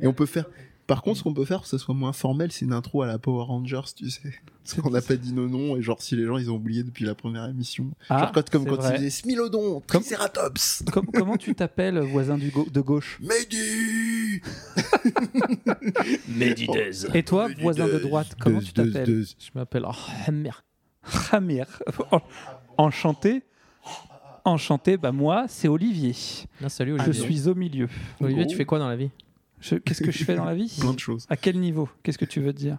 Et on peut faire. Par contre, ce qu'on peut faire pour que ça soit moins formel, c'est une intro à la Power Rangers, tu sais. Parce qu'on n'a pas dit nos noms, et genre si les gens ils ont oublié depuis la première émission. Ah, genre quand, comme quand vrai. ils disaient Smilodon, Comme- Triceratops, Com- comment tu t'appelles, voisin du go- de gauche? Mehdi Méditez. Et toi, voisin de droite, comment Dez, tu t'appelles? Je m'appelle Hammer. Ramir. En- Enchanté. Enchanté, bah moi, c'est Olivier. Non, salut Je Olivier. suis au milieu. Olivier, Oh. tu fais quoi dans la vie? Je- Qu'est-ce que je fais dans la vie Plein de choses. À quel niveau Qu'est-ce que tu veux dire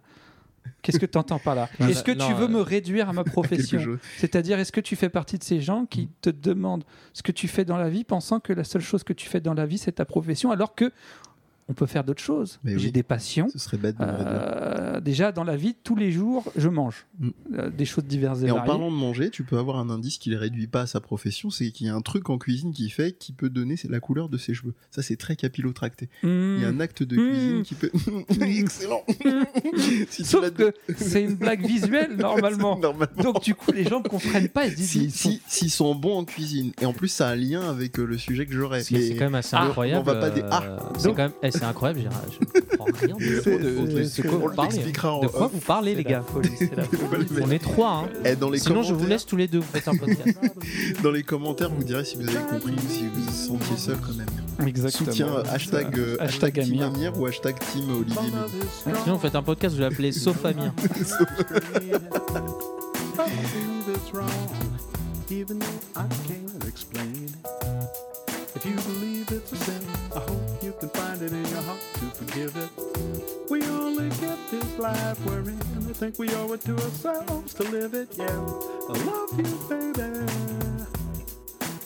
Qu'est-ce que tu entends par là Non, Est-ce que non, tu veux euh, me réduire à ma profession. C'est-à-dire, est-ce que tu fais partie de ces gens qui te demandent ce que tu fais dans la vie, pensant que la seule chose que tu fais dans la vie, c'est ta profession, alors que on peut faire d'autres choses J'ai oui. des passions. Ce serait bête de. Euh, déjà, dans la vie, tous les jours, je mange Mm. Euh, des choses diverses et, Et en parlant de manger, tu peux avoir un indice qui ne réduit pas à sa profession, c'est qu'il y a un truc en cuisine qui fait qui peut donner la couleur de ses cheveux. Ça c'est très capillotracté. Mm. Il y a un acte de cuisine qui peut excellent. si Sauf que c'est une blague visuelle normalement. normalement. Donc du coup, les gens ne comprennent pas. Ils se disent, si, ils sont- si, s'ils sont bons en cuisine et en plus ça a un lien avec euh, le sujet que j'aurais. C'est c'est quand même assez Ah, incroyable. on va pas dire- euh, Ah. c'est Donc- quand même, eh, c'est incroyable. j'ai- Je comprends rien de, C'est- de- de- quoi on vous parlez. l'expliquera en De quoi off. vous parlez, les gars. On est trois. Hein. Eh, dans les Sinon, je vous laisse tous les deux. Vous faites un podcast. Dans les commentaires, vous direz si vous avez compris ou si vous vous sentiez seul quand même. Exactement. Soutien euh, hashtag, euh, Hashtag hashtag Team Amir. Amir ou hashtag Team Olivier. Sinon, vous faites un podcast. Vous l'appelez Sauf Amir. that's wrong, even though I can't explain it. If you believe it's a sin, I hope you can find it in your heart to forgive it. We only get this life we're in, I think we owe it to ourselves to live it, yeah. I love you, baby,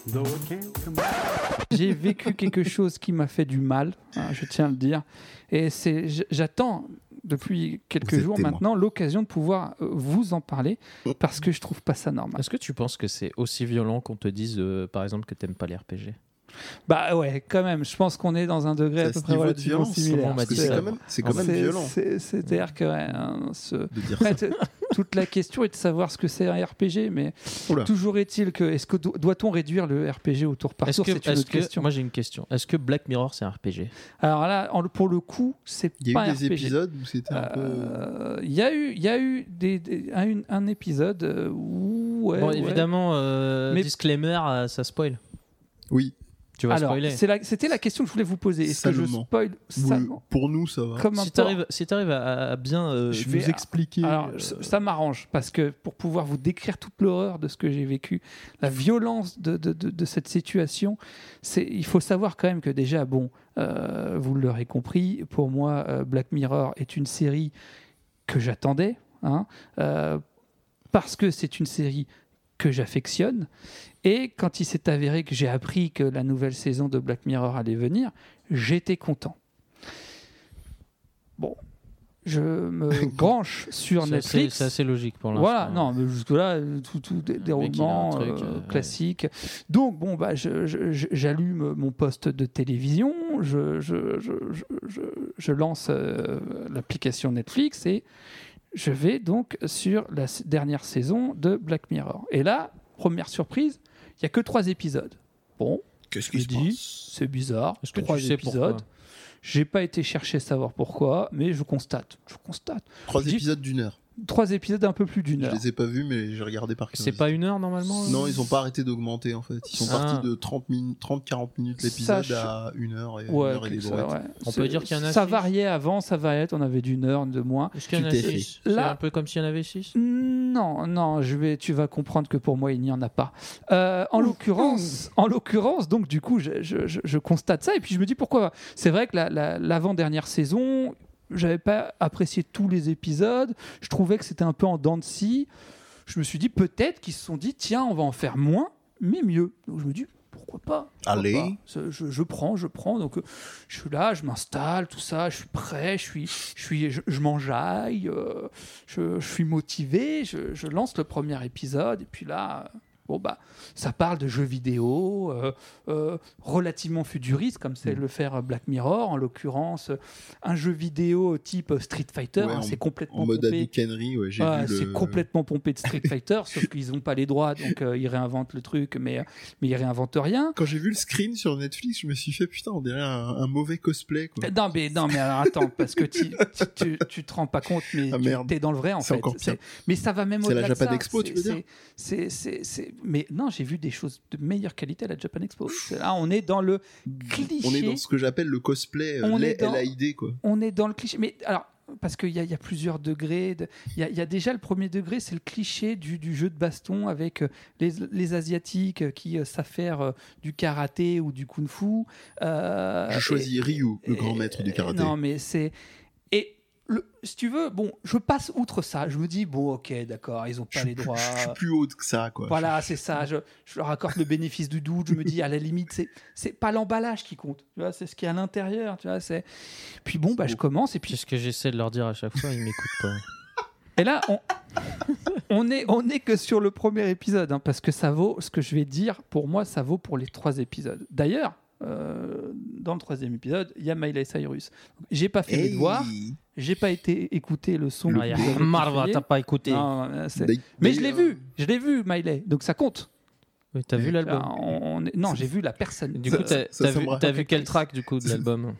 though it can't come back. J'ai vécu quelque chose qui m'a fait du mal, hein, je tiens à le dire. Et c'est, j'attends depuis quelques jours témoin. maintenant l'occasion de pouvoir euh, vous en parler parce que je trouve pas ça normal. Est-ce que tu penses que c'est aussi violent qu'on te dise, euh, par exemple, que t'aimes pas les RPG Bah ouais, quand même. Je pense qu'on est dans un degré à peu près relativement violence, similaire. c'est quand même, c'est quand même C'est- violent c'est- C'est-à-dire que ouais, hein, ce- de dire En fait, toute la question est de savoir ce que c'est un RPG, mais Oula. toujours est-il que est-ce que do- doit-on réduire le RPG au tour par tour? C'est une autre que- question. moi j'ai une question. Est-ce que Black Mirror c'est un RPG Alors là, en- pour le coup, c'est Il y pas a eu un des RPG. épisodes où c'était un peu. Euh, Il y a eu, il y a eu des, des- un, un épisode euh, où ouais, Bon, ouais. évidemment, euh, Mais- disclaimer, euh, ça spoil. Oui, Tu vas Alors, spoiler. c'est la- c'était la question que je voulais vous poser. Est-ce que je Salement. spoil oui, salement pour nous ça va. comme un Si porc t'arrives si t'arrives à, à bien euh, Je vais- expliquer. Alors, euh, ça, ça m'arrange parce que pour pouvoir vous décrire toute l'horreur de ce que j'ai vécu, la violence de, de- de- de cette situation, c'est il faut savoir quand même que déjà, bon, euh, vous l'aurez compris, pour moi, euh, Black Mirror est une série que j'attendais, hein, euh, parce que c'est une série que j'affectionne. Et quand il s'est avéré que j'ai appris que la nouvelle saison de Black Mirror allait venir, j'étais content. Bon, je me branche sur Netflix. c'est assez logique pour l'instant. Voilà, non, mais jusque-là, tout, tout un déroulement euh, euh, ouais. classique. Donc, bon, bah, j'allume mon poste de télévision, je, je, je, je- je- je lance euh, l'application Netflix et je vais donc sur la dernière saison de Black Mirror. Et là, première surprise, il n'y a que trois épisodes. Bon, Qu'est-ce qui se passe C'est bizarre. Est-ce que trois tu sais épisodes. J'ai pas été chercher à savoir pourquoi, mais je constate. Je constate. Trois Je dis- épisodes d'une heure. Trois épisodes d'un peu plus d'une Je heure. les ai pas vus, mais j'ai regardé par C'est curiosité. pas une heure normalement euh Non, ils ont pas arrêté d'augmenter en fait. Ils sont Ah. partis de 30 min- 30-40 minutes l'épisode à une heure et, une heure et des brouettes. ouais. On C'est- peut dire qu'il y en a Ça six. variait avant, ça variait. On avait d'une heure, de moins. Est-ce qu'il y en a six fait. C'est Là- un peu comme s'il y en avait six Non, non, je vais, tu vas comprendre que pour moi il n'y en a pas. Euh, en l'occurrence, en l'occurrence, donc du coup, je, je- je- je constate ça et puis je me dis pourquoi. C'est vrai que la- la- l'avant-dernière saison, j'avais pas apprécié tous les épisodes. Je trouvais que c'était un peu en dents de scie. Je me suis dit peut-être qu'ils se sont dit tiens, on va en faire moins, mais mieux. Donc je me dis pourquoi pas? pourquoi Allez. pas. Je, je prends, je prends. Donc euh, je suis là, je m'installe, tout ça, je suis prêt, je suis, je suis, je, je m'enjaille, euh, je, je suis motivé, je, je lance le premier épisode et puis là, euh, Bon, bah, ça parle de jeux vidéo euh, euh, relativement futuristes, comme c'est Mm. le faire Black Mirror, en l'occurrence, un jeu vidéo type Street Fighter, Ouais, hein, c'est complètement En mode pompé. Hadouken, ouais, j'ai vu c'est le... complètement pompé de Street Fighter, sauf qu'ils n'ont pas les droits, donc euh, ils réinventent le truc, mais, mais ils réinventent rien. Quand j'ai vu le screen sur Netflix, je me suis fait putain, on dirait un, un mauvais cosplay. Quoi. Non mais, non, mais alors attends, parce que tu, tu, te rends pas compte, mais Ah, tu es dans le vrai en fait. encore pire. Mais ça va même C'est la au-delà de Japan ça. Expo, tu veux dire c'est- Mais non, j'ai vu des choses de meilleure qualité à la Japan Expo. Là, on est dans le cliché. On est dans ce que j'appelle le cosplay euh, On les est dans- LAID, quoi. on est dans le cliché. Mais alors, parce qu'il y, a- il y a plusieurs degrés. de- Il y, a- il y a déjà le premier degré, c'est le cliché du, du jeu de baston avec euh, les, les Asiatiques euh, qui euh, savent faire euh, du karaté ou du kung-fu. Euh, Je choisis Ryu, le et- grand maître du karaté. Non, mais c'est. Le- si tu veux, bon, je passe outre ça. Je me dis, bon, ok, d'accord, ils ont je, pas suis les plus, droits. je suis plus haute que ça, quoi. Voilà, c'est ça. Je, je leur accorde le bénéfice du doute. Je me dis, à la limite, c'est c'est pas l'emballage qui compte. Tu vois, c'est ce qui est à l'intérieur. Tu vois, c'est. Puis bon, bah, je commence et puis C'est ce que j'essaie de leur dire à chaque fois, ils m'écoutent pas. et là, on, on est on est que sur le premier épisode, hein, parce que ça vaut ce que je vais dire. Pour moi, ça vaut pour les trois épisodes. D'ailleurs. Euh, dans le troisième épisode, il y a Miley Cyrus. J'ai pas fait mes Hey devoirs, j'ai pas été écouter le son. Marva, t'as pas écouté. Non, euh, Mais je l'ai vu, je l'ai vu, Miley, donc ça compte. T'as vu l'album Ah, on- on est- Non, j'ai vu la personne. Du Ça- coup, t'as vu, vu quel track du coup de l'album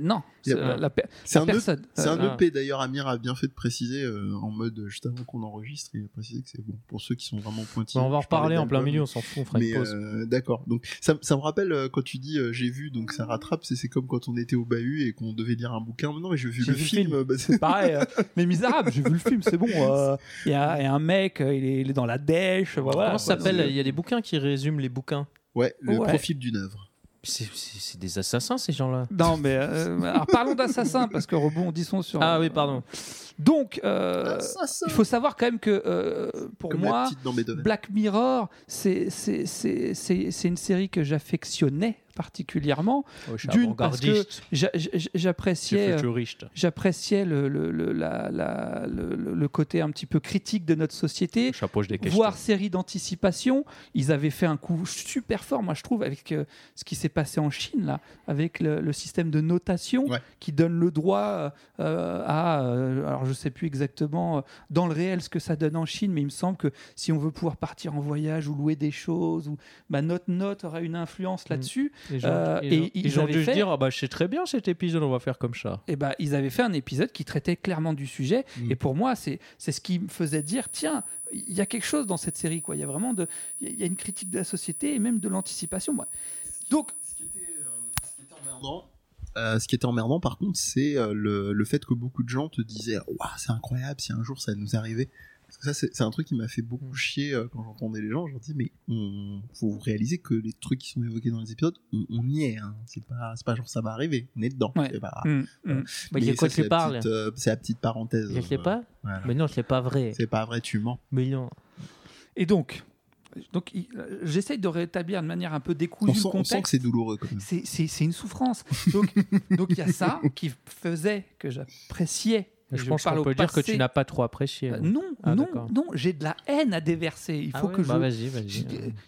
Non, a c'est la, la un, E- personne. c'est un Euh, EP d'ailleurs, Amir a bien fait de préciser euh, en mode euh, juste avant qu'on enregistre, il a précisé que c'est bon pour ceux qui sont vraiment pointillés. Bah, On va en reparler en plein milieu, on s'en fout, on fera Mais une pause. euh, d'accord. Donc ça, ça me rappelle euh, quand tu dis euh, j'ai vu, donc ça rattrape. C'est comme quand on était au bahut et qu'on devait lire un bouquin. Mais non, mais j'ai vu le vu le film. film. bah, c'est- pareil, euh, mais misérable, j'ai vu le film, c'est bon. euh, Il y, a il y a un mec, euh, il est, il est dans la dèche. Voilà, Comment quoi, ça s'appelle Il y a des bouquins qui résument les bouquins. ouais, le Ouais. profil d'une œuvre. C'est- des assassins ces gens-là? Non, mais euh, alors parlons d'assassins parce que rebondissons sur. Ah oui, pardon. Donc, euh, Assassin. il faut savoir quand même que euh, pour Comme moi. Black Mirror, c'est c'est- c'est- c'est- c'est une série que j'affectionnais particulièrement. D'une, parce que j'appréciais. euh. J'appréciais le, le, le- la- la- le- côté un petit peu critique de notre société, voire série d'anticipation. Ils avaient fait un coup super fort, moi je trouve, avec euh, ce qui s'est passé en Chine, là, avec le, le système de notation Ouais. qui donne le droit euh, à, euh, alors je sais plus exactement euh, dans le réel ce que ça donne en Chine, mais il me semble que si on veut pouvoir partir en voyage ou louer des choses, ou, bah, notre note aura une influence là-dessus. Les gens, Euh, ils et ont- ils ils ont avaient dû se dire ah bah, je sais très bien cet épisode, on va faire comme ça. et ben ils avaient fait un épisode qui traitait clairement du sujet. Mm. Et pour moi, c'est c'est ce qui me faisait dire tiens, il y a quelque chose dans cette série. quoi. Il y a vraiment de, il y a une critique de la société et même de l'anticipation. Donc, Ce qui était, euh, ce qui était emmerdant, euh, ce qui était emmerdant, par contre, c'est euh, le, le fait que beaucoup de gens te disaient Waouh, c'est incroyable si un jour ça nous arrivait. Parce que ça, c'est c'est un truc qui m'a fait beaucoup chier euh, quand j'entendais les gens. Je leur dis Mais on, faut réaliser que les trucs qui sont évoqués dans les épisodes, on, on y est. Hein. C'est pas, c'est pas genre ça va arriver. On est dedans. Ouais. C'est pas- mm, mm. Bah, Mais de quoi ça, tu c'est la petite, euh, C'est la petite parenthèse. Je sais pas. voilà. Mais non, c'est pas vrai. C'est pas vrai, tu mens. Mais non. et donc, donc euh, j'essaye de rétablir de manière un peu On décousue sent, le on contexte. sent que c'est douloureux c'est une souffrance. Donc donc il y a ça qui faisait que j'appréciais. Je pense qu'on peut dire que tu n'as pas trop apprécié. Euh, donc. non, Ah, non, non, j'ai de la haine à déverser. Il Ah faut ouais que bah, je.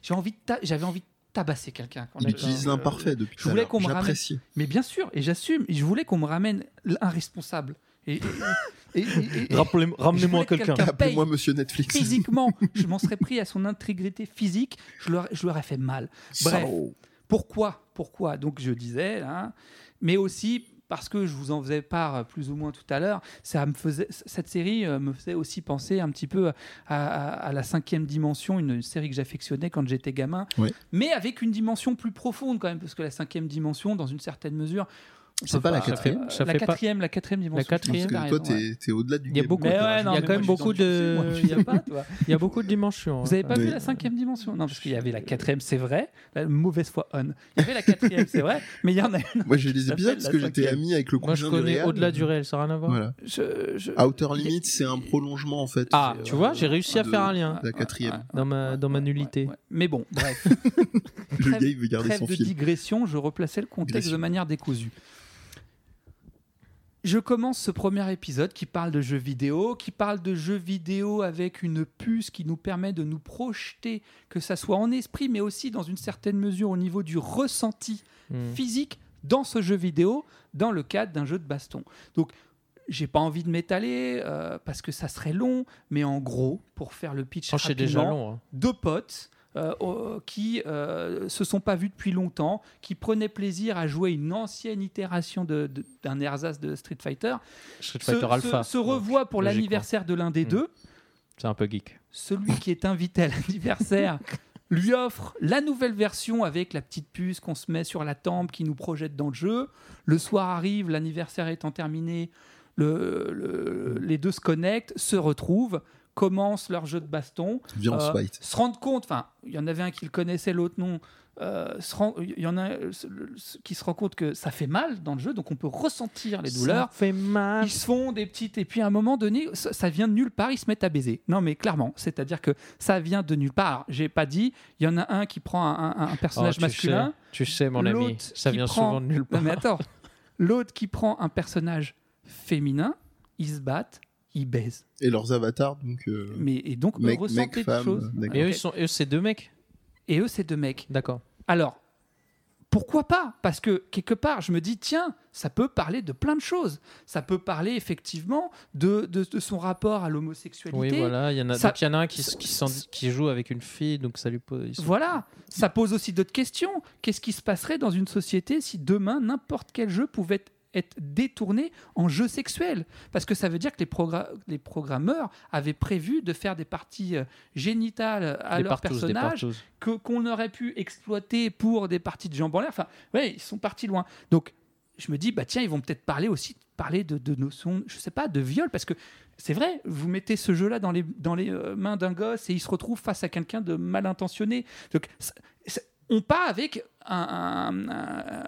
j'ai- envie j'avais envie de tabasser quelqu'un. quand Il utilise l'imparfait depuis je tout à voulais l'heure. qu'on me ramène- J'apprécie. Mais bien sûr, et j'assume. et Je voulais qu'on me ramène un responsable. Et, et- et- et- et- Rappelez- je Ramenez-moi quelqu'un. Appelez-moi Monsieur Netflix. physiquement. Je m'en serais pris à son intégrité physique. Je leur, je leur ai fait mal. Bref. Pourquoi Pourquoi? Donc je disais, hein, mais aussi parce que je vous en faisais part plus ou moins tout à l'heure, ça me faisait cette série euh, me faisait aussi penser un petit peu à, à- à la cinquième dimension, une série que j'affectionnais quand j'étais gamin, mais avec une dimension plus profonde quand même, parce que la cinquième dimension, dans une certaine mesure, C'est pas la euh, quatrième euh, Ça la fait pas- quatrième, la quatrième dimension. La quatrième, Parce que toi, ouais. t'es au-delà du Il y a beaucoup- quoi. Mais ouais, non, Il y a quand même beaucoup de- pas, toi. Il y a beaucoup de dimensions. Vous avez hein, pas vu la cinquième dimension? Non, parce qu'il y avait la quatrième, c'est vrai. La mauvaise foi on. Il y avait la quatrième, c'est vrai. Mais il y en a une. Moi, j'ai des Ça épisodes parce la que j'étais ami avec le Moi, je cousin connais au-delà du réel, ça n'a rien à voir. Outer Limits, c'est un prolongement en fait. Ah, tu euh, vois, j'ai réussi à de- faire un lien La quatrième. Ouais, dans ma, dans ma nullité. Mais bon, bref. Le gars, il veut garder son de film. digression, je replaçais le contexte de manière décousue. Je commence ce premier épisode qui parle de jeux vidéo, qui parle de jeux vidéo avec une puce qui nous permet de nous projeter, que ça soit en esprit, mais aussi dans une certaine mesure au niveau du ressenti Hmm. physique dans ce jeu vidéo, dans le cadre d'un jeu de baston. Donc, j'ai pas envie de m'étaler euh, parce que ça serait long, mais en gros, pour faire le pitch Oh, déjà rapidement, long. hein. deux potes euh, qui euh, se sont pas vus depuis longtemps, qui prenaient plaisir à jouer une ancienne itération de- de- d'un ersatz de Street Fighter, Street se, Fighter se- Alpha. se donc, revoient pour l'anniversaire de l'un des Mm. deux. C'est un peu geek. Celui qui est invité à l'anniversaire lui offre la nouvelle version avec la petite puce qu'on se met sur la tempe qui nous projette dans le jeu. Le soir arrive, l'anniversaire étant terminé, le- le- les deux se connectent, se retrouvent, commencent leur jeu de baston. Euh, fight. se rendre compte, enfin, il y en avait un qui le connaissait, l'autre non. euh, se rend- il y en a qui se rend compte que ça fait mal dans le jeu, donc on peut ressentir les douleurs. Ça fait mal. Ils se font des petites, et puis à un moment donné, ça, ça vient de nulle part, ils se mettent à baiser. Non, mais clairement, c'est-à-dire que ça vient de nulle part. J'ai pas dit, il y en a un qui prend un, un- un personnage Oh, tu masculin. sais, tu sais, mon ami, L'autre ça qui vient prend- souvent de nulle Non, part. mais attends, l'autre qui prend un personnage féminin, ils se battent, ils baisent. Et leurs avatars, donc. euh, Mais, et donc, Mec- eux mec, des femme, choses. d'accord. Et eux, ils sont, eux, c'est deux mecs. Et eux, c'est deux mecs. D'accord. Alors, pourquoi pas? Parce que quelque part, je me dis, tiens, ça peut parler de plein de choses. Ça peut parler effectivement de, de, de son rapport à l'homosexualité. Oui, voilà. Il y en a, Ça- donc, il y en a un qui, qui, qui joue avec une fille, donc ça lui pose. sont- Voilà, ça pose aussi d'autres questions. Qu'est-ce qui se passerait dans une société si demain n'importe quel jeu pouvait être- être détourné en jeu sexuel Parce que ça veut dire que les, progra- les programmeurs avaient prévu de faire des parties euh, génitales à Des leur partous, des personnage partous. que qu'on aurait pu exploiter pour des parties de jambes en l'air. Enfin, ouais, ils sont partis loin. Donc, je me dis, bah tiens, ils vont peut-être parler aussi, parler de, de notions, je sais pas, de viol, parce que c'est vrai, vous mettez ce jeu-là dans les, dans les euh, mains d'un gosse et il se retrouve face à quelqu'un de mal intentionné. Donc, on part avec un, un-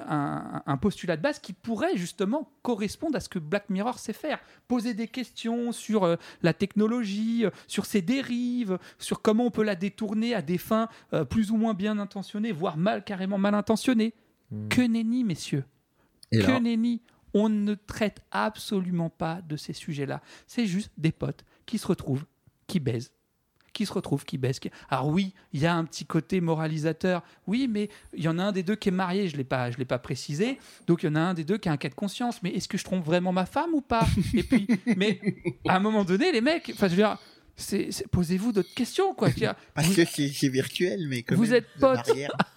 un- un postulat de base qui pourrait justement correspondre à ce que Black Mirror sait faire. Poser des questions sur euh, la technologie, euh, sur ses dérives, sur comment on peut la détourner à des fins euh, plus ou moins bien intentionnées, voire mal, carrément mal intentionnées. Hmm. Que nenni, messieurs. Et que nenni. On ne traite absolument pas de ces sujets-là. C'est juste des potes qui se retrouvent, qui baisent. Qui se retrouvent, qui baissent. qui- Alors oui, il y a un petit côté moralisateur. Oui, mais il y en a un des deux qui est marié, je ne l'ai pas, je l'ai pas précisé. Donc il y en a un des deux qui a un cas de conscience. Mais est-ce que je trompe vraiment ma femme ou pas? Et puis, mais à un moment donné, les mecs, enfin je veux dire, posez-vous d'autres questions, quoi. Parce que c'est virtuel, mais quand Vous même, êtes potes.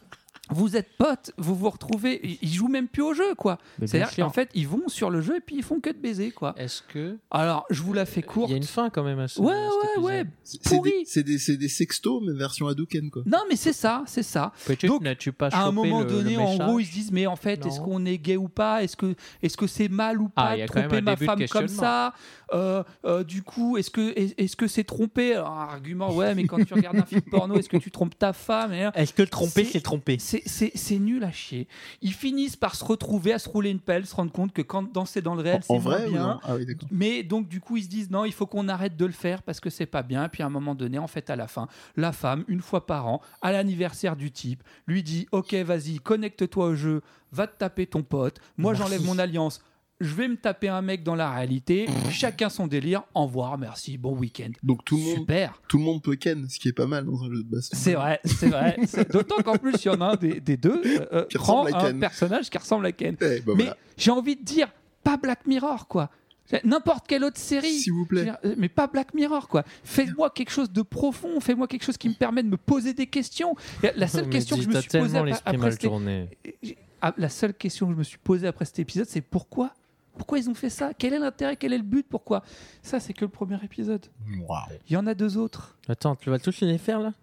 vous êtes potes, vous vous retrouvez, ils- jouent même plus au jeu, quoi. C'est-à-dire qu'en fait, ils vont sur le jeu et puis ils font que de baiser, quoi. Est-ce que. Alors, je vous la fais Il courte. y a une fin quand même à ce Ouais, ouais, ouais. C'est c'est Pourri. des, c'est des, c'est des sextos, mais version Hadouken, quoi. Non, mais c'est ça, c'est ça. Peut-être Donc, n'as-tu pas À un moment le- donné, le en gros, ils se disent, mais en fait, est-ce qu'on est gay ou pas? Est-ce que est-ce que c'est mal ou Ah, pas il de tromper ma femme comme ça? Euh, euh, Du coup, est-ce que est- est-ce que c'est trompé? Alors, argument, ouais, mais quand tu regardes un film porno, est-ce que tu trompes ta femme Et, Est-ce que tromper, C'est- c'est tromper? C'est- nul à chier. Ils finissent par se retrouver à se rouler une pelle, se rendre compte que quand danser dans le réel, c'est vrai bien. Ah oui. Mais donc du coup ils se disent non il faut qu'on arrête de le faire parce que c'est pas bien puis à un moment donné en fait à la fin la femme une fois par an à l'anniversaire du type lui dit ok vas-y connecte-toi au jeu va te taper ton pote moi j'enlève mon alliance je vais me taper un mec dans la réalité chacun son délire au revoir merci bon week-end Donc tout le monde, super tout le monde peut ken, ce qui est pas mal dans un jeu de baston. c'est vrai c'est vrai d'autant qu'en plus il y en a un des, des deux euh, euh, Qui prend ressemble à un Ken. personnage qui ressemble à Ken Eh, bah mais voilà. j'ai envie de dire pas Black Mirror quoi n'importe quelle autre série S'il vous plaît. mais pas Black Mirror, quoi. Faites-moi quelque chose de profond, faites-moi quelque chose qui me permet de me poser des questions. La seule Mais question que je me suis posée tellement après, l'esprit après mal cet- tourné. Ah, la seule question que je me suis posée après cet épisode, c'est pourquoi Pourquoi ils ont fait ça? Quel est l'intérêt? Quel est le but? Pourquoi? Ça, c'est que le premier épisode. Il y en a deux autres. Attends, tu vas tous les faire là?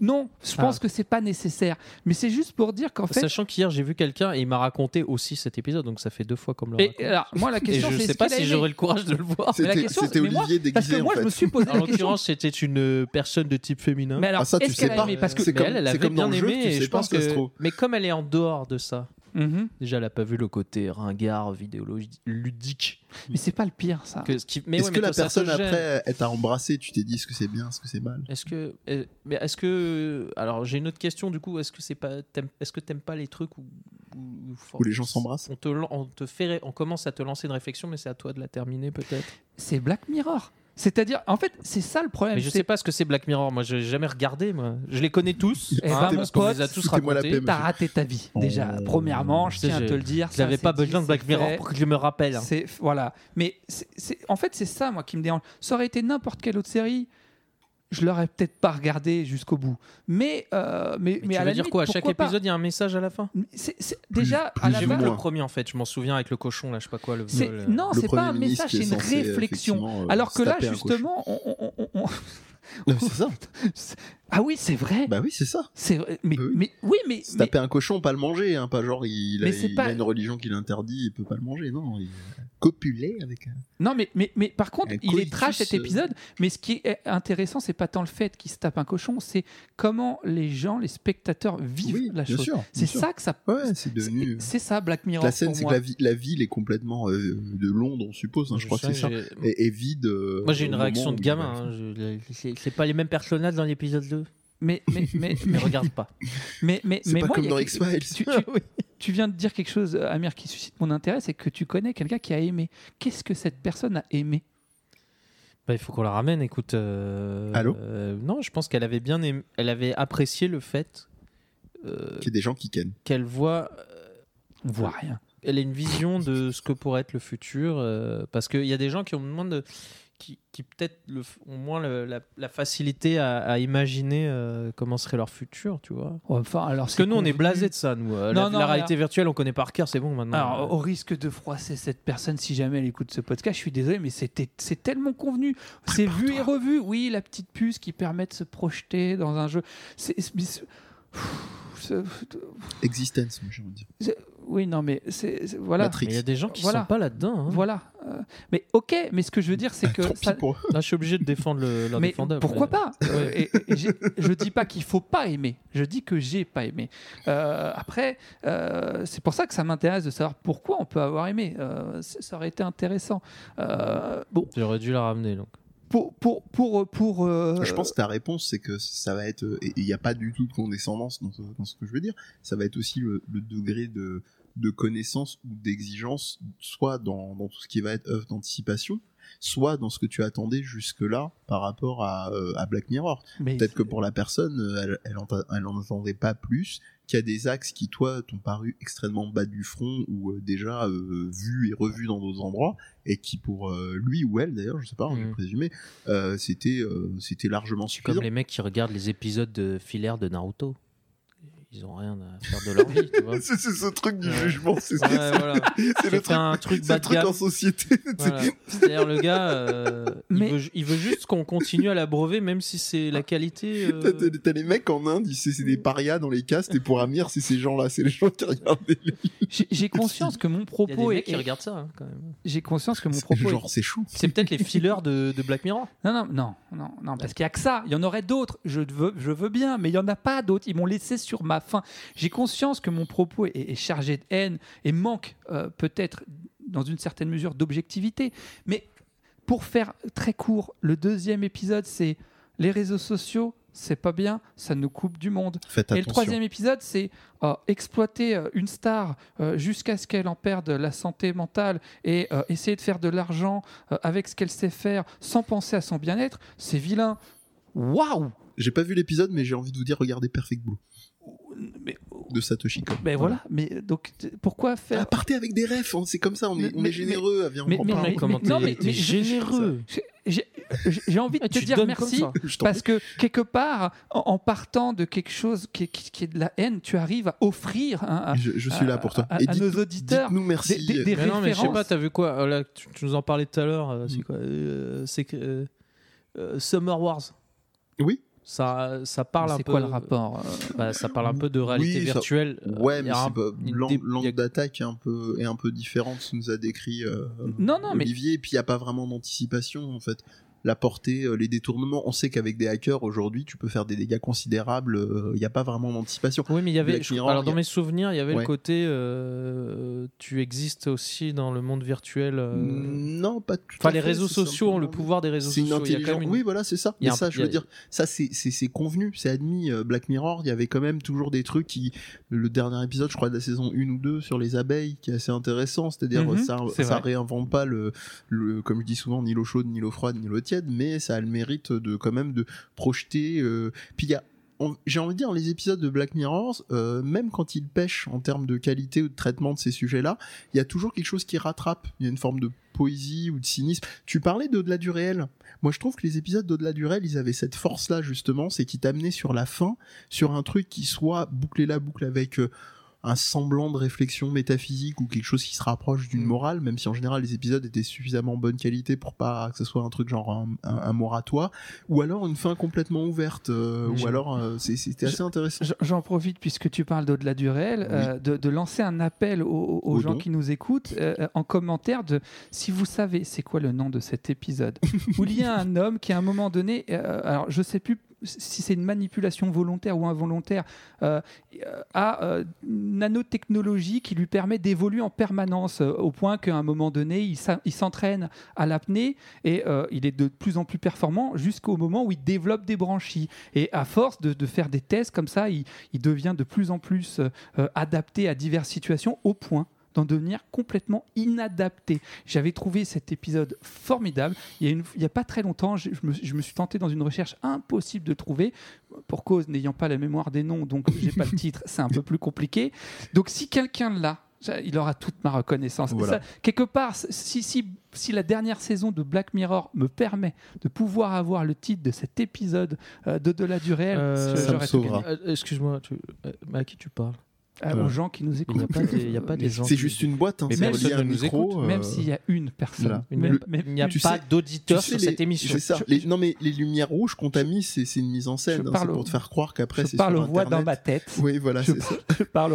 Non, je Ah. pense que c'est pas nécessaire. Mais c'est juste pour dire qu'en fait. Sachant qu'hier j'ai vu quelqu'un et il m'a raconté aussi cet épisode, donc ça fait deux fois comme le Et alors, moi, la Et question, je c'est sais pas si j'aurais le courage de le voir. C'était mais moi, Olivier Parce que déguisé, moi, en je fait. me suis posé En la question. l'occurrence, c'était une euh, personne de type féminin. Mais alors, Ah, ça, tu sais pas. Parce que. C'est Mais comme- elle, elle avait comme bien jeu, aimé tu et sais je pas, pense que. Mais comme elle est en dehors de ça, Mhm. déjà elle a pas vu le côté ringard, vidéologique, ludique. Mais c'est pas le pire, ça. Que, ce qui... mais Est-ce ouais, que mais la personne après, elle t'a embrassé, tu t'es dit est-ce que c'est bien, est-ce que c'est mal? Est-ce que, mais est-ce que, alors j'ai une autre question du coup. Est-ce que c'est pas, t'aimes- est-ce que t'aimes pas les trucs où où- Où les gens s'embrassent? On te, on te fait, on commence à te lancer une réflexion, mais c'est à toi de la terminer peut-être. C'est Black Mirror. C'est-à-dire, en fait, c'est ça le problème. Mais je sais pas ce que c'est Black Mirror. Moi, je n'ai jamais regardé. Moi, je les connais tous. Eh ben, mon parce qu'on les a tous racontés. T'as raté ta vie. Déjà, Oh. premièrement, je tiens à te le dire. Je ça, n'avais c'est pas besoin de Black Mirror fait. pour que je me rappelle. hein. C'est voilà. Mais en fait, c'est ça moi qui me dérange. Ça aurait été n'importe quelle autre série, je l'aurais peut-être pas regardé jusqu'au bout. Mais euh, mais, Mais, mais tu à veux la dire limite, quoi À chaque épisode, il y a un message à la fin? C'est- c'est- déjà plus à la que le premier en fait. Je m'en souviens avec le cochon là, je sais pas quoi. Le c'est- viol, euh. non, Le c'est pas un message, c'est est une censé, réflexion. euh, Alors que là, justement, on- on- on- on- Non, mais c'est ça. Ah oui, c'est vrai. Bah oui, c'est ça. c'est vrai. Mais, oui. mais oui, mais, Se mais- taper un cochon, pas le manger, hein, pas genre il, a, Mais c'est il pas- a une religion qui l'interdit, il peut pas le manger, non. Il copuler avec un. Non, mais, mais, mais par contre, Un il est trash cet euh. épisode. Mais ce qui est intéressant, c'est pas tant le fait qu'il se tape un cochon, c'est comment les gens, les spectateurs vivent Oui, la bien chose. C'est ça que ça. Ouais, c'est devenu. C'est ça, Black Mirror. La scène, c'est que la, vi- la ville est complètement euh, de Londres, on suppose. hein, je crois que c'est ça. Et, et vide. euh, Moi, j'ai une réaction de gamin. hein. C'est pas les mêmes personnages dans l'épisode 2. Mais, mais, mais, regarde pas. mais, mais, C'est mais pas moi, comme il y a dans quelque- X-Files. Tu, tu- tu viens de dire quelque chose, euh, Amir, qui suscite mon intérêt, c'est que tu connais quelqu'un qui a aimé. Qu'est-ce que cette personne a aimé? Bah, il faut qu'on la ramène. Écoute. euh, Allô? euh, Non, je pense qu'elle avait bien aimé- Elle avait apprécié le fait euh, Qu'il y a des gens qui kennent. qu'elle voit. On voit rien. Elle a une vision de ce que pourrait être le futur. euh, parce qu'il y a des gens qui ont moins de. Qui, qui peut-être ont moins le- la, la facilité à, à imaginer euh, comment serait leur futur, tu vois. Enfin, alors Parce que nous, on est blasé de ça, nous. Euh, Non, la, non, la mais réalité virtuelle, on connaît par cœur, c'est bon maintenant. Alors, au risque de froisser cette personne, si jamais elle écoute ce podcast, je suis désolé, mais c'était, c'est tellement convenu. C'est vu et revu. Oui, la petite puce qui permet de se projeter dans un jeu. C'est- Existence, envie de dire. oui, non, mais c'est, voilà. Matrix. Mais il y a des gens qui Voilà. sont pas là-dedans. hein. Voilà. Euh, mais ok, mais ce que je veux dire, c'est que. Tant pis ça-. Là, je suis obligé de défendre le, mais pourquoi pas? Euh, et- Je dis pas qu'il faut pas aimer. Je dis que j'ai pas aimé. Euh, après, euh, c'est pour ça que ça m'intéresse de savoir pourquoi on peut avoir aimé. Euh, ça aurait été intéressant. Euh, bon, J'aurais dû la ramener. Donc. Pour pour pour pour. euh, Je pense que ta réponse, c'est que ça va être, et il n'y a pas du tout de condescendance dans ce, dans ce que je veux dire, ça va être aussi le, le degré de, de connaissance ou d'exigence, soit dans, dans tout ce qui va être œuvre d'anticipation, soit dans ce que tu attendais jusque-là par rapport à, euh, à Black Mirror. Peut-être que pour la personne, euh, elle, elle, en, elle en attendait pas plus, qu'il y a des axes qui, toi, t'ont paru extrêmement bas du front ou euh, déjà euh, vus et revus dans d'autres endroits, et qui pour euh, lui ou elle, d'ailleurs, je sais pas, on va présumer, euh, c'était euh, c'était largement suffisant. Comme les mecs qui regardent les épisodes de filaire de Naruto. Ils ont rien à faire de leur vie, tu vois. C'est ce truc du Ouais. jugement, c'est Ouais, voilà. le truc, un truc le de truc gamme. en société. Voilà. C'est-à-dire le gars, euh, Mais- il, veut, il veut juste qu'on continue à l'abreuver, même si c'est la qualité. euh, T'as- les mecs en Inde, c'est des parias dans les castes, et pour Amir, c'est ces gens-là, c'est les gens qui regardent les j'ai j'ai conscience que mon Il y a des propos est, mecs qui regardent ça, hein, quand même. j'ai conscience que mon C'est propos est- Genre, c'est chou. C'est peut-être les fileurs de, de Black Mirror. Non, non, non, non, non, parce qu'il y a que ça. Il y en aurait d'autres. Je veux, je veux bien, mais il y en a pas d'autres. Ils m'ont laissé sur ma faim. J'ai conscience que mon propos est, est chargé de haine et manque euh, peut-être dans une certaine mesure d'objectivité. Mais pour faire très court, le deuxième épisode, c'est les réseaux sociaux. C'est pas bien, ça nous coupe du monde. Faites Et le troisième épisode, c'est euh, exploiter euh, une star euh, jusqu'à ce qu'elle en perde la santé mentale et essayer de faire de l'argent avec ce qu'elle sait faire sans penser à son bien-être. C'est vilain. Waouh J'ai pas vu l'épisode, mais j'ai envie de vous dire, regardez Perfect Blue mais, de Satoshi Kon. mais voilà. Mais donc pourquoi faire? Ah, partez avec des refs, hein, c'est comme ça, on est, Mais- on est généreux. mais- en mais- parle. mais- comment non, mais- je- généreux. J'ai- envie de Ah, te tu dire merci. Parce que quelque part, en, en partant de quelque chose qui est, qui- qui est de la haine, tu arrives à offrir hein, à, Je, je suis là pour toi. à- Et à nos auditeurs Dites-nous merci. des- des- des Mais non, mais je sais références. pas, t'as vu quoi Là, tu, tu nous en parlais tout à l'heure. euh, C'est Mm. quoi Euh, C'est que euh, euh, Summer Wars. Oui. Ça, ça parle un C'est peu. quoi le rapport euh, bah, Ça parle un peu de réalité Oui, ça- virtuelle. Ouais, Euh, il y mais a un- c'est l'angle a- d'attaque est un peu est un peu différent de ce que nous a décrit euh, Non, non, mais Olivier. Et puis il y a pas vraiment d'anticipation en fait. La portée, euh, les détournements. On sait qu'avec des hackers aujourd'hui, tu peux faire des dégâts considérables. Il n'y a pas vraiment d'anticipation. Oui, mais il y avait. Black je- Mirror, alors, dans a- mes souvenirs, il y avait Ouais. le côté. euh, tu existes aussi dans le monde virtuel. euh, Non, pas tout Enfin, les fait, réseaux sociaux ont le pouvoir des réseaux C'est une sociaux. Il y a quand intelligence. même une- Oui, voilà, c'est ça. Mais un- ça, je a- veux dire, ça, c'est convenu, c'est admis. Euh, Black Mirror, il y avait quand même toujours des trucs qui. Le dernier épisode, je crois, de la saison 1 ou 2 sur les abeilles, qui est assez intéressant. C'est-à-dire, Mhm, ça, ça vrai. réinvente pas le, le. Comme je dis souvent, ni l'eau chaude, ni l'eau froide, ni l'eau tiède, mais ça a le mérite de, quand même, de projeter. euh, Puis il y a. J'ai envie de dire, les épisodes de Black Mirror, euh, même quand ils pêchent en termes de qualité ou de traitement de ces sujets-là, il y a toujours quelque chose qui rattrape. Il y a une forme de poésie ou de cynisme. Tu parlais d'au-delà du réel. Moi, je trouve que les épisodes d'au-delà du réel, ils avaient cette force-là, justement, c'est qu'ils t'amenaient sur la fin, sur un truc qui soit bouclé la boucle avec euh, un semblant de réflexion métaphysique ou quelque chose qui se rapproche d'une Mm. morale, même si en général les épisodes étaient suffisamment bonne qualité pour pas que ce soit un truc genre un, un- un moratoire, ou alors une fin complètement ouverte, euh, ou alors euh, c'était assez intéressant. J'en profite puisque tu parles d'au-delà du réel, Oui. euh, de, de lancer un appel aux, gens qui nous écoutent en commentaire de si vous savez c'est quoi le nom de cet épisode? Où il y a un homme qui à un moment donné, alors je sais plus si c'est une manipulation volontaire ou involontaire, euh, euh, a euh, nanotechnologie qui lui permet d'évoluer en permanence euh, au point qu'à un moment donné il s'entraîne à l'apnée et il est de plus en plus performant jusqu'au moment où il développe des branchies. Et à force de, faire des tests comme ça, il, devient de plus en plus adapté à diverses situations au point d'en devenir complètement inadapté. J'avais trouvé cet épisode formidable. Il y a, une- il y a pas très longtemps, je, je me, je me suis tenté dans une recherche impossible de trouver, pour cause n'ayant pas la mémoire des noms, donc j'ai pas le titre, c'est un peu plus compliqué. Donc si quelqu'un l'a, il aura toute ma reconnaissance. Et Voilà. ça, quelque part, si, si, si la dernière saison de Black Mirror me permet de pouvoir avoir le titre de cet épisode euh, d'au-delà du réel, Euh. Euh, Excuse-moi, tu... euh, à qui tu parles Euh, Voilà. aux gens qui nous Il écoutent. n'y a il y a pas des gens. C'est juste une boîte, hein, Mais personne à un ne nous micro. écoute, euh, Même s'il y a une personne. voilà. Une- Même- Il même- n'y a tu pas Tu sais, sur les- cette émission. C'est ça. Je- Les- je- non mais les lumières rouges qu'on t'a mis, c'est une mise en scène. Je hein, parle c'est pour te faire croire qu'après je c'est parle sur aux voix dans Internet. ma tête. Oui, voilà, Je c'est ça. Je parle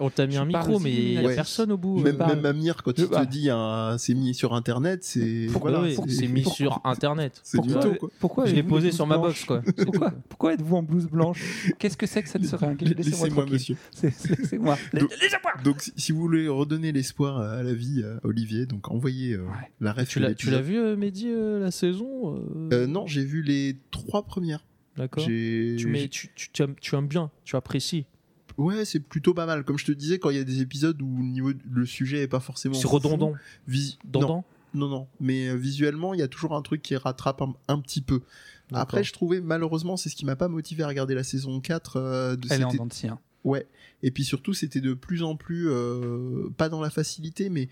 on t'a mis je un parle micro, mais il n'y a personne au bout. Même, Je parle- même Amir, quand je il te parle- dit c'est mis sur Internet, c'est Pourquoi c'est- mis sur Internet. c'est du Pourquoi, tout, quoi. pourquoi Je l'ai posé sur ma box, quoi. Pourquoi, pourquoi êtes-vous en blouse blanche? Qu'est-ce que c'est que cette seringue? Laissez-moi monsieur. C'est- moi. Donc- Donc, si, vous voulez redonner l'espoir à la vie, à Olivier, donc envoyez euh, Ouais. la ref. Tu l'as, tu l'as l'épisode. vu, euh, Mehdi, euh, la saison euh, Euh, Non, j'ai vu les trois premières. D'accord. J'ai- Tu, mets, tu, tu, tu aimes, tu aimes bien, tu apprécies. Ouais, c'est plutôt pas mal. Comme je te disais, quand il y a des épisodes où le niveau, le sujet est pas forcément. C'est redondant. vis- non, non, non. Mais euh, visuellement, il y a toujours un truc qui rattrape un, un petit peu. D'accord. Après, je trouvais malheureusement, c'est ce qui m'a pas motivé à regarder la saison 4. euh, de, Elle est en c'était- dents de scie, hein. Ouais. Et puis surtout, c'était de plus en plus, euh, pas dans la facilité, mais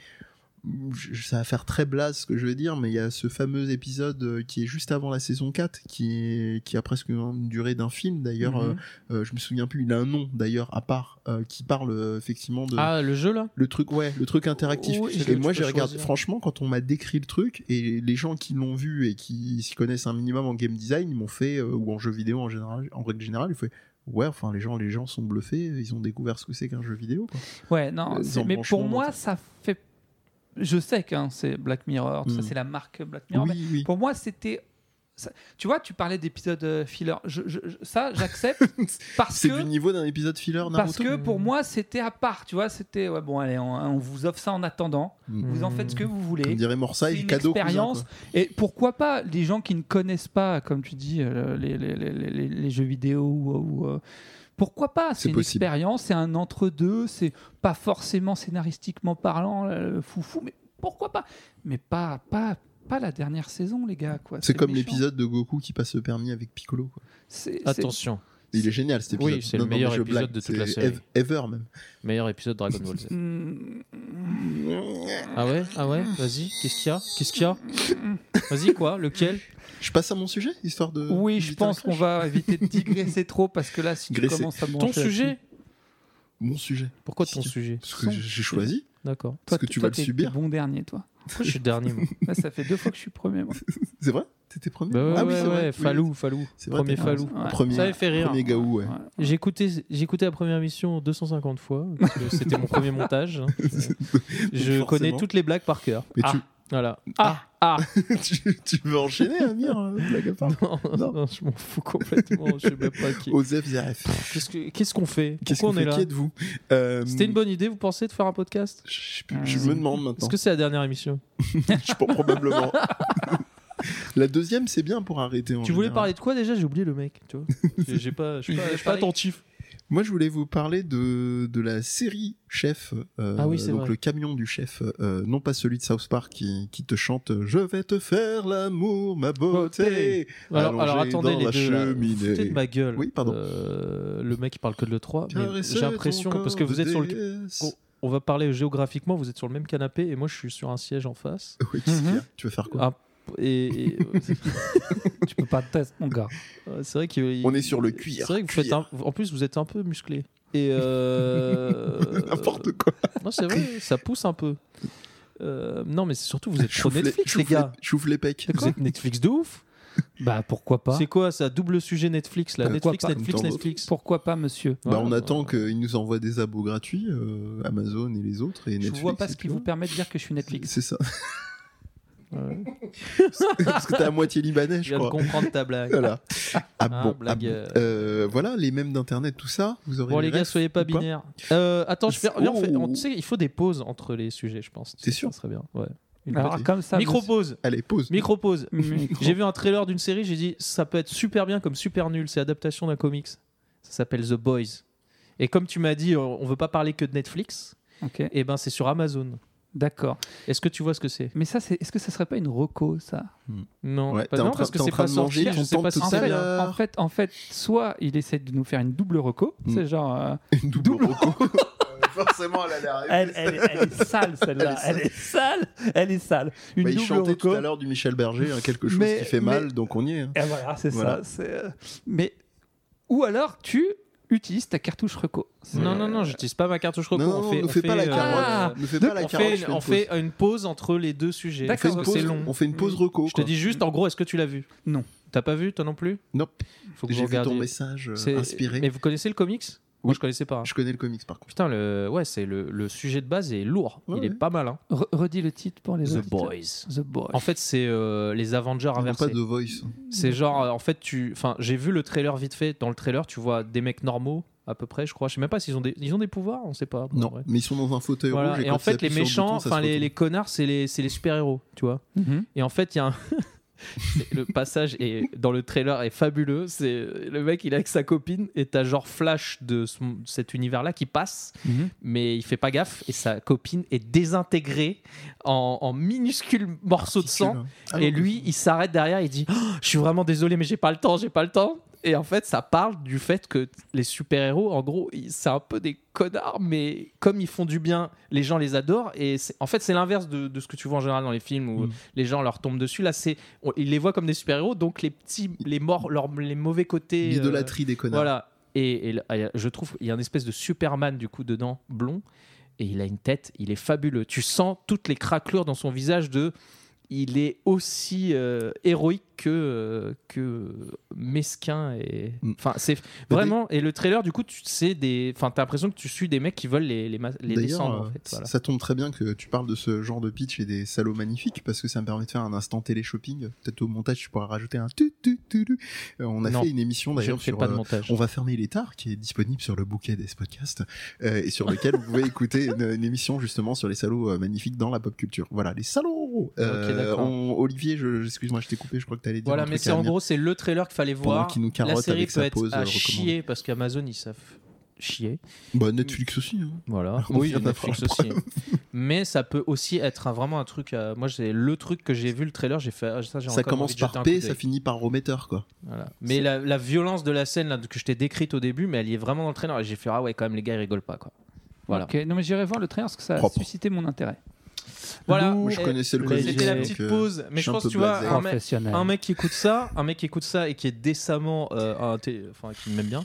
ça va faire très blaze ce que je vais dire, mais il y a ce fameux épisode euh, qui est juste avant la saison 4, qui, est, qui a presque une durée d'un film d'ailleurs. Euh, euh, je me souviens plus, il a un nom d'ailleurs à part, euh, qui parle effectivement de. Ah, le jeu là? Le truc, ouais, le truc interactif. Oui, et moi, j'ai regardé, choisir. franchement, quand on m'a décrit le truc, et les gens qui l'ont vu et qui s'y connaissent un minimum en game design, ils m'ont fait, euh, ou en jeu vidéo en général, en règle générale, ils font, ouais, enfin, les gens, les gens sont bluffés, ils ont découvert ce que c'est qu'un jeu vidéo, quoi. Ouais, non. Euh, Mais pour moi, ça fait. Je sais que hein, c'est Black Mirror, ça, Mm. c'est la marque Black Mirror. mais oui. Pour moi, c'était. Ça- Tu vois, tu parlais d'épisode euh, filler. Je- je- je- ça, j'accepte parce C'est que. du niveau d'un épisode filler Naruto. Parce que pour moi, c'était à part, tu vois, c'était ouais, bon, allez, on, on vous offre ça en attendant, Mm. vous en faites ce que vous Comme voulez. dirait C'est Morsay, une cadeau expérience. Et pourquoi pas les gens qui ne connaissent pas, comme tu dis, euh, les, les- les- les- les jeux vidéo ou. ou, euh, pourquoi pas? C'est C'est une possible. expérience, c'est un entre-deux, c'est pas forcément scénaristiquement parlant, euh, foufou, mais pourquoi pas? Mais pas, pas, pas la dernière saison, les gars. quoi. C'est comme méchant. l'épisode de Goku qui passe le permis avec Piccolo. Quoi. C'est- c'est- Attention, Il est génial cet épisode. Oui, c'est le meilleur épisode blague, de toute la série. ev- Ever même. meilleur épisode de Dragon Ball Z. Ah ouais? Ah ouais? Vas-y, qu'est-ce qu'il y a? Qu'est-ce qu'il y a? Vas-y, quoi? Lequel? Je passe à mon sujet, histoire de. Oui, je pense qu'on va éviter de digresser trop parce que là, si tu Graisser. commences à Ton sujet? Mon sujet. Pourquoi ton Si. sujet? Parce que j'ai choisi. D'accord. Parce Toi, que tu vas le subir. bon dernier, toi. Je suis dernier moi Là, ça fait deux fois que je suis premier. Moi. C'est vrai? T'étais premier? Bah ouais, Ah oui, ouais, c'est vrai. ouais, Oui, Falou, Falou. C'est vrai, Premier t'es- Falou. Ouais. Premier, Ça avait fait rire. premier gaou, ouais. Ouais. J'ai écouté, j'ai écouté la première émission 250 fois. parce que C'était mon premier montage. hein. Je forcément. connais toutes les blagues par cœur. Mais Ah, tu, Voilà. Ah. Ah tu, tu veux enchaîner, Amir euh, blague à part non, Non. non, je m'en fous complètement. je sais même pas qui. Osef Zaref. Qu'est-ce que- qu'est-ce qu'on fait? Qu'est-ce Pourquoi qu'on on est là? Qui êtes-vous? Euh, C'était une bonne idée, vous pensez, de faire un podcast? Je, sais plus, je me demande maintenant. Est-ce que c'est la dernière émission? Je pense probablement. La deuxième, c'est bien pour arrêter. en Tu voulais général. parler de quoi déjà? J'ai oublié le mec. Tu vois J'ai- J'ai pas, je suis pas, je suis pas attentif. Moi, je voulais vous parler de, de la série Chef. euh, Ah oui, c'est donc vrai. le camion du chef, euh, non pas celui de South Park qui, qui te chante Je vais te faire l'amour, ma beauté. Alors, attendez dans les la deux. cheminée. De ma gueule. Oui, pardon. Euh, le mec il parle que de le 3 mais Caresser j'ai l'impression parce que vous êtes sur le. Oh. on va parler géographiquement, vous êtes sur le même canapé et moi je suis sur un siège en face. Oui, Mhm. bien. Tu veux faire quoi? Et, et- Tu peux pas tester, mon gars. euh, c'est vrai qu'il On est sur le cuir. C'est vrai que vous faites un- en plus vous êtes un peu musclé. Et euh... N'importe quoi. Non, c'est vrai, ça pousse un peu. Euh, non, mais c'est surtout vous êtes trop les- Netflix, les chouffe gars. Chouffe les pecs. Vous êtes Netflix de ouf. Bah pourquoi pas C'est quoi ça Double sujet Netflix là. Pourquoi Netflix, pas Netflix, Netflix. Pourquoi pas, monsieur Bah, Voilà. on attend qu'ils nous envoient des abos gratuits, euh, Amazon et les autres. Et Je Netflix, vois pas ce qui vous permet de dire que je suis Netflix. C'est ça. Ouais. Parce que t'es à moitié libanais, Je je viens de crois. comprendre ta blague. Voilà. Ah, Ah, bon. blague, ah bon. euh. Euh, voilà, les mêmes d'internet, tout ça. Vous aurez Bon les gars, soyez pas binaires. Euh, attends, je fais, viens, on fait- Oh. on- tu sais, il faut des pauses entre les sujets, je pense. T'es sûr Ça serait bien. Ouais. Alors comme ça, Micro pause. Allez, pause. Micro pause. J'ai vu un trailer d'une série, j'ai dit ça peut être super bien comme super nul. C'est adaptation d'un comics. Ça s'appelle The Boys. Et comme tu m'as dit, on veut pas parler que de Netflix. Ok, Et ben c'est sur Amazon. D'accord. Est-ce que tu vois ce que c'est? Mais ça, c'est. Est-ce que ça serait pas une reco, ça? Non, Ouais, pas- non train- parce que c'est pas sorti. Je sais pas tout si en fait, en fait, en fait, soit il essaie de nous faire une double reco, Mm. c'est genre. euh, Une double reco. Forcément, elle allait arriver. elle, elle- elle est sale celle-là, Elle elle est sale, elle est sale. Une Bah, il double chantait tout à l'heure du Michel Berger, hein, quelque chose Mais- qui fait mais- mal, donc on y est. hein. Et voilà, c'est Voilà. ça. c'est, euh, Mais ou alors tu utilises ta cartouche reco. Non, non, non, j'utilise pas ma cartouche reco. Non, non, on fait, ne fais pas la carotte. Ah, ne fais de- pas la on carotte. fait, une, fais on une fait une pause entre les deux sujets. pause. On fait D'accord, c'est long. On fait une pause reco. Je te dis juste, en gros, est-ce que tu l'as vu? Non. T'as pas vu, toi non plus? Nope. Faut que J'ai vous vu ton message euh, C'est- inspiré. Mais vous connaissez le comics? Moi, Oui. je connaissais pas. hein. Je connais le comics par contre. Putain, le... ouais, c'est le... le sujet de base est lourd. Ouais, Il est ouais. pas mal. Hein. Re- redis le titre pour les The auditeurs. Boys. The Boys. En fait, c'est euh, les Avengers Non, inversés. pas de voice. C'est genre, euh, en fait, tu. Enfin, j'ai vu le trailer vite fait. Dans le trailer, tu vois des mecs normaux, à peu près, je crois. Je sais même pas s'ils ont des, ils ont des pouvoirs, on sait pas. Bon, Non, ouais. mais ils sont dans un fauteuil Voilà. rouge. Et quand en ils fait, les méchants, enfin les, les connards, c'est les, c'est les super-héros, tu vois. Mhm. Et en fait, il y a un. le passage est, dans le trailer est fabuleux. C'est le mec, il est avec sa copine et t'as genre flash de ce- cet univers-là qui passe, Mhm. mais il fait pas gaffe et sa copine est désintégrée en, en minuscules morceaux de sang. Ah, et lui, il s'arrête derrière, il dit Oh, Je suis vraiment désolé, mais j'ai pas le temps, j'ai pas le temps. Et en fait, ça parle du fait que les super-héros, en gros, c'est un peu des connards, mais comme ils font du bien, les gens les adorent. Et en fait, c'est l'inverse de, de ce que tu vois en général dans les films où Mm. les gens leur tombent dessus. Là, c'est ils les voient comme des super-héros, donc les petits, les morts, les mauvais côtés. euh, L'idolâtrie des connards. voilà. Et, là, il je trouve qu'il y a une espèce de Superman du coup dedans, blond, et il a une tête, il est fabuleux. Tu sens toutes les craquelures dans son visage de. Il est aussi euh, héroïque que, euh, que mesquin et Mm. enfin c'est vraiment et le trailer du coup tu sais des enfin t'as l'impression que tu suis des mecs qui veulent les les, les descendre en euh, fait voilà. ça tombe très bien que tu parles de ce genre de pitch et des salauds magnifiques parce que ça me permet de faire un instant télé-shopping. Peut-être au montage, tu pourras rajouter un tu tu tu. Euh, On a Non, fait une émission d'ailleurs sur pas de montage On va fermer l'étard qui est disponible sur le bouquet des podcasts et sur lequel vous pouvez écouter une, une émission justement sur les salauds magnifiques dans la pop culture. Voilà, les salauds. Euh, on- Olivier, je, excuse-moi, je t'ai coupé. Je crois que t'allais dire. voilà mais c'est en gros c'est le trailer qu'il fallait voir nous la série avec peut sa être pause, à euh, chier parce qu'Amazon ils savent chier Bah Netflix aussi. hein. Voilà. On oui, Netflix aussi. Mais ça peut aussi être un- vraiment un truc. euh, moi, c'est le truc que j'ai vu le trailer. J'ai fait ah, ça. Ça commence par P, ça finit par remetteur quoi. Voilà. Mais la, la violence de la scène là, que je t'ai décrite au début, mais elle y est vraiment dans le trailer. Et j'ai fait ah ouais, quand même les gars ils rigolent pas quoi. Voilà. Ok, non mais j'irai voir le trailer parce que ça a Propre. suscité mon intérêt. Voilà. Moi, je Et connaissais le C'était la petite euh, pause. Mais je pense tu vois un mec, un mec qui écoute ça, un mec qui écoute ça et qui est décemment, euh, enfin qui m'aime bien,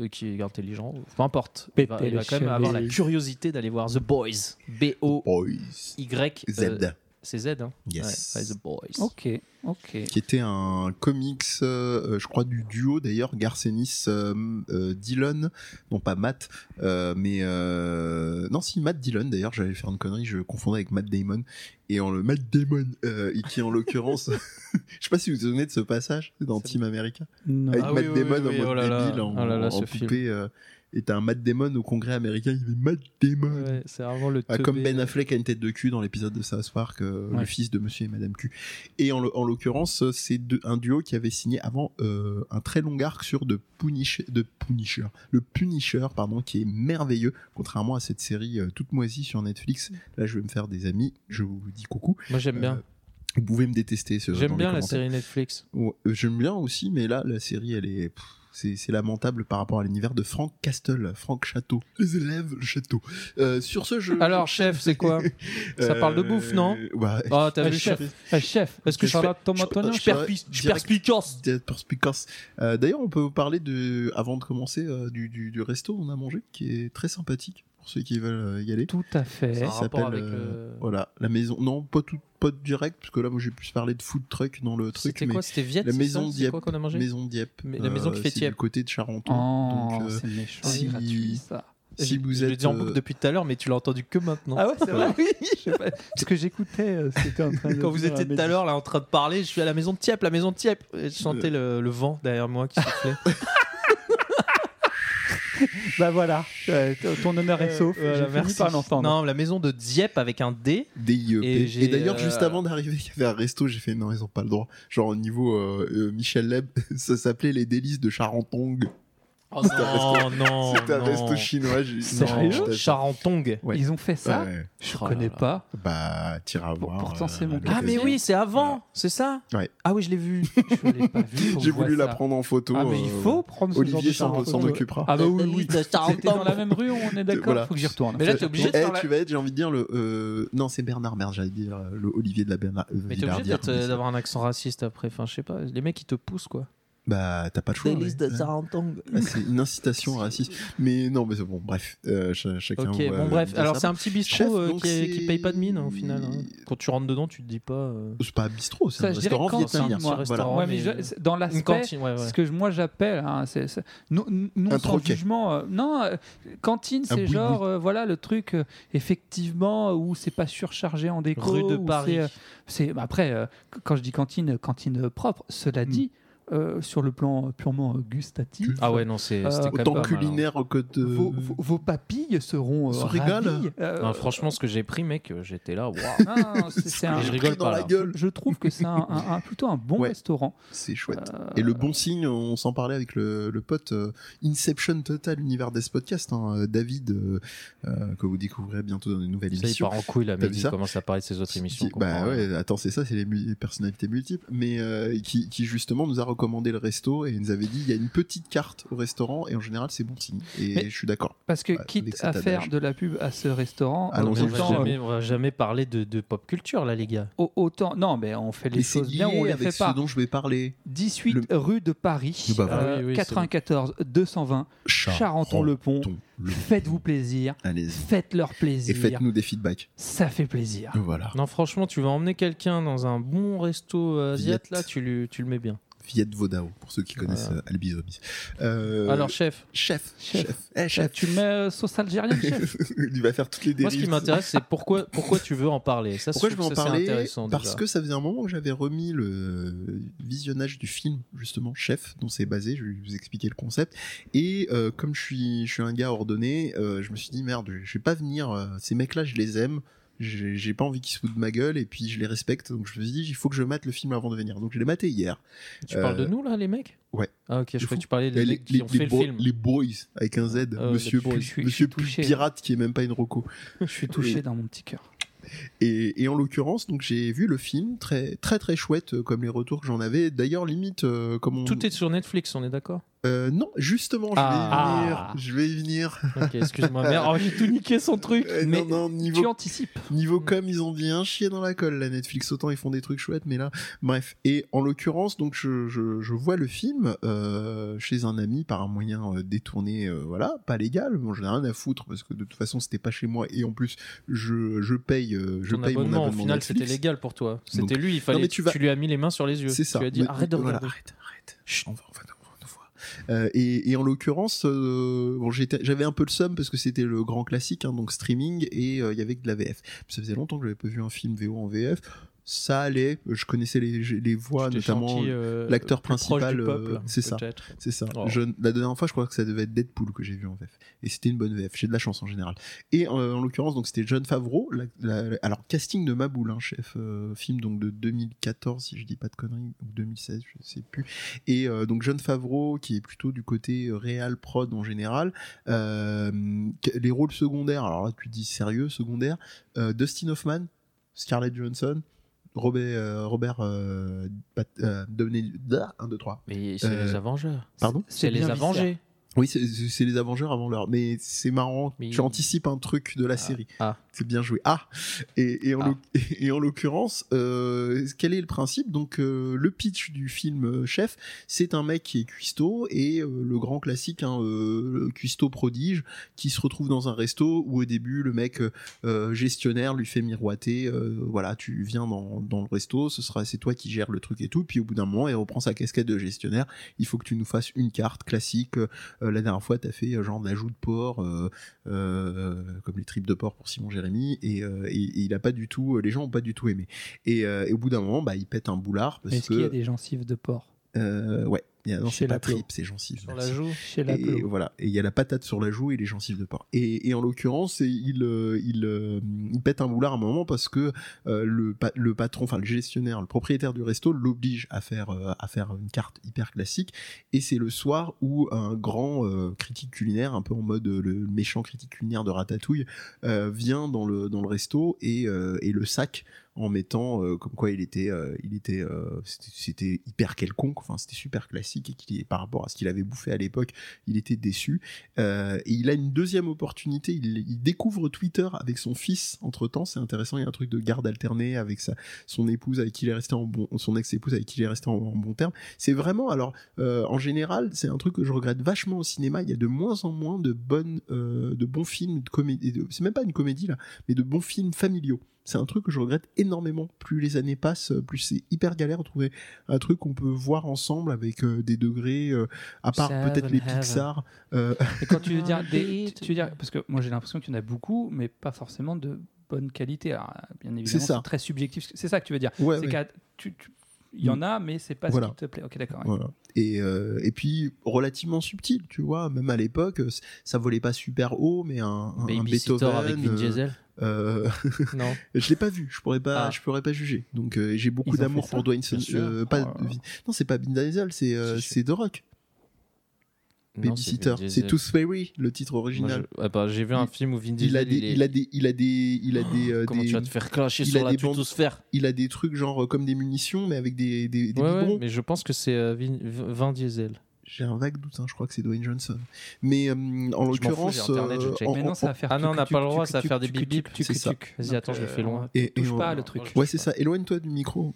euh, qui est intelligent, peu importe. Il va, il va quand même avoir la curiosité d'aller voir The Boys. B O Boys. Y Z. C'est Z, hein Yes. Ouais, The Boys. Ok, ok. qui était un comics, euh, je crois du duo d'ailleurs, Garcenis euh, euh, Dillon, non pas Matt, euh, mais euh, non si Matt Dillon d'ailleurs, j'allais faire une connerie, je confondais avec Matt Damon et en le Matt Damon euh, et qui en l'occurrence, je sais pas si vous vous souvenez de ce passage dans Team America Non. avec Ah Matt oui, Damon oui, oui, en mode oh là en, Oh là là, en poupée. Et t'as un Matt Damon au Congrès américain, il avait Matt Damon. Ouais, c'est vraiment le Ah, comme. Ben Affleck a une tête de cul dans l'épisode de South Park, euh, Ouais. le fils de Monsieur et Madame Q. Et en, en l'occurrence, c'est un duo qui avait signé avant euh, un très long arc sur de Punisher, de Punisher, le Punisher, pardon, qui est merveilleux, contrairement à cette série euh, toute moisie sur Netflix. Là, je vais me faire des amis, je vous dis coucou. Moi, j'aime bien. Vous pouvez me détester. ce- J'aime bien la série Netflix. Ouais, J'aime bien aussi, mais là, la série, elle est. pff, C'est lamentable par rapport à l'univers de Frank Castle, Frank Château. Les élèves, le château. Euh, sur ce jeu. Alors, chef, c'est quoi? Ça parle de bouffe, non? Bah, Oh, t'as Ah, vu, chef. chef Eh, chef, est-ce que Je parle tomate je- perspicace. Perspicace. Euh, D'ailleurs, on peut vous parler de, avant de commencer, euh, du, du, du resto où on a mangé, qui est très sympathique pour ceux qui veulent euh, y aller. Tout à fait. Ça un rapport s'appelle, avec euh, le- voilà, la maison. Non, pas tout, pas direct, parce que là, moi, j'ai plus parlé de food truck dans le truc. C'était quoi C'était Viette la c'est maison ça Dieppe. quoi qu'on a mangé Maison Dieppe. Mais la maison qui fait c'est Dieppe. du côté de Charenton. Oh, Donc, euh, c'est méchant, si- c'est gratuit ça. si vous Je l'ai êtes, dit en euh, boucle depuis tout à l'heure, mais tu l'as entendu que maintenant. Ah ouais, c'est vrai Oui, je sais pas. Ce que j'écoutais, euh, c'était en train de Quand vous étiez tout à l'heure là en train de parler, je suis à la maison de Tieppe, la maison de Tieppe. Et je sentais le, le vent derrière moi qui soufflait. Bah voilà, euh, ton honneur est sauf. Voilà, J'ai fini merci. par. Non, la maison de Dieppe avec un D. DIEP. Et Et, d'ailleurs, euh, juste avant d'arriver, il y avait un resto, j'ai fait non, ils ont pas le droit. Genre au niveau euh, euh, Michel Leb, ça s'appelait les délices de Charentong. Oh non, non. C'était un resto chinois. Sérieux. Charentongue. Ouais. Ils ont fait ça Ouais. Je Oh connais là. pas. Bah, t'iras Pour- voir. pourtant, c'est mon à cas. Ah mais oui, c'est avant, Voilà. c'est ça Ouais. Ah oui, je l'ai vu. Je l'ai pas vu. faut que J'ai voulu la ça. prendre en photo. Ah mais il euh, faut prendre ce genre Olivier s'en occupera. Ah bah oui, oui. Dans la même rue, on est d'accord Voilà. Faut que j'y retourne. Mais là, t'es obligé de Eh, faire tu vas être, j'ai envie de dire le. euh, Non, c'est Bernard Merde, j'allais dire euh, le Olivier de la Bernard. euh, Mais t'es obligé c'est- d'avoir un accent raciste après. Enfin, je sais pas. Les mecs, ils te poussent quoi. Bah, t'as pas de choix. Ah, c'est une incitation raciste. Mais non, mais c'est bon, bref. euh, ch- chacun. Ok, voit, bon euh, bref. Alors c'est un petit bistrot Chef, euh, qui, est- qui c'est- paye pas de mine hein, au final. hein. Quand tu rentres dedans, tu te dis pas. euh, C'est pas un bistrot, c'est Ça, un restaurant cantine, vietnamien. moi. Voilà. Ouais, mais je- c'est- dans l'aspect, cantine, ouais, ouais. ce que moi j'appelle, hein, c'est, c'est- non, non Un sans troquet. jugement, euh, non, euh, cantine c'est genre, euh, voilà, le truc, euh, effectivement, où c'est pas surchargé en déco. Rue de Paris. c'est, euh, C'est, bah, après, euh, qu- quand je dis cantine, cantine propre, cela Mm. dit, euh, sur le plan purement gustatif, Ah ouais, non, c'est Euh, Autant pas mal, hein. culinaire que de. vos, vos- vos papilles seront euh, Se ravies. Euh, Non, franchement, ce que j'ai pris, mec, j'étais là. waouh. non, non, c'est, c'est un- Et je rigole dans pas, la là. gueule. je trouve que c'est un, un- un- plutôt un bon Ouais. restaurant. C'est chouette. Euh, Et le bon signe, on s'en parlait avec le, le pote euh, Inception Total Univers des podcasts, hein, David, euh, euh, que vous découvrirez bientôt dans une nouvelle Ça, il émission. part en couille là, mais il ça commence à parler de ses autres émissions. Qui- bah ouais, attends, c'est ça, c'est les, personnalités multiples, mais euh, qui, qui justement nous a recommandé le resto et nous avait dit il y a une petite carte au restaurant et en général c'est bon signe. Et Mais- je suis d'accord. Parce que quitte à faire adage. de la pub à ce restaurant, Allons-y, Mais on va autant, jamais, on va jamais parler de, de pop culture là, les gars. euh, au- autant, non, mais on fait les Mais choses bien, on les avec fait ce pas. dont je vais parler. 18 rue de Paris, Bah voilà. euh, Oui, oui, c'est 94 220, Charenton-le-Pont. Le- Faites-vous plaisir, faites leur Et plaisir, faites-nous des feedbacks. ça fait plaisir. Voilà. Non, franchement, tu vas emmener quelqu'un dans un bon resto euh, asiat, Viette. là, tu, lui- tu le mets bien. Viet Vodao, pour ceux qui connaissent Voilà. euh, Albi. Euh, Alors, chef, chef, Chef. chef, Eh, chef. Tu mets euh, sauce algérienne, chef Il va faire toutes les moi, dérives. ce qui m'intéresse, c'est pourquoi, pourquoi tu veux en parler? Ça, Pourquoi je veux en parler? intéressant, Parce déjà. que ça faisait un moment que j'avais remis le visionnage du film, justement, Chef, dont c'est basé, je vais vous expliquer le concept. Et euh, comme je suis, je suis un gars ordonné, euh, je me suis dit, merde, je vais pas venir, ces mecs-là, je les aime, j'ai j'ai pas envie qu'ils se foutent de ma gueule, et puis je les respecte, donc je me suis dit, il faut que je mate le film avant de venir. Donc je l'ai maté hier. Tu parles de Euh, nous, là, les mecs? ouais. Ah, ok, je fou. que tu parlais des les, mecs qui ont fait le bo- film. les boys, avec un Z, Euh, monsieur, les plus, Je suis- monsieur plus pirate qui est même pas une roco. Je suis touché dans mon petit cœur. Et, et en l'occurrence, donc j'ai vu le film très très très chouette euh, comme les retours que j'en avais. D'ailleurs, limite euh, comme on... Tout est sur Netflix, on est d'accord? Euh, non, justement, je Ah. vais y venir. Je vais y venir. Ok, excuse-moi, merde. Oh, j'ai tout niqué son truc. Euh, Mais non, non, Tu niveau, anticipes. niveau com, ils ont bien chié dans la colle, la Netflix. Autant ils font des trucs chouettes, mais là, bref. Et en l'occurrence, donc, je, je, je vois le film euh, chez un ami par un moyen euh, détourné, voilà, pas légal. Bon, j'en ai rien à foutre parce que de toute façon, c'était pas chez moi et en plus, je, je paye, je Ton paye mon abonnement, abonnement au final, c'était légal pour toi. C'était lui, il fallait. mais tu, tu vas- lui as mis les mains sur les yeux. C'est ça. Tu lui as dit Mais- arrête de voilà, regarder. arrête, arrête. Chut, on va, on va, on va, on va voir. Euh, et, en l'occurrence, euh, j'avais un peu le seum parce que c'était le grand classique, hein, donc streaming, et euh, il y avait que de la VF. Ça faisait longtemps que j'avais pas vu un film VO en VF. Ça allait, je connaissais les, les voix, notamment. euh, l'acteur principal, euh, c'est ça. C'est ça. Oh. Je- la dernière fois, je crois que ça devait être Deadpool que j'ai vu en VF. Et c'était une bonne VF. J'ai de la chance en général. Et euh, en l'occurrence, donc c'était John Favreau. la- la- alors casting de Maboul, hein, chef euh, film donc de 2014 si je dis pas de conneries ou 2016, je sais plus. Et donc John Favreau qui est plutôt du côté réal prod en général. Les rôles secondaires. Alors là, tu dis sérieux secondaire. Dustin Hoffman, Scarlett Johansson. Robert, euh, Robert euh, Pat- euh, Downey- 1, 2, 3. Mais c'est Euh, les Avengeurs. Pardon C'est les Avengers. Oui, c'est- les Avengeurs avant l'heure. Mais c'est marrant, Mais- tu anticipes un truc de la série. Ah. C'est bien joué. Ah Et, et en, Ah. l'occurrence, euh, quel est le principe? Donc, euh, le pitch du film euh, Chef, c'est un mec qui est cuistot et euh, le grand classique, hein, euh, le cuistot prodige, qui se retrouve dans un resto où au début, le mec gestionnaire lui fait miroiter euh, voilà, tu viens dans, dans le resto, ce sera c'est toi qui gères le truc et tout. Puis au bout d'un moment, il reprend sa casquette de gestionnaire. Il faut que tu nous fasses une carte classique. Euh, la dernière fois, tu as fait euh, genre de l'ajout de porc, euh, comme les tripes de porc pour Simon Jérémy, et, et- et il a pas du tout, les gens ont pas du tout aimé. Et, et au bout d'un moment, bah, il pète un boulard parce Est-ce qu'il y a des gencives de porc? Ouais, non, Chez c'est pas tripes, c'est gencives. Sur merci. la joue. chez la Et voilà, et il y a la patate sur la joue et les gencives de porc. Et, et en l'occurrence, il, euh, il, euh, il pète un boulard à un moment parce que euh, le, le patron, enfin le gestionnaire, le propriétaire du resto l'oblige à faire, euh, à faire une carte hyper classique. Et c'est le soir où un grand euh, critique culinaire, un peu en mode le méchant critique culinaire de Ratatouille, euh, vient dans le, dans le resto et, euh, et le sac en mettant euh, comme quoi il était euh, il était euh, c'était- hyper quelconque enfin c'était super classique et qu'il par rapport à ce qu'il avait bouffé à l'époque il était déçu. Et il a une deuxième opportunité. Il, découvre Twitter avec son fils entre temps c'est intéressant il y a un truc de garde alternée avec sa son épouse avec qui il est resté en bon son ex épouse avec qui il est resté en, en bon terme. C'est vraiment alors en général c'est un truc que je regrette vachement au cinéma. Il y a de moins en moins de bonnes de bons films de comédie c'est même pas une comédie là mais de bons films familiaux c'est un truc que je regrette énormément. Plus les années passent, plus c'est hyper galère de trouver un truc qu'on peut voir ensemble avec euh, des degrés, euh, à part Seven peut-être les Heaven. Pixar. euh, Et quand tu veux dire, des, tu veux dire, parce que moi j'ai l'impression qu'il y en a beaucoup, mais pas forcément de bonne qualité. Alors, bien évidemment, ça. c'est très subjectif. C'est ça que tu veux dire. ouais, c'est ouais. qu'à- tu- tu- il y en a, mais c'est pas Voilà. ce qui te plaît. Ok, d'accord. ouais. Voilà. Et, euh, et puis relativement subtil, tu vois. Même à l'époque, euh, ça volait pas super haut, mais un, un, un Beethoven. avec Vin euh, Diesel. euh, Non. je l'ai pas vu, je pourrais pas, Ah. je pourrais pas juger. Donc euh, j'ai beaucoup d'amour pour Dwayne Johnson. euh, pas, Oh non, c'est pas Vin Diesel, c'est euh, C'est The Rock. Babysitter. C'est. Tooth Fairy, le titre original. je- ah bah, J'ai vu un Il- film où Vin il Diesel. a des, il est- il a des, il a des, il a des, Comment des- tu vas te faire clasher il sur a la des bandes- tutosphère il a des trucs genre comme des munitions, mais avec des, des, des Ouais, mais je pense que c'est euh, Vin, Vin Diesel. J'ai un vague doute, hein, je crois que c'est Dwayne Johnson. Mais euh, en l'occurrence, euh, check. en- Maintenant, en- ça va faire. Ah non, on n'a pas le droit, ça va faire des bip bip. tuc, tuc. Vas-y, attends, je le fais loin. et, Touche pas le truc. Ouais, c'est ça. Éloigne-toi du micro.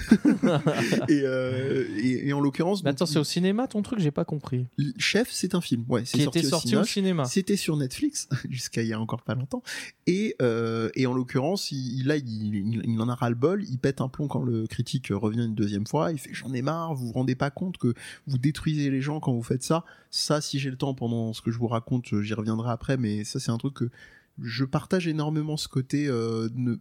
et, euh, et, et en l'occurrence, attends, c'est au cinéma ton truc J'ai pas compris. Chef, c'est un film. Ouais, c'est Qui sorti sorti cinéma. au cinéma. C'était sur Netflix jusqu'à il y a encore pas longtemps. Et, euh, et en l'occurrence, il, là, il, il- il en a ras le bol. Il pète un plomb quand le critique revient une deuxième fois. Il fait J'en ai marre, vous vous rendez pas compte que vous détruisez les gens quand vous faites ça. Ça, si j'ai le temps pendant ce que je vous raconte, j'y reviendrai après. Mais ça, c'est un truc que je partage énormément ce côté. euh, ne-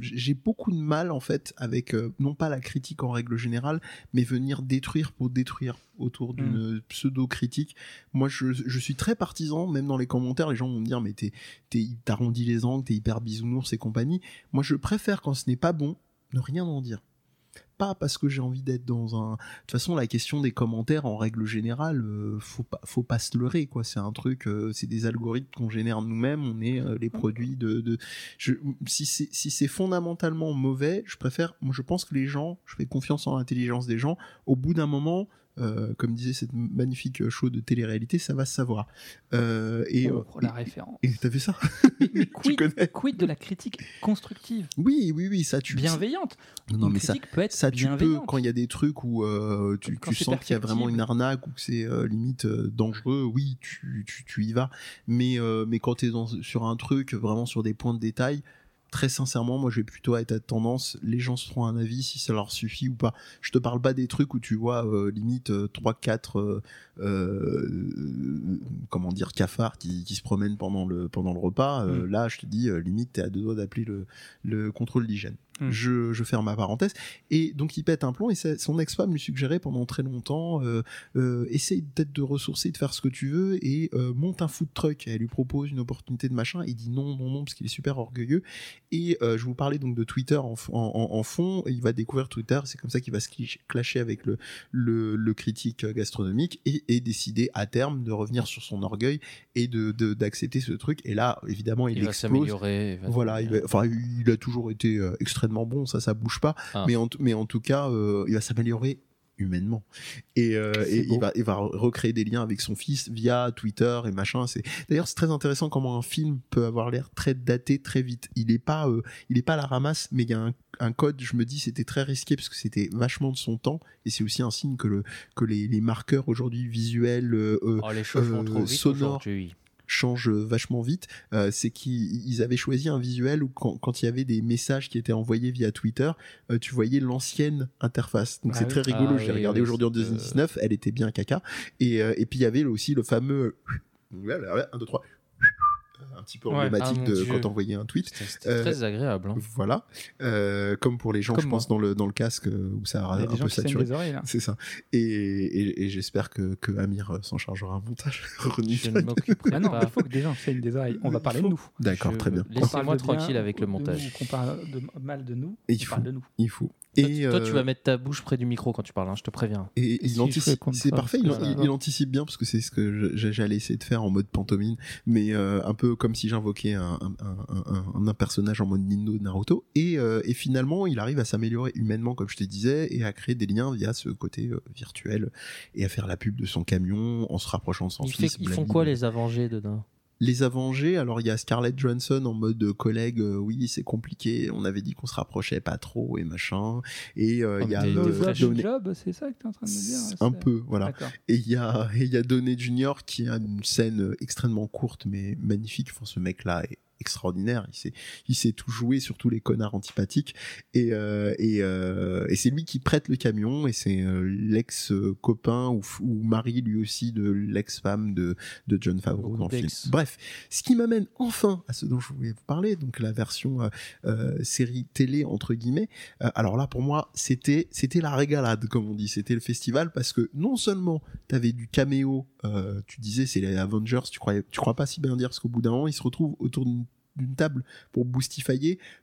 j'ai beaucoup de mal en fait avec euh, non pas la critique en règle générale mais venir détruire pour détruire autour d'une pseudo critique moi je, je suis très partisan même dans les commentaires les gens vont me dire mais t'es- t'arrondis les angles t'es hyper bisounours et compagnie. Moi je préfère quand ce n'est pas bon ne rien en dire pas parce que j'ai envie d'être dans un de toute façon la question des commentaires en règle générale euh, faut pas faut pas se leurrer quoi. C'est un truc euh, c'est des algorithmes qu'on génère nous-mêmes. On est euh, les produits de, si c'est si fondamentalement mauvais je préfère je pense que les gens je fais confiance en l'intelligence des gens. Au bout d'un moment euh, comme disait cette magnifique show de télé-réalité, ça va se savoir. Euh, et Oh, euh, la référence. et t'as vu ça Mais, quid, de la critique constructive, Oui, oui, oui, ça tu bienveillante Non, Une mais ça, peut être ça tu peux quand il y a des trucs où euh, tu, sens qu'il y a vraiment une arnaque ou que c'est limite dangereux, oui, tu, tu, tu y vas. Mais, mais quand tu es sur un truc, vraiment sur des points de détail, très sincèrement, moi je vais plutôt être à tendance, les gens se feront un avis si ça leur suffit ou pas. Je te parle pas des trucs où tu vois euh, limite 3-4 comment dire cafards qui, qui se promènent pendant le, pendant le repas. Euh, Mm. Là, je te dis, euh, limite, t'es à deux doigts d'appeler le, le contrôle d'hygiène. Mm. Je, je ferme ma parenthèse. Et donc il pète un plomb et ça- son ex-femme lui suggérait pendant très longtemps euh, euh, essaye peut-être de ressourcer, de faire ce que tu veux et euh, monte un food truck. Elle lui propose une opportunité de machin. Il dit non, non, non parce qu'il est super orgueilleux. Et euh, je vous parlais donc de Twitter en, f- en, en- en fond. Il va découvrir Twitter. C'est comme ça qu'il va se clasher avec le, le, le critique gastronomique et, et décider à terme de revenir sur son orgueil et de de- d'accepter ce truc. Et là, évidemment, il, Il va explose. s'améliorer. va- Voilà, il, va- enfin, il a toujours été euh, extrêmement bon, ça, ça bouge pas. Ah. Mais, en, mais en tout cas, euh, il va s'améliorer humainement. Et, euh, et il, va, il va recréer des liens avec son fils via Twitter et machin. C'est d'ailleurs c'est très intéressant comment un film peut avoir l'air très daté très vite. Il est pas, euh, il est pas à la ramasse, mais il y a un, un code. Je me dis c'était très risqué parce que c'était vachement de son temps et c'est aussi un signe que le que les, les marqueurs aujourd'hui visuels euh, Oh, les choses vont trop vite sonore. aujourd'hui. Change vachement vite, euh, c'est qu'ils ils avaient choisi un visuel où quand, quand il y avait des messages qui étaient envoyés via Twitter, euh, tu voyais l'ancienne interface. Donc Ah c'est oui. très rigolo. Ah oui, regardé oui, aujourd'hui en c'est, euh, 2019, elle était bien caca. Et, euh, et puis il y avait aussi le fameux 1, 2, 3 un petit peu Ouais. emblématique Ah, mon de Dieu. quand t'envoyais un tweet. C'était c'était Euh, très agréable. hein. Voilà, Euh, comme pour les gens, Comme je moi. pense dans le dans le casque euh, où ça a un peu saturé. C'est ça. Et, et, et j'espère que, que Amir s'en chargera un montage. Je ne m'occuperai Ah non, pas. il faut que des gens saignent des oreilles. On va parler de nous. D'accord, très bien. On Laissez-moi tranquille avec le montage. nous, Qu'on parle de mal de nous. Et on il faut. de nous. Il faut. Toi, Et, tu- toi, tu euh, vas mettre ta bouche près du micro quand tu parles, hein, je te préviens. Et, Et il si anticipe, c'est parfait, il, voilà. il- il anticipe bien parce que c'est ce que j'allais essayer de faire en mode pantomime, mais euh, un peu comme si j'invoquais un, un, un, un- un personnage en mode Nindo de Naruto. Et, euh, et finalement, il arrive à s'améliorer humainement, comme je te disais, et à créer des liens via ce côté euh, virtuel et à faire la pub de son camion en se rapprochant de son Ils, fils. fait- ils font quoi les Avengers dedans? Les Avengers, alors il y a Scarlett Johansson en mode collègue, euh, oui c'est compliqué, on avait dit qu'on se rapprochait pas trop et machin, et euh, Oh, il y a euh. Downey- job, c'est ça que tu es en train de me dire un peu, voilà. Et il y a, il y a Junior qui a une scène euh, extrêmement courte mais magnifique. Enfin, ce mec-là est extraordinaire. Il sait, il sait tout jouer, surtout les connards antipathiques. Et, euh, et, euh, et c'est lui qui prête le camion et c'est euh, l'ex-copain ou, ou mari lui aussi de l'ex-femme de, de John Favreau dans le film. Bref, ce qui m'amène enfin à ce dont je voulais vous parler, donc la version euh, euh, série télé entre guillemets. Alors là, pour moi, c'était c'était la régalade, comme on dit. C'était le festival parce que non seulement t'avais du caméo, euh, tu disais c'est les Avengers, tu croyais, tu crois pas si bien dire parce qu'au bout d'un moment, ils se retrouvent autour d'une d'une table pour boostifier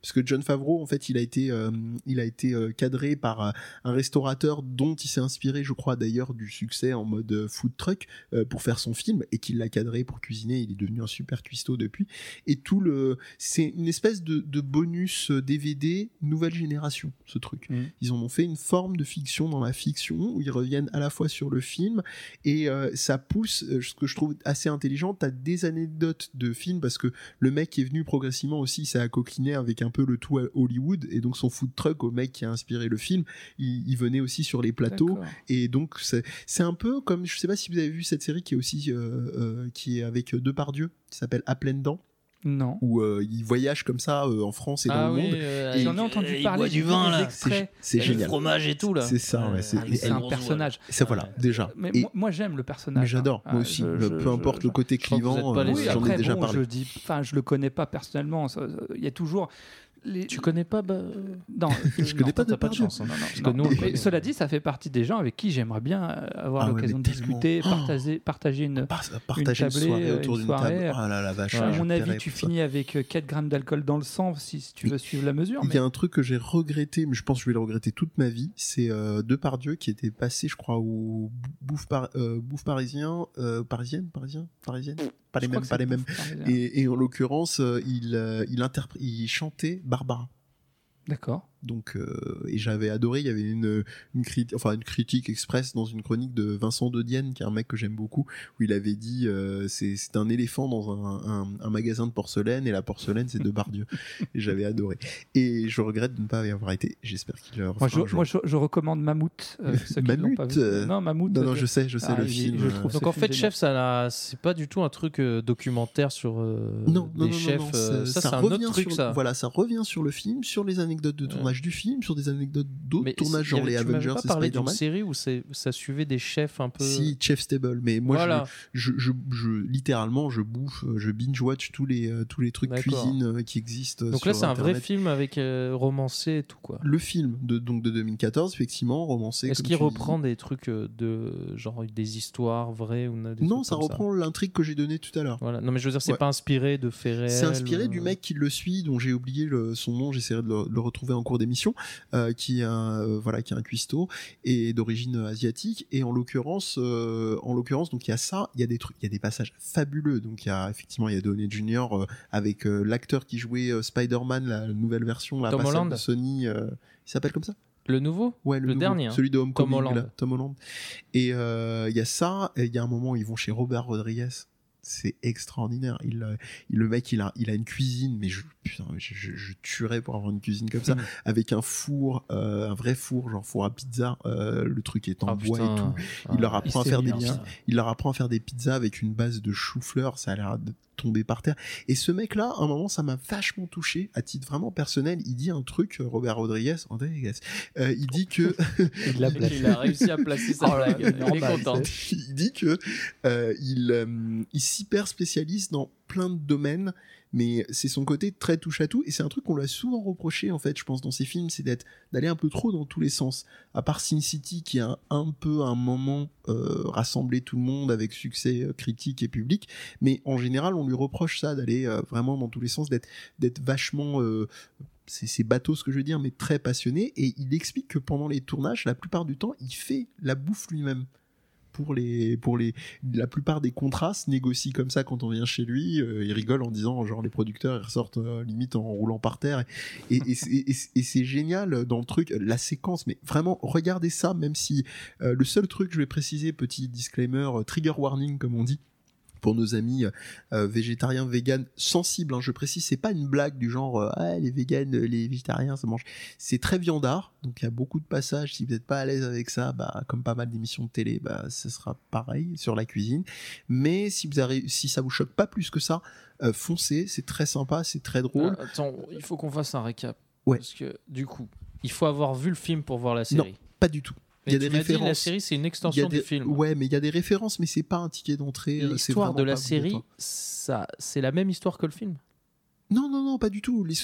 parce que John Favreau en fait il a été euh, il a été euh, cadré par euh, un restaurateur dont il s'est inspiré je crois d'ailleurs du succès en mode food truck euh, pour faire son film et qu'il l'a cadré pour cuisiner. Il est devenu un super cuistot depuis. Et tout le c'est une espèce de, de bonus DVD nouvelle génération ce truc. Mhm. ils en ont fait une forme de fiction dans la fiction où ils reviennent à la fois sur le film et euh, ça pousse ce que je trouve assez intelligent. T'as des anecdotes de films parce que le mec est venu progressivement aussi ça a coquiné avec un peu le tout à Hollywood et donc son food truck au mec qui a inspiré le film il, il venait aussi sur les plateaux. Et donc c'est c'est un peu comme je sais pas si vous avez vu cette série qui est aussi euh, euh, qui est avec Depardieu qui s'appelle À pleines dents Non. où euh, il voyage comme ça euh, en France et dans le monde euh, J'en ai entendu il parler. du vin là. c'est a le génial fromage et tout là. C'est ça, ouais, c'est- Ah, un personnage. ça voilà déjà Mais Et- moi, j'aime le personnage. mais j'adore hein. moi Ah, aussi je- le- je- peu importe je- le côté clivant euh, j'en ai déjà bon, parlé je dis, enfin, je le connais pas personnellement. Il y a toujours. Les... Tu connais pas bah, Non, Je connais pas t'as pas de chance. hein. Non, non, non. nous, Mais cela dit, ça fait partie des gens avec qui j'aimerais bien euh, avoir Ah l'occasion de discuter, Oh. partager, partager une. Par- partager une, tablée, soirée euh, autour une d'une table ah là là vache à mon avis, tu ça. finis avec euh, 4 grammes d'alcool dans le sang si, si tu veux suivre la mesure. Il Mais... y a un truc que j'ai regretté, mais je pense que je vais le regretter toute ma vie, c'est euh, Depardieu qui était passé, je crois, au bouffe, par, euh, bouffe parisien, euh, parisienne, parisien, parisienne, pas les mêmes, pas les mêmes. Et, et en l'occurrence, euh, il, euh, il, il chantait Barbara. D'accord. Donc, euh, et j'avais adoré. Il y avait une, une, enfin, une critique express dans une chronique de Vincent Dodienne, qui est un mec que j'aime beaucoup, où il avait dit euh, c'est c'est un éléphant dans un, un, un magasin de porcelaine et la porcelaine c'est de Bardieu. et j'avais adoré. Et je regrette de ne pas y avoir été. J'espère qu'il le Moi, je, moi, je, je recommande Mammouth. euh, ceux qui l'ont Mammouth, pas vu. Non, Mammouth. Non, non, je sais, je sais Ah, le il- film. je trouve Donc en film fait, génial. chef, ça c'est pas du tout un truc euh, documentaire sur euh, non, non, des non, non, chefs. non, ça, ça, ça c'est un autre revient truc, sur, ça. Voilà, ça revient sur le film, sur les anecdotes de tournage du film, sur des anecdotes d'autres tournages, genre avait- les Avengers pas et Spider-Man. série où c'est- ça suivait des chefs un peu. Si, Chef Stable, mais moi, voilà. je, je, je, littéralement, je bouffe, euh, je binge-watch tous les, euh, tous les trucs cuisine euh, qui existent. Donc sur là, c'est un vrai film avec euh, romancé et tout quoi. Le film de, donc, de 2014, effectivement, romancé. Est-ce qu'il reprend dis. des trucs euh, de genre des histoires vraies ou des Non, ça reprend l'intrigue que j'ai donnée tout à l'heure. Voilà. Non, mais je veux dire, c'est Ouais. pas inspiré de faits réels. C'est inspiré du euh, mec qui le suit, dont j'ai oublié le- son nom, j'essaierai de le, le retrouver en cours d'émission, euh, qui est un, euh, voilà, qui est un cuistot et d'origine asiatique. Et en l'occurrence, euh, en l'occurrence, donc il y a ça, il y a des trucs, il y a des passages fabuleux. Donc il y a effectivement, il y a Downey euh, avec l'acteur qui jouait Spider-Man, la nouvelle version, la de Sony. il s'appelle comme ça? Le nouveau? Ouais, Le nouveau, dernier, hein. celui de Homecoming, Tom Holland. là, Tom Holland. Et euh, il y a ça, il y a un moment où ils vont chez Robert Rodriguez. C'est extraordinaire. Il, euh, il- le mec, il a, il a une cuisine, mais je, putain, je, je, je tuerais pour avoir une cuisine comme ça, avec un four, euh, un vrai four, genre four à pizza. euh, le truc est en Ah, bois putain. et tout. Ah, Il leur apprend à c'est faire des bien, ça. Il leur apprend à faire des pizzas avec une base de chou-fleur. Ça a l'air de tomber par terre. Et ce mec-là, à un moment, ça m'a vachement touché. À titre vraiment personnel, il dit un truc, euh, Robert Rodriguez, Rodriguez, euh, il dit que Il l'a placé. Il a réussi à placer sa Oh blague. Il est content. il dit que euh, il, euh, il s'hyper spécialise dans plein de domaines, mais c'est son côté très touche à tout et c'est un truc qu'on lui a souvent reproché en fait, je pense dans ses films, c'est d'être d'aller un peu trop dans tous les sens. À part Sin City qui a un, peu un moment euh, rassemblé tout le monde avec succès euh, critique et public, mais en général on lui reproche ça d'aller euh, vraiment dans tous les sens, d'être d'être vachement c'est bateau ce que je veux dire, mais très passionné. Et il explique que pendant les tournages, la plupart du temps, il fait la bouffe lui-même. Pour les, pour les, la plupart des contrats se négocient comme ça quand on vient chez lui. Euh, il rigole en disant, genre, les producteurs, ils ressortent euh, limite en roulant par terre. Et, et, c'est génial dans le truc, la séquence. Mais vraiment, regardez ça, même si euh, le seul truc, je vais préciser, petit disclaimer, euh, trigger warning, comme on dit pour nos amis euh, végétariens, véganes, sensibles. hein, je précise, c'est pas une blague du genre euh, ah, les véganes, les végétariens, ça mange. C'est très viandard, donc il y a beaucoup de passages. Si vous n'êtes pas à l'aise avec ça, bah, comme pas mal d'émissions de télé, bah, ce sera pareil sur la cuisine. Mais si vous avez, si ça vous choque pas plus que ça, euh, foncez. C'est très sympa, c'est très drôle. Ah, attends, il faut qu'on fasse un récap. Ouais. Parce que du coup, il faut avoir vu le film pour voir la série. Pas du tout. Mais il y a tu des m'as dit, la série, c'est une extension des- du film. Ouais, mais il y a des références, mais c'est pas un ticket d'entrée. euh, L'histoire de la série, ça, c'est la même histoire que le film. Non, non, non, pas du tout. Les-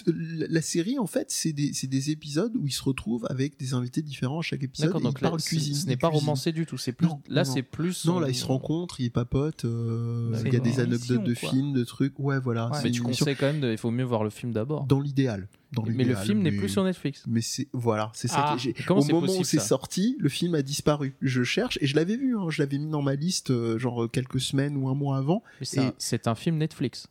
la, série, en fait, c'est des, des épisodes où ils se retrouvent avec des invités différents à chaque épisode. D'accord, donc ils là, parlent cuisine. ce n'est pas romancé du tout. C'est plus, Non, là, c'est plus. Non, là, on- ils se rencontrent, ils papotent. euh, Il y a des anecdotes de films, de trucs. Ouais, voilà. Ouais. Mais tu émission conseilles quand même, de, il faut mieux voir le film d'abord. dans l'idéal. Mais le film n'est plus sur Netflix. Mais c'est voilà, c'est ça Ah, que Au moment où c'est sorti, le film a disparu. Je cherche et je l'avais vu. hein, je l'avais mis dans ma liste, euh, genre quelques semaines ou un mois avant. Et- c'est un film Netflix.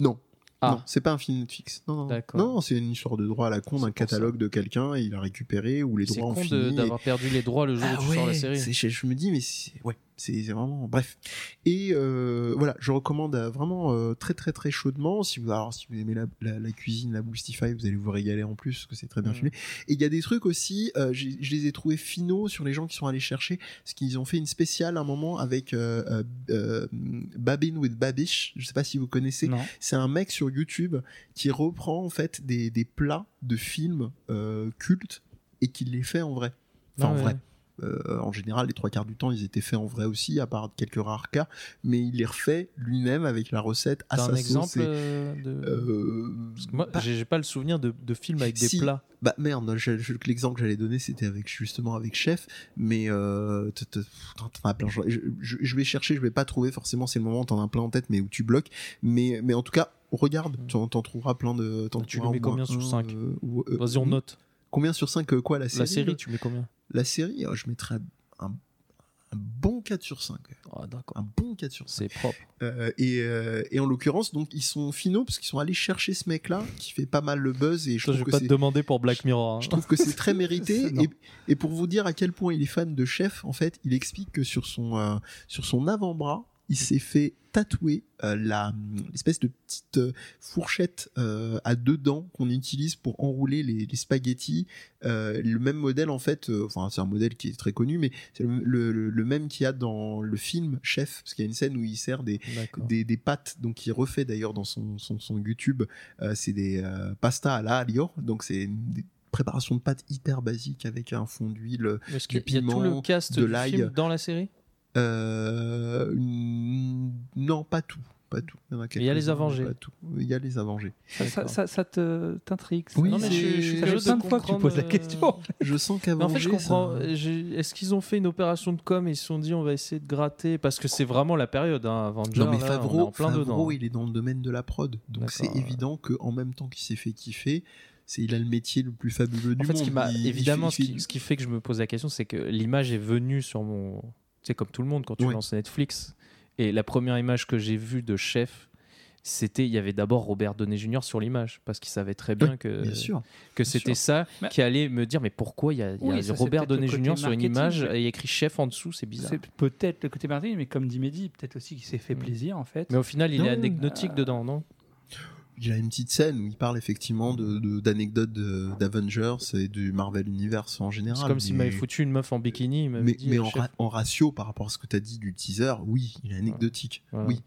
Non. Ah. Non, c'est pas un film Netflix. Non, non. D'accord. Non, c'est une histoire de droit à la con C'est d'un catalogue de quelqu'un. Il a récupéré ou les C'est droits ont fini. et- d'avoir perdu les droits le jour Ah où tu sors la série. c'est- Je, me dis, mais c'est ouais, c'est vraiment bref. Et euh, voilà, je recommande euh, vraiment euh, très très très chaudement. Si vous alors si vous aimez la, la, la cuisine, la Boostify, vous allez vous régaler en plus parce que c'est très bien Mhm. filmé. Et il y a des trucs aussi, euh, je les ai trouvés finaux sur les gens qui sont allés chercher, parce qu'ils ont fait une spéciale à un moment avec Babin with Babish. Je sais pas si vous connaissez. C'est un mec sur YouTube qui reprend en fait des, des plats de films cultes et qui les fait en vrai. Enfin, en ouais. Euh, en général, les trois quarts du temps, ils étaient faits en vrai aussi, à part quelques rares cas. Mais il les refait lui-même avec la recette à sa un exemple et- euh, de. Euh, moi, bah, j'ai pas le souvenir de, de films avec des Si. plats. bah merde, l'exemple que j'allais donner c'était avec justement avec Chef, mais euh, t'en as plein. Je, je- je vais chercher, je vais pas trouver forcément c'est le moment, t'en as plein en tête, mais où tu bloques. Mais mais en tout cas, regarde, t'en t'en trouveras plein de. t'en Tu le mets combien sur un, cinq euh, ou, euh, Vas-y, on note. Combien sur 5 quoi la série La série, là tu mets combien La série, euh, je mettrais un, un bon 4 sur 5. Ah, d'accord. Un bon 4 sur 5. C'est propre. Euh, et, euh, et en l'occurrence, donc ils sont finaux parce qu'ils sont allés chercher ce mec-là qui fait pas mal le buzz et je Toi, je trouve vais que pas te demander pour Black Mirror. hein. je trouve que c'est très mérité et, et pour vous dire à quel point il est fan de Chef, en fait, il explique que sur son euh, sur son avant-bras, il s'est fait tatouer euh, la l'espèce de petite euh, fourchette euh, à deux dents qu'on utilise pour enrouler les, les spaghettis. Euh, le même modèle en fait, enfin c'est un modèle qui est très connu, mais c'est le, le- le même qu'il y a dans le film Chef, parce qu'il y a une scène où il sert des des, des pâtes, donc il refait d'ailleurs dans son, son, son YouTube, c'est des euh, pasta à la alio, donc c'est préparations de pâtes hyper basiques avec un fond d'huile. Est-ce qu'il y a tout le cast de l'ail. dans la série? Euh, non, pas tout. Pas tout. Il y, en il y a les quelques-uns, Avengés. Pas tout. Il y a les Avengés. Ça, ça, ça- t'intrigue Oui, Non, mais je, je suis Ça Ça curieux fait plein de fois que tu poses la euh, question. Je sens Mais en fait, je comprends. ça- j'ai- Est-ce qu'ils ont fait une opération de com et ils se sont dit on va essayer de gratter Parce que c'est vraiment la période, hein, Avengers. Non mais là, Favreau, en plein Favreau, dedans. il est dans le domaine de la prod, donc c'est évident que en même temps qu'il s'est fait kiffer, c'est il a le métier le plus fabuleux du En fait, monde. ce qui m'a Il- il évidemment, fait- ce, qui, ce qui fait que je me pose la question, c'est que l'image est venue sur mon. Tu sais, comme tout le monde, quand tu lances Netflix. Et la première image que j'ai vue de chef, c'était il y avait d'abord Robert Downey Jr. sur l'image parce qu'il savait très bien que Bien sûr. que Bien c'était ça Mais- qui allait me dire mais pourquoi il y a, y ça, Robert Downey Jr. sur une image et il y a écrit chef en dessous, c'est bizarre. C'est peut-être le côté marketing, mais comme dit Mehdi, peut-être aussi qu'il s'est fait Mm. plaisir en fait. Mais au final, il Non, est anecdotique euh, dedans, non? Il a une petite scène où il parle effectivement de- d'anecdotes de- d'Avengers et du Marvel Universe en général. C'est comme s'il m'avait foutu une meuf en bikini. Il Mais, dit, mais euh, en, ra- en ratio par rapport à ce que tu as dit du teaser, oui, il est anecdotique. Voilà. Oui.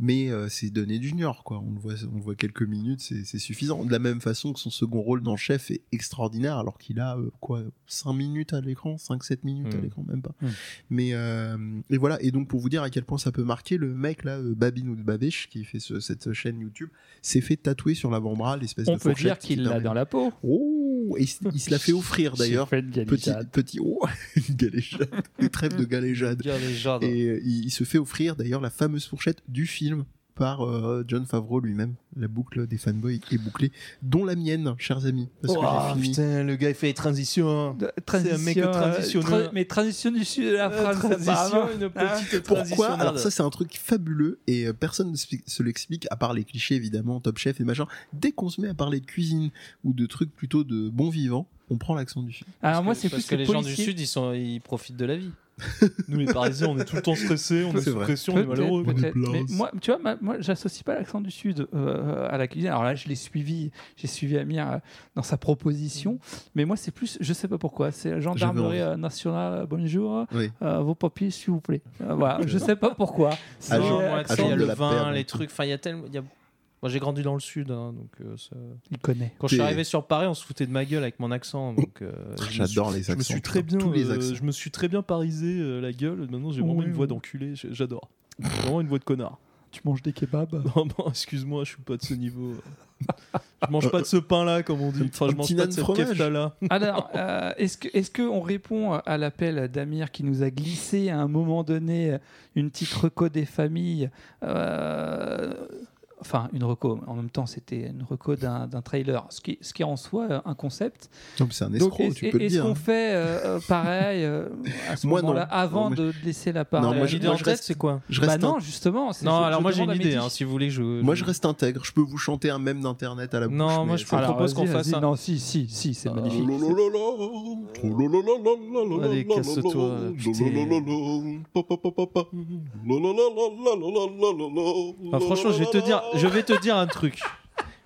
Mais euh, c'est Donné Junior, quoi. On le voit, on le voit quelques minutes, c'est suffisant. De la même façon que son second rôle dans Chef est extraordinaire, alors qu'il a euh, quoi 5 minutes à l'écran, 5-7 minutes à Mm. l'écran, même pas. Mm. Mais euh, et voilà. Et donc pour vous dire à quel point ça peut marquer, le mec là, euh, Babin ou Babish, qui fait ce- cette chaîne YouTube, s'est fait tatouer sur l'avant-bras l'espèce On de peut fourchette dire qui qu'il l'a dans la peau. Oh, et il, se l'a fait offrir d'ailleurs. Une Petit, galéjade. petit, oh, une galéjade, des trêves de galéjade. Dire gens, Et il, il se fait offrir d'ailleurs la fameuse fourchette du film par euh, John Favreau lui-même. La boucle des fanboys est bouclée, dont la mienne, chers amis. Parce que j'ai fini. putain, le gars il fait les transitions. De- C'est un mec transition, euh, transitionneur. tra- mais transition du sud de la Euh, France, transition, une Hein petite Pourquoi. Alors ça c'est un truc fabuleux et euh, personne ne se l'explique à part les clichés évidemment, Top Chef et machin. Dès qu'on se met à parler de cuisine ou de trucs plutôt de bon vivant, on prend l'accent du sud. Alors moi, Parce c'est parce plus que le les gens du sud, ils sont, ils profitent de la vie. Nous les Parisiens, on est tout le temps stressés, on est, C'est sous vrai. pression, on est malheureux. Est. Mais moi, tu vois, ma- moi, j'associe pas l'accent du Sud euh, à la cuisine. Alors là, je l'ai suivi, j'ai suivi Amir euh, dans sa proposition, mais moi, c'est plus, je sais pas pourquoi, c'est gendarmerie J'avais euh, nationale. Bonjour, Oui. euh, vos papiers, s'il vous plaît. Euh, voilà, je sais pas pourquoi. C'est, Agent- moi, il y a le la vin, les trucs. Enfin, il y a tellement. il y a- Moi, j'ai grandi dans le sud, hein, donc euh, ça- il connaît. quand je suis arrivé sur Paris, on se foutait de ma gueule avec mon accent. Donc, euh, J'adore les accents. Je me suis très bien, tous les euh, accents. je me suis très bien parisé euh, la gueule. Maintenant, j'ai vraiment Oui, une voix oui. d'enculé. J'adore. J'ai Vraiment une voix de connard. Tu manges des kebabs? Non, non, excuse-moi, je suis pas de ce niveau. je mange pas de ce pain-là, comme on dit. Enfin, je mange pas de cette kefta-là. Alors, euh, est-ce que est-ce qu'on répond à l'appel d'Amir qui nous a glissé à un moment donné une petite reco des familles euh, Enfin, une reco. En même temps, c'était une reco d'un d'un trailer, ce qui, ce qui est en soi euh, un concept. Non, mais c'est un Donc, escroc, est-ce tu peux le est-ce dire. qu'on fait euh, euh, pareil euh, à ce Moi, non. moment-là, avant Non, de laisser la parole Non, moi, je- L'idée moi, en je tête, reste- c'est quoi Je Bah reste non, justement. c'est- Non, je- alors je moi j'ai une demande à idée, Mehdi. hein, si vous voulez je. Moi, je reste intègre. Je peux vous chanter un mème d'internet à la bouche. Non, moi, mais je c'est- Alors, propose qu'on vas-y, fasse vas-y. un- Non, si, si, si, c'est Ah, magnifique. Allez, casse-toi, Ah, franchement, je vais te dire, je vais te dire un truc.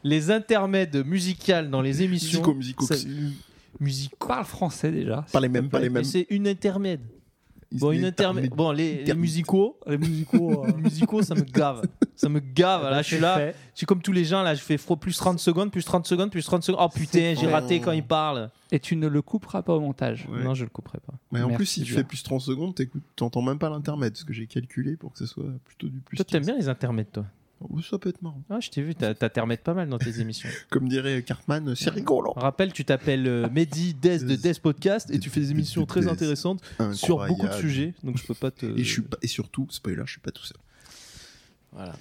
Les intermèdes musicales dans les émissions. Musico, musico. ça- musique. Parle français déjà. Pas les mêmes, pas les mêmes. c'est une intermède. Bon, une intermède. Bon, les, les Intermède. musicaux. Les musicaux. Les musicaux, ça me gave. Ça me gave. Là, je suis là. Je suis comme tous les gens. Là, je fais fro- plus 30 secondes, plus 30 secondes, plus 30 secondes. Oh putain, j'ai raté quand il parle. Et tu ne le couperas pas au montage. Ouais. Non, je le couperai pas. Mais en Merci plus, si tu fais plus 30 secondes, t'écoutes- t'entends même pas l'intermède, ce que j'ai calculé pour que ce soit plutôt du plus. Toi, t'aimes 15. bien les intermèdes, toi? Oh, ça peut être marrant. Ah, je t'ai vu. T'as terminé pas mal dans tes émissions. Comme dirait Cartman, c'est rigolo. Rappelle, tu t'appelles euh, Mehdi Des de Des Podcast et tu fais des émissions très intéressantes sur beaucoup de sujets. Donc je peux pas te. Et, je suis pas- et surtout, spoiler, je suis pas tout seul. Voilà.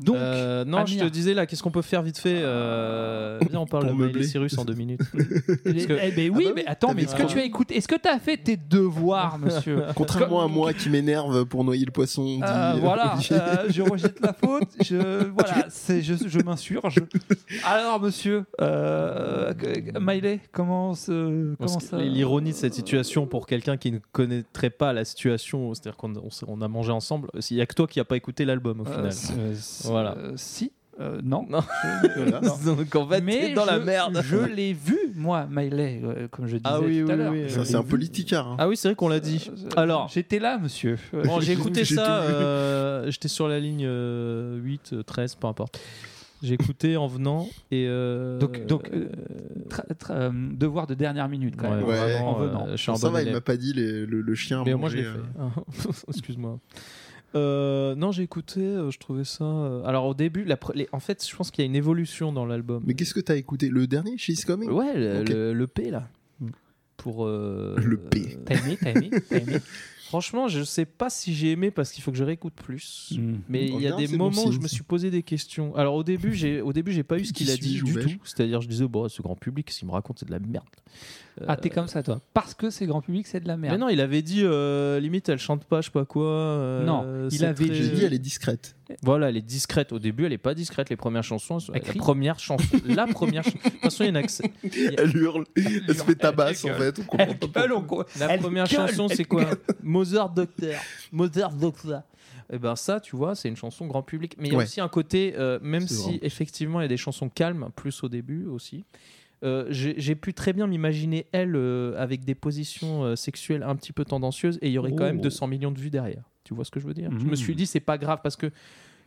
Donc, Euh, non, je te disais là, qu'est-ce qu'on peut faire vite fait euh, Viens, on parle Pour de Miley. Cyrus en deux minutes. eh, que- eh ben oui, Ah bah mais attends, mais est-ce que tu as écouté Est-ce que tu as fait tes devoirs, monsieur Contrairement à moi qui m'énerve pour noyer le poisson. dit, Euh, voilà, euh, je rejette la faute, je, voilà, c'est, je, je m'insurge. Alors, monsieur, Miley, comment, comment ça L'ironie de cette situation pour quelqu'un qui ne connaîtrait pas la situation, c'est-à-dire qu'on on, s'est- on a mangé ensemble, il n'y a que toi qui n'as pas écouté l'album au Euh, final. Euh, Voilà. euh, si, euh, non. Non. Voilà. Donc en fait, Mais t'es dans la merde. Je l'ai vu, moi, Miley, euh, comme je disais Ah oui, tout à l'heure. oui, c'est un politicard. hein. Ah oui, c'est vrai qu'on l'a dit. Alors. j'étais là, monsieur. Bon, j'ai écouté ça, euh, j'étais sur la ligne euh, 8, euh, 13, peu importe. J'ai écouté en venant et. euh, Donc- donc, euh, Tra- tra- euh, devoir de dernière minute, quand ouais, même. Ouais. vraiment, En euh, venant. je suis un ça bon va, il m'a pas dit les- le, le chien. Mais moi je l'ai fait. Excuse-moi. Euh, non, j'ai écouté, euh, je trouvais ça. euh, Alors au début, la pre- les- en fait, je pense qu'il y a une évolution dans l'album. Mais qu'est-ce que t'as écouté? Le dernier, She's Coming? Ouais, le, Ok. le- le P là. Pour. euh, Le P. T'as aimé, t'as aimé, t'as aimé Franchement, je sais pas si j'ai aimé parce qu'il faut que je réécoute plus. Mm. Mais il y a des bon moments où je me suis posé des questions. Alors au début, j'ai au début j'ai pas eu ce Qui qu'il a dit du tout. C'est-à-dire, je disais bon, ce grand public, ce qu'il me raconte, c'est de la merde. Ah, t'es comme ça, toi. Parce que c'est grand public, c'est de la merde. Mais non, il avait dit euh, limite, elle chante pas, je sais pas quoi. euh, Non, il c'est avait très- dit, elle est discrète. Voilà, elle est discrète. Au début, elle est pas discrète. Les premières chansons, la première chanson, la première. chan- De toute façon, il y en a que c'est- Elle hurle, elle se fait tabasse en fait. On comprend pas pourquoi. Elle, on co- La Elle première gueule, chanson, c'est quoi Mozart Docteur. Mozart Docteur. Et ben ça, tu vois, c'est une chanson grand public. Mais il y a Ouais. aussi un côté, euh, même si vrai. effectivement il y a des chansons calmes, plus au début aussi. euh, j'ai pu très bien m'imaginer elle euh, avec des positions euh, sexuelles un petit peu tendancieuses et il y aurait quand même Oh. 200 millions de vues derrière. Tu vois ce que je veux dire? Je me Mhm. suis dit c'est pas grave parce que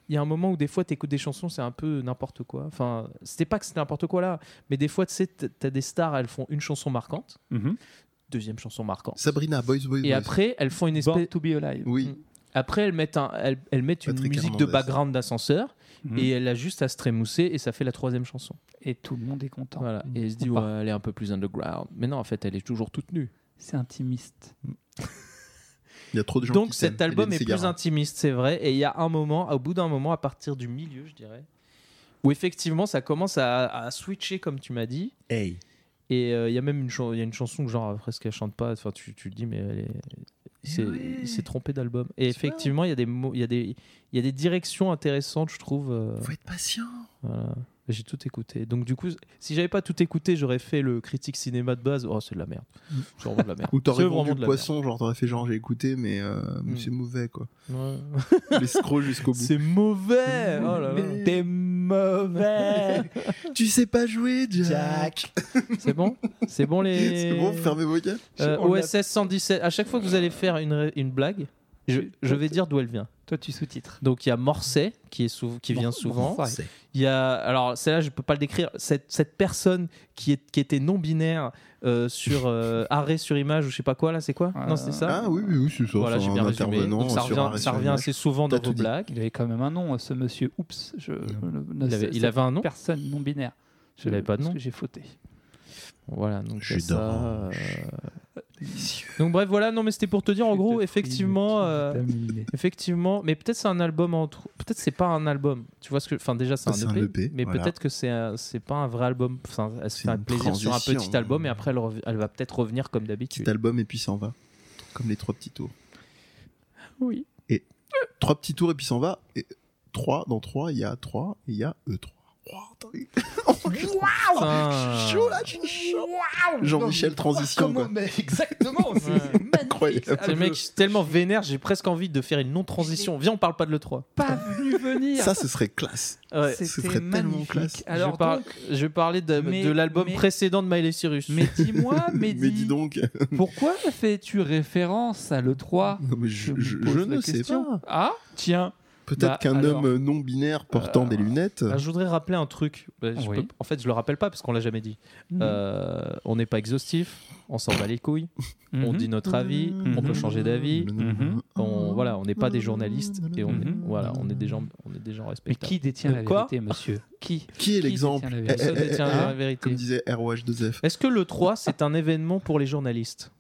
il y a un moment où des fois tu écoutes des chansons c'est un peu n'importe quoi. Enfin, c'était pas que c'était n'importe quoi là, mais des fois tu sais t'as des stars elles font une chanson marquante, Mhm. deuxième chanson marquante. Sabrina, Boys, Boys, Et Boys. après, elles font une Born espèce. to be alive. Oui. Après, elles mettent, un, elles, elles mettent une musique de background d'ascenseur Mhm. et elle a juste à se trémousser et ça fait la troisième chanson. Et tout le monde est content. Voilà. Et elle se dit, Ou ouais, elle est un peu plus underground. Mais non, en fait, elle est toujours toute nue. C'est intimiste. Il y a trop de gens Donc qui cet album est plus intimiste, c'est vrai. Et il y a un moment, au bout d'un moment, à partir du milieu, je dirais, où effectivement ça commence à, à switcher, comme tu m'as dit. Hey. Et euh, il y a même une, chan- y a une chanson que genre presque elle chante pas. Enfin, tu, tu te dis mais elle est- il s'est- ouais. il s'est trompé d'album. Et effectivement, il y a des il y a des il y a des directions intéressantes, je trouve. euh, Faut être patient. voilà. J'ai tout écouté. Donc du coup, si j'avais pas tout écouté, j'aurais fait le critique cinéma de base. Oh, c'est de la merde. C'est vraiment de la merde. Ou t'aurais vendu vraiment de le poisson, genre t'aurais fait genre j'ai écouté, mais, euh, mais Mm. c'est mauvais quoi. Ouais. L'escroc jusqu'au bout. C'est mauvais. Oh là là. T'es mauvais. Tu sais pas jouer, Jack. C'est bon? C'est bon les. C'est bon, fermez vos gueules. Euh, OSS 117. À chaque fois que vous allez faire une, une blague, je, je vais dire d'où elle vient. Toi, tu sous-titres. Donc il y a Morset qui, est sou- qui vient souvent. Morset. Il y a alors celle-là je peux pas le décrire. Cette, cette personne qui, est, qui était non binaire euh, sur euh, arrêt sur image ou je sais pas quoi là, c'est quoi? Non c'est ça? Ah oui, oui, oui, c'est ça. voilà, c'est j'ai un bien résumé. intervenant Donc ça revient, ça revient assez souvent dans vos blagues. Il avait quand même un nom, ce monsieur. Oups, je, le- le- Il avait, cette il avait un nom? personne non binaire. Je Il avait pas de parce nom? que j'ai fauté. Voilà, donc Jus c'est ça. euh, Donc bref, voilà. Non mais c'était pour te dire en gros, effectivement. euh, Effectivement, mais peut-être c'est un album entre. Peut-être c'est pas un album. Tu vois ce que. Enfin, déjà c'est un, c'est un EP, EP, mais voilà. peut-être que c'est c'est pas un vrai album. Enfin, elle se C'est fait un plaisir sur un petit album et après elle, rev- elle va peut-être revenir comme d'habitude. Petit album et puis s'en va. Comme les trois petits tours. Oui. Trois petits tours et puis s'en va. Et trois, dans trois, il y a trois et il y a E3. Attendez. Putain. Je suis chaud là, je suis chaud. Jean-Michel transition quoi. mais exactement, c'est magnifique. Incroyable. Le mec qui est tellement vénère, j'ai presque envie de faire une non-transition. Viens, on parle pas de l'E3. pas venu venir. Ça, ce serait classe. Ouais. ce C'était serait tellement magnifique. classe. Alors je, par- donc, je vais parler de, Mais- de l'album mais- précédent de Miley Cyrus. mais dis-moi, mais, Mais dis donc. pourquoi fais-tu référence à l'E3 Non, mais je, je- je ne sais pas. Ah, tiens. Peut-être Bah, qu'un alors. homme non binaire portant Euh, des lunettes. Ah, je voudrais rappeler un truc. Bah, je Oui. peux- en fait, je le rappelle pas parce qu'on l'a jamais dit. Euh, on n'est pas exhaustif, on s'en bat les couilles, on Mhm. dit notre avis, on peut changer d'avis. Mhm. On, voilà, on n'est pas des journalistes et on, est, voilà, on est des gens, on est des gens Mais respectables. qui détient la quoi vérité, monsieur? Qui? Qui est Qui l'exemple détient la Eh, vérité? Personne eh, eh, détient eh, la vérité? Comme disait ROH2F. Est-ce que le 3 c'est un événement pour les journalistes?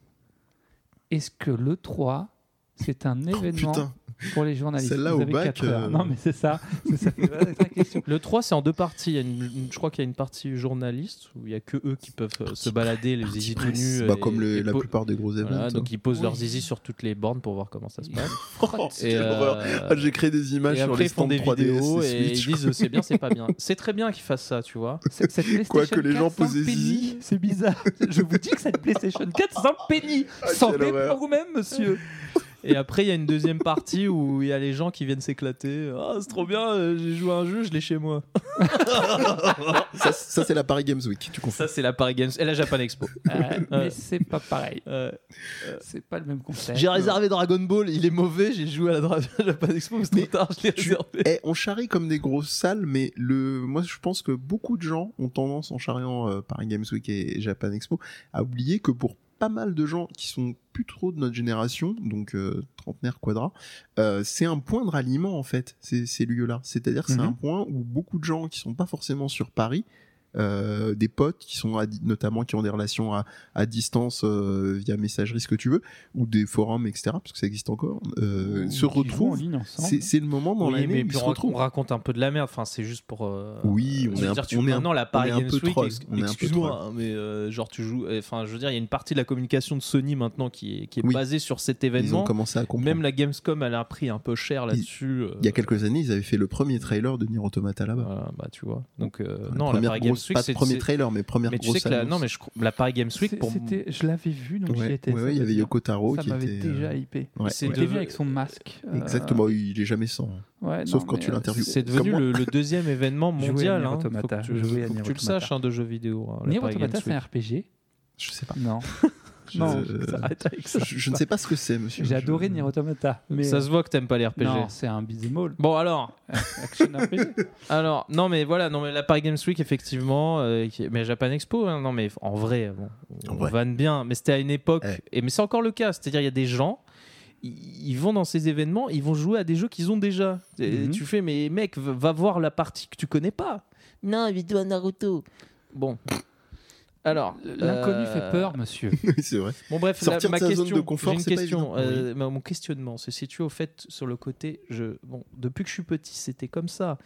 Est-ce que le 3, c'est un Oh, événement putain. Pour les journalistes. Celle-là, au bac, euh, Non, mais c'est ça. Le 3, c'est en deux parties. Il y a une- une- je crois qu'il y a une partie journaliste où il y a que eux qui peuvent euh, se balader, les zizi tout nus. Bah, et- comme le- et la plupart des gros événements. Voilà, donc ils posent Oui. leurs zizi sur toutes les bornes pour voir comment ça se passe. Oh, euh, Ah, J'ai créé des images et sur après les ils font stands des 3DS vidéos et Switch. ils disent c'est bien, c'est pas bien. C'est très bien qu'ils fassent ça, tu vois. Cette, cette PlayStation Quoi que les gens 4 sans posent zizi. C'est bizarre. Je vous dis que cette PlayStation 4 sans penny. Horreur. pour vous-même, monsieur. Et après, il y a une deuxième partie où il y a les gens qui viennent s'éclater. Ah, c'est trop bien, euh, j'ai joué à un jeu, je l'ai chez moi. Ça, ça, c'est la Paris Games Week. Tu confonds. Ça, c'est la Paris Games et la Japan Expo. Euh, mais c'est pas pareil. Euh, C'est pas le même concept. j'ai réservé Dragon Ball, il est mauvais, j'ai joué à la Japan Expo, mais c'est trop tard, je l'ai réservé. Eh, on charrie comme des grosses salles, mais le, moi je pense que beaucoup de gens ont tendance en charriant euh, Paris Games Week et Japan Expo à oublier que pour pas mal de gens qui sont plus trop de notre génération, donc euh, trentenaire quadra, euh, c'est un point de ralliement en fait, ces, ces lieux-là. C'est-à-dire que c'est Mhm. un point où beaucoup de gens qui sont pas forcément sur Paris, euh, des potes qui sont à notamment qui ont des relations à, à distance euh, via messagerie, ce que tu veux, ou des forums, etc., parce que ça existe encore, euh, se retrouvent. C'est le moment dans Oui, l'année où ils se on, rac- retrouvent. on raconte un peu de la merde. Enfin, c'est juste pour. euh, Oui, on je est veux un- dire, tu- on est un- maintenant la Paris un Games peu Week. troll, ex- on est un peu Excuse-moi, hein, mais euh, genre tu joues. Enfin, je veux dire, il y a une partie de la communication de Sony maintenant qui est, qui est Oui. basée sur cet Ils événement. ont commencé à comprendre. Même la Gamescom, elle a pris un peu cher là-dessus. euh, Il y a quelques années, ils avaient fait le premier trailer de Nier Automata là-bas. Voilà, bah tu vois. Donc euh, La non, la première Paris Games Week, pas de premier trailer, mais première Mais tu grosse sais que la, annonce. non, mais je, la Paris Games Week, pour je l'avais vu, donc j'y Ouais, étais. ouais, ça ouais, il y avait. Yoko Taro Ça qui m'avait était. déjà euh, hypé. ouais, C'est Il ouais. était de- venu avec son masque. euh, Exactement, il est jamais sans. ouais, Sauf non, quand tu euh, l'interviews. c'est devenu le, le deuxième événement mondial. Hein. Automata, Faut que tu, faut que tu le saches hein, de jeux vidéo. hein, Nier Automata, c'est un. RPG Je sais pas. Non. Je- non, euh, ça arrête avec ça. Je, je ne sais pas ce que c'est, monsieur. J'ai adoré Nier Automata. Mais Ça se voit que t'aimes pas les RPG. Non, c'est un beat'em all. Bon alors, Action RPG. alors non mais voilà, non mais la Paris Games Week effectivement, euh, qui- mais Japan Expo, hein, non mais en vrai, bon, En on vrai. vanne bien, mais c'était à une époque, et mais c'est encore le cas, c'est-à-dire il y a des gens, ils ils vont dans ces événements, ils vont jouer à des jeux qu'ils ont déjà. Et Mhm. Tu fais mais mec, va va voir la partie que tu connais pas. Non, invite-toi à Naruto. Bon. Alors, L'inconnu euh, fait peur, monsieur. C'est vrai. Bon bref, Sortir la- ma de sa zone question, de confort, une c'est pas euh, mon questionnement se situe au fait sur le côté, je, bon, depuis que je suis petit, c'était comme ça,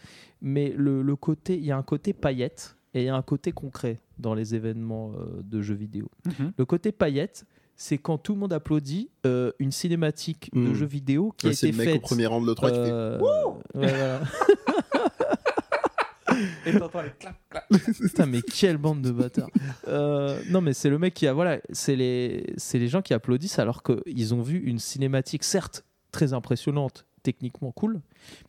mais le, le côté, il y a un côté paillette et il y a un côté concret dans les événements euh, de jeux vidéo. Mhm. Le côté paillette, c'est quand tout le monde applaudit euh, une cinématique de Mhm. jeu vidéo qui Ouais, a C'est été le mec faite. au premier rang de l'E3 qui fait. euh, ouais, voilà. Et t'entends les clap, clap. Putain, mais quelle bande de bâtards. Euh, non, mais c'est le mec qui a. Voilà, c'est les, c'est les gens qui applaudissent alors qu'ils ont vu une cinématique, certes très impressionnante, techniquement cool,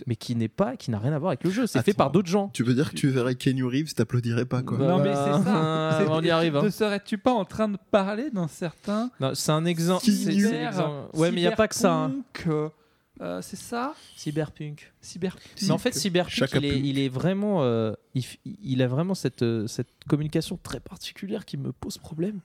mais qui n'est pas, qui n'a rien à voir avec le jeu. C'est fait par d'autres gens. Tu veux dire que tu verrais Kenny Reeves, t'applaudirais pas, quoi? Bah, Non, mais c'est ça. C'est- on y arrive. hein. Ne serais-tu pas en train de parler d'un certain. Non, c'est un exemple. Qui c'est- c'est l'exemple. Ouais, mais il n'y a pas que ça. hein. Euh, c'est ça Cyberpunk. Cyberpunk. Mais en fait, Cyberpunk, il est, Punk. il est vraiment, euh, il, a vraiment cette, euh, cette communication très particulière qui me pose problème.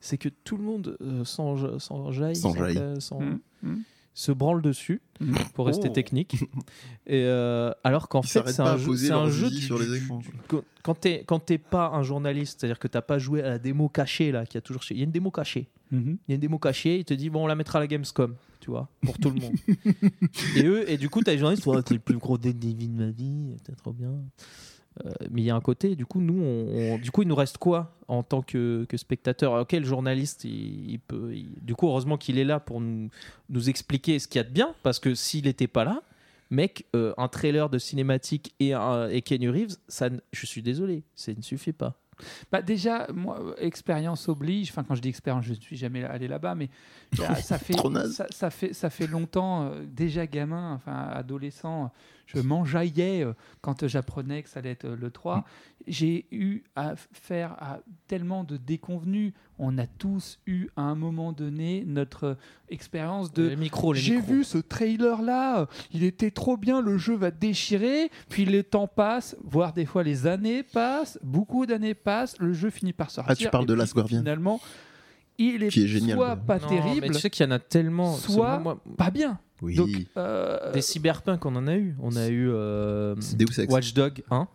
C'est que tout le monde euh, S'enjaille. s'en- s'en- Mhm. Mhm. se branle dessus, Mhm. pour rester Oh. technique. Et euh, alors qu'en fait, c'est un jeu, un jeu du- sur les du- écrans, du- quand- quand t'es quand t'es pas un journaliste, c'est-à-dire que t'as pas joué à la démo cachée là, qui a toujours, chez- il y a une démo cachée. Mhm. Il y a une démo cachée, il te dit bon on la mettra à la Gamescom, tu vois, pour tout le monde. et eux, et du coup t'as les journalistes, ouais, t'es le plus gros deck de ma vie, t'es trop bien. Euh, mais il y a un côté, du coup nous, on, du coup il nous reste quoi en tant que, que spectateur? Le journaliste, il, peut, du coup heureusement qu'il est là pour nous, nous expliquer ce qu'il y a de bien, parce que s'il n'était pas là, mec, euh, un trailer de cinématique et, un, et Keanu Reeves, ça, je suis désolé, ça ne suffit pas. Bah déjà, moi, euh, expérience oblige. Enfin, quand je dis expérience, je ne suis jamais allé là-bas, mais euh, ça fait, ça fait, ça fait longtemps, euh, déjà gamin, enfin adolescent, je m'enjaillais euh, quand j'apprenais que ça allait être euh, le 3. J'ai eu à f- faire à tellement de déconvenus. On a tous eu à un moment donné notre euh, expérience de les micros, les j'ai vu ce trailer là, il était trop bien, le jeu va déchirer, puis le temps passe, voire des fois les années passent, beaucoup d'années passent, le jeu finit par sortir. Ah, tu parles de puis, Last Guardian. Finalement, il est, Qui est génial, soit pas Non, terrible, Mais tu sais qu'il y en a tellement. Soit- moi- pas bien. Oui. Donc, euh, Des cyberpunk, on en a eu. On a eu euh. Watch Dog 1.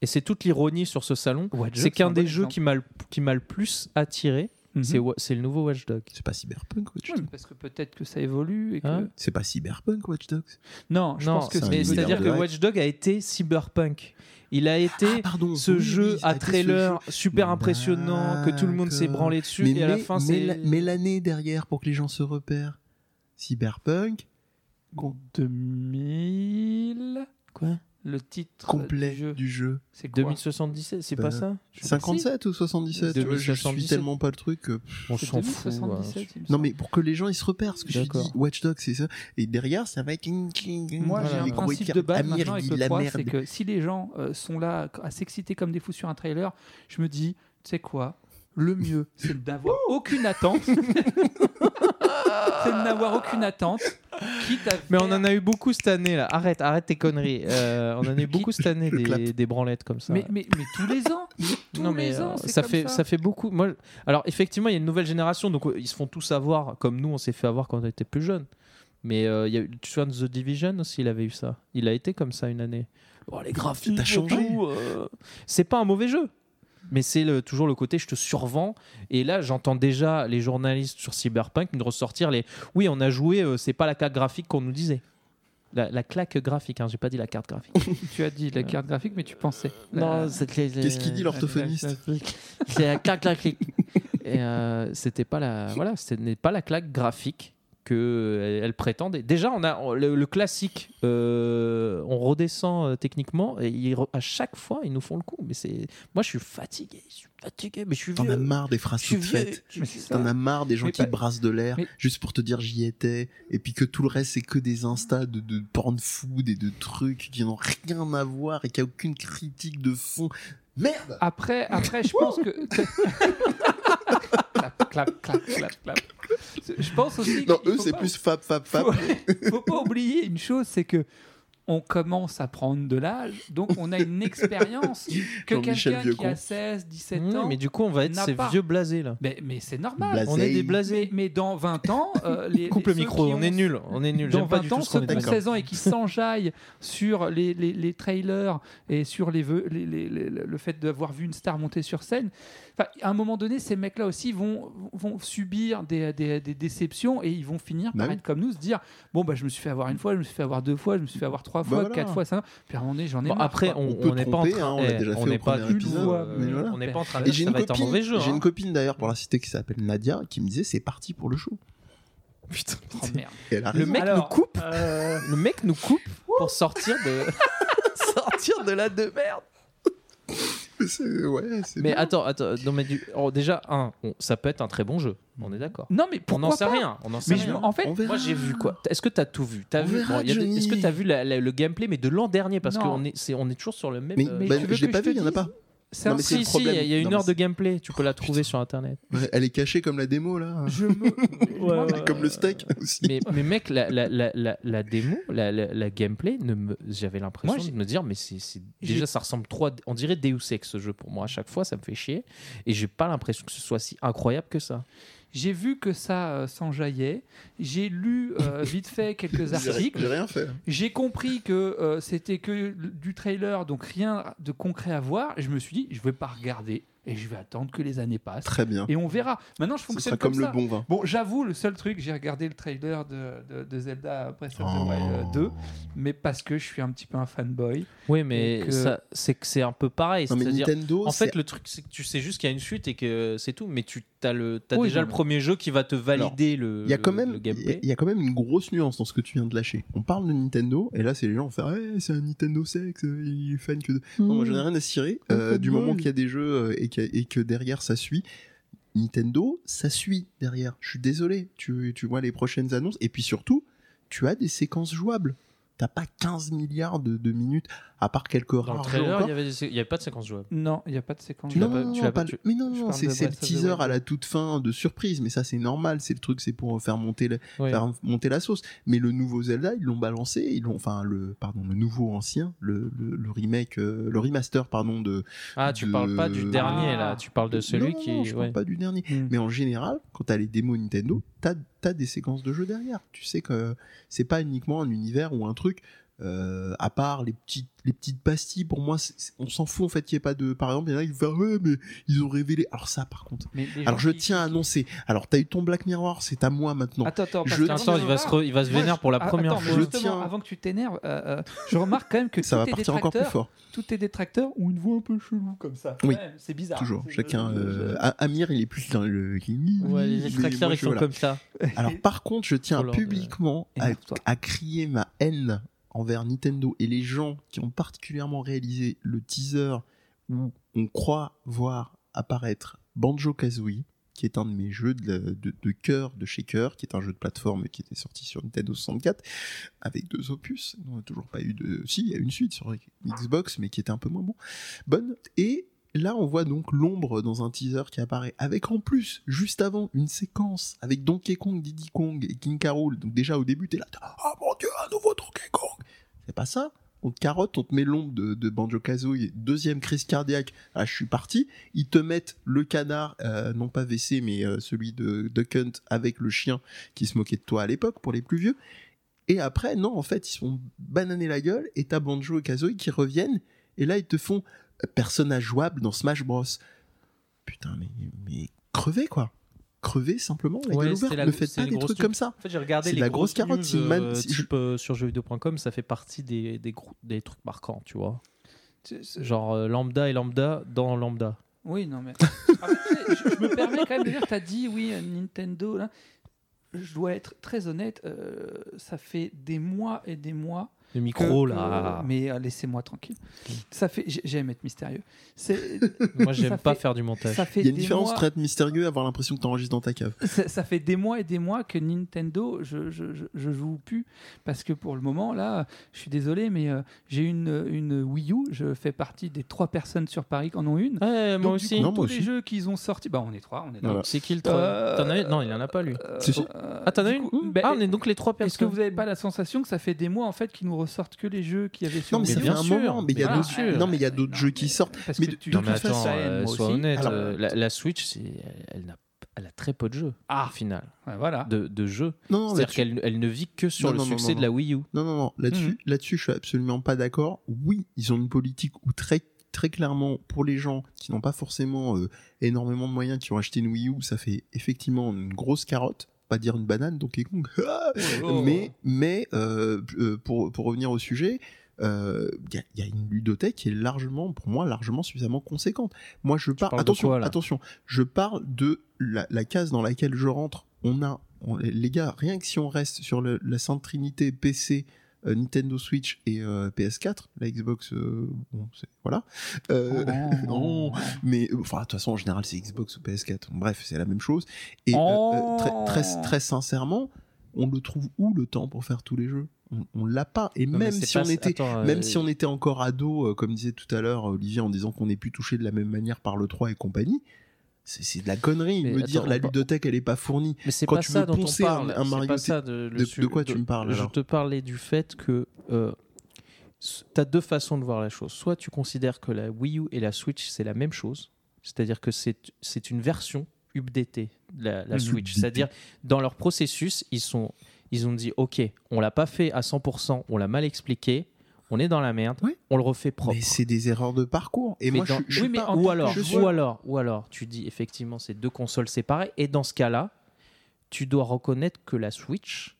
Et c'est toute l'ironie sur ce salon. C'est Dogs, qu'un un des jeux exemple. qui m'a le- qui m'a le plus attiré, Mhm. C'est le nouveau Watch Dogs. C'est pas Cyberpunk Watch Dogs. parce que peut-être que ça évolue et que... Hein C'est pas Cyberpunk Watch Dogs. Non, je non, pense que c'est c'est-à-dire que. Watch Dog a été cyberpunk. Il a été Ah, pardon. ce oui, jeu oui, à été trailer jeu. super impressionnant que tout le monde s'est branlé dessus Mais, et à la mais- fin mais c'est la- mais l'année derrière pour que les gens se repèrent. Cyberpunk com- 2000... quoi? Le titre complet du jeu, du jeu. c'est quoi 2077, c'est pas ça? 57 ou 77 tu vois, Je suis 2077. tellement pas le truc. que- On s'en fout. 2077, hein. me Non mais pour que les gens ils se repèrent, ce que je dis, Watch Dogs c'est ça. Et derrière ça va être Moi, Voilà. j'ai un principe de base Amir, maintenant il avec dit le la 3, merde. c'est que si les gens euh, sont là à s'exciter comme des fous sur un trailer, je me dis, tu sais quoi? Le mieux, c'est d'avoir aucune attente. c'est de n'avoir aucune attente. Quitte à Mais on en a eu beaucoup cette année là. Arrête, arrête tes conneries. Euh, on en a eu beaucoup cette année des, des branlettes comme ça. Mais, mais, mais tous les ans Tous non mais les ans, euh, c'est ça comme fait ça. fait beaucoup. Moi, alors effectivement, il y a une nouvelle génération, donc euh, ils se font tous avoir, comme nous, on s'est fait avoir quand on était plus jeunes. Mais euh, il y a eu, tu vois, The Division aussi, il avait eu ça. Il a été comme ça une année. Oh, les graphiques, T'as et changé. tout, euh, C'est pas un mauvais jeu. Mais c'est le- toujours le côté je te survends. Et là, j'entends déjà les journalistes sur Cyberpunk nous ressortir les. Oui, on a joué, euh, c'est pas la carte graphique qu'on nous disait. La, la claque graphique, hein, j'ai pas dit la carte graphique. Tu as dit la carte graphique, mais tu pensais. La- c'est Qu'est-ce qu'il dit l'orthophoniste C'est la claque graphique. Et euh, c'était pas la, voilà, ce n'est pas la claque graphique que euh, elle prétendait. Déjà, on a le, le classique, euh, on redescend euh, techniquement et à chaque fois ils nous font le coup. Mais c'est, moi, je suis fatigué, je suis fatigué, mais je suis T'en as marre des phrases toutes faites. T'en as marre des gens Mais qui pas- brassent de l'air mais- juste pour te dire j'y étais et puis que tout le reste c'est que des instas de, de porn food et de trucs qui n'ont rien à voir et qui a aucune critique de fond. Merde Après, après, je pense que. clap, clap, clap, clap, clap. Je pense aussi. Non, eux c'est pas- plus fab fab fab. Faut, faut pas oublier une chose, c'est que on commence à prendre de l'âge, donc on a une expérience que quelqu'un qui a Vieuxcon. 16, 17 Oui, ans. mais du coup, on va être ces pas. vieux blasés là. Mais, mais c'est normal. Blasé. On est des blasés. Mais, mais dans 20 ans, euh, les, Coupe les- le micro, on ont- est nul, on est nul. Dans J'aime pas 20 du tout ans, ce ceux qui ont d'accord. 16 ans et qui s'enjaillent sur les, les, les trailers et sur les, vœux- les- les- les- le fait d'avoir vu une star monter sur scène, enfin, à un moment donné, ces mecs-là aussi vont, vont subir des, des- des déceptions et ils vont finir par Bah oui. être comme nous, se dire Bon, bah, je me suis fait avoir une fois, je me suis fait avoir deux fois, je me suis fait avoir trois fois, voilà. quatre fois, cinq fois. Puis à un moment donné, j'en ai Bon, marre. après, quoi. on On peut on n'est pas en tromper, train, hein, on l'a eh, déjà on fait au pas premier du épisode, tout, euh, mais voilà. on n'est pas en train de dire j'ai une ça va être un copine, mauvais jeu. j'ai hein. une copine d'ailleurs pour la cité qui s'appelle Nadia qui me disait c'est parti pour le show. Putain, Oh, merde. Le mec Alors, nous coupe. euh, Le mec nous coupe pour sortir de sortir de la de merde. Ouais, Mais attends, attends, non mais du... oh, déjà un, on- ça peut être un très bon jeu. On est d'accord. Non, mais On pourquoi n'en sait rien. On en sait Mais je- rien. en fait. Moi j'ai vu quoi Est-ce que t'as tout vu? T'as vu bon. Est-ce que t'as vu la- la- le gameplay mais de l'an dernier? Parce qu'on est c'est on est toujours sur le même. Mais, euh, mais bah, tu veux je l'ai pas vu, il y en a pas. C'est un- si si, problème. il y a une Non, heure de gameplay. Tu peux la trouver sur internet. Elle est cachée comme la démo là. je me. Ouais. Comme le steak aussi. mais, mais mec, la, la, la, la, la démo, la, la, la gameplay, ne me, j'avais l'impression de me dire, mais c'est, c'est- j'ai- déjà ça ressemble trop, à- on dirait Deus Ex ce jeu pour moi. À chaque fois, ça me fait chier, et j'ai pas l'impression que ce soit si incroyable que ça. J'ai vu que ça euh, s'enjaillait. J'ai lu euh, vite fait quelques articles. J'ai rien fait. J'ai compris que euh, c'était que du trailer, donc rien de concret à voir. Et je me suis dit, je vais pas regarder et je vais attendre que les années passent Très bien. et on verra. Maintenant, je fonctionne comme, comme, le bon vin. Bon, j'avoue, le seul truc, j'ai regardé le trailer de, de, de Zelda Breath of the Oh. Wild 2, mais parce que je suis un petit peu un fanboy. Oui, mais que- ça, c'est que c'est un peu pareil. Non mais C'est-à-dire, Nintendo, en fait, le truc, c'est que tu sais juste qu'il y a une suite et que c'est tout, mais tu as, le, t'as Oui, déjà non, le premier jeu qui va te valider le, il y a quand le- même, le il y a- gameplay. il y a quand même une grosse nuance dans ce que tu viens de lâcher. On parle de Nintendo et là c'est les gens vont faire, ouais, c'est un Nintendo sexe, il est fan que de. Non, moi j'en ai rien à cirer. Euh, du moment qu'il y a des jeux euh, et, et que derrière ça suit. Nintendo, ça suit derrière. Je suis désolé. Tu, tu vois les prochaines annonces. Et puis surtout, tu as des séquences jouables. T'as pas 15 milliards de, de minutes, à part quelques Dans le rares jeux trailer, il y avait, des- il y avait pas de séquence jouable. Non, il n'y a pas de séquence. Tu l'as non, pas- tu l'as pas- le- tu- mais non, je non, parle c'est de c'est le Breath of the teaser Wild. à la toute fin de surprise, mais ça c'est normal, c'est le truc, c'est pour faire monter, le- Ouais. faire monter la sauce. Mais le nouveau Zelda, ils l'ont balancé, ils l'ont, enfin le, pardon, le nouveau ancien, le, le, le remake, euh, le remaster, pardon, de. Ah, tu de- parles pas du dernier là, Ah. tu parles de celui non, qui. non, je ouais. parle pas du dernier. Hmm. Mais en général, quand t'as les démos Nintendo, t'as as des séquences de jeux derrière. Tu sais que c'est pas uniquement un univers ou un truc. Euh, à part les petites les petites pastilles, pour moi, on s'en fout en fait qu'il n'y ait pas de. Par exemple, il y en a qui vont faire ouais, mais ils ont révélé. Alors ça, par contre. Mais Alors je qui- tiens à annoncer. Alors t'as eu ton Black Mirror, c'est à moi maintenant. Attends, attends, Je- Attends, il va se, re- il va se je- pour la ah, première attends, fois. Je tiens- avant que tu t'énerves, euh, euh, je remarque quand même que ça va tes partir encore plus détracteurs, fort. tous tes détracteurs ont une voix un peu chelou comme ça. Oui. Ouais, c'est bizarre. Toujours. Chacun. euh, Amir, il est plus dans le. Ouais, les moi, ils sont comme ça. Alors par contre, je tiens leur- publiquement à crier ma haine envers Nintendo et les gens qui ont particulièrement réalisé le teaser où on croit voir apparaître Banjo Kazooie, qui est un de mes jeux de, de, de cœur de Cœur, qui est un jeu de plateforme qui était sorti sur Nintendo 64 avec deux opus. On n'a toujours pas eu de. Si, il y a une suite sur Xbox, mais qui était un peu moins bon. Bonne. Et là, on voit donc l'ombre dans un teaser qui apparaît avec en plus, juste avant, une séquence avec Donkey Kong, Diddy Kong et King. Rool. Donc déjà au début, t'es là, ah mon dieu, un nouveau Donkey Kong. Pas ça. On te carotte, on te met l'ombre de, de Banjo Kazooie, deuxième crise cardiaque. Ah, je suis parti. Ils te mettent le canard, euh, non pas WC, mais euh, celui de Duck Hunt avec le chien qui se moquait de toi à l'époque pour les plus vieux. Et après, non, en fait, ils se font bananer la gueule et t'as Banjo et Kazooie qui reviennent. Et là, ils te font euh, personnage jouable dans Smash Bros. Putain, mais, mais crevez quoi. Crevez simplement la Ouais, ouverte. la- Ne faites pas des trucs comme ça. En fait, j'ai regardé C'est les de la grosse carotte, euh, euh, sur jeuxvideo.com, ça fait partie des, des, gros- des trucs marquants, tu vois. Genre euh, lambda et lambda dans lambda. Oui, non, mais. Fait, tu sais, je, je me permets quand même de dire, tu as dit, oui, euh, Nintendo, là. Je dois être très honnête, euh, ça fait des mois et des mois. Le micro, que- là. mais euh, laissez-moi tranquille. Ça fait. j'ai- J'aime être mystérieux. C'est- Moi, j'aime ça pas fait- faire du montage. Ça fait Il y a une différence mois- entre être mystérieux et avoir l'impression que t'enregistres dans ta cave. ça, ça fait des mois et des mois que Nintendo, je, je, je, je joue plus. Parce que pour le moment, là, je suis désolé, mais euh, j'ai une, une Wii U. Je fais partie des trois personnes sur Paris qui en ont une. Ouais, moi Donc, aussi. coup, Non, moi tous les aussi. jeux qu'ils ont sortis, bah on est trois, on est. Voilà. C'est qui le 3 Euh, T'en as Non, il en a pas lui. Euh, Si, si. Ah, t'en as une coup, ben, Ah, on est donc les trois personnes. Est-ce que vous n'avez pas la sensation que ça fait des mois en fait qu'ils nous ressortent que les jeux qu'il y avait sur Non, mais Mais ça fait bien un sûr, moment. Mais il y a d'autres. Non, mais il y a d'autres jeux qui sortent. Parce Mais que de- tu de Non, mais toute attends, façon, euh, moi sois aussi. honnête, Alors- euh, la, la Switch, c'est, elle, elle n'a- elle a très peu de jeux, Ah. au final, Ouais, voilà. de, de jeux. Non, non, C'est-à-dire qu'elle elle ne vit que sur Non, le non, succès non, de la Wii U. non, non, non. Là-dessus, Mhm. là-dessus, je suis absolument pas d'accord. Oui, ils ont une politique où très, très clairement, pour les gens qui n'ont pas forcément euh, énormément de moyens, qui ont acheté une Wii U, ça fait effectivement une grosse carotte. Pas dire une banane, Donkey Kong. Oh. mais mais euh, euh, pour, pour revenir au sujet, euh, il y, a- il y a une ludothèque qui est largement, pour moi, largement suffisamment conséquente. Moi, je de attention, quoi, attention. Je parle de la, la case dans laquelle je rentre. On a, on- les gars, rien que si on reste sur le- la Sainte Trinité PC. Euh, Nintendo Switch et euh, PS4, la Xbox, euh, bon, voilà. Euh, non, mais enfin de toute façon en général c'est Xbox ou PS4 bref c'est la même chose. Et très, très très sincèrement on le trouve où le temps pour faire tous les jeux? On, on l'a pas. Et Non, même si pas- on était attends, même euh, si on était encore ado euh, comme disait tout à l'heure Olivier en disant qu'on n'est plus touché de la même manière par le 3 et compagnie c'est de la connerie Mais me dire la ludothèque elle est pas fournie Mais c'est Quand pas tu ça dont on un- parle. un Mario pas ça de, quoi tu me parles, Je te parlais du fait que euh, tu as deux façons de voir la chose. Soit tu considères que la Wii U et la Switch c'est la même chose, c'est-à-dire que c'est c'est une version updatée de la, la. Switch. C'est-à-dire dans leur processus ils sont ils ont dit ok on l'a pas fait à 100%, on l'a mal expliqué, on est dans la merde, on le refait propre. mais c'est des erreurs de parcours et Mais moi dans- je, je suis Oui, mais pas- ou alors, que je suis- ou alors, ou alors, tu dis effectivement c'est deux consoles séparées et dans ce cas-là, tu dois reconnaître que la Switch,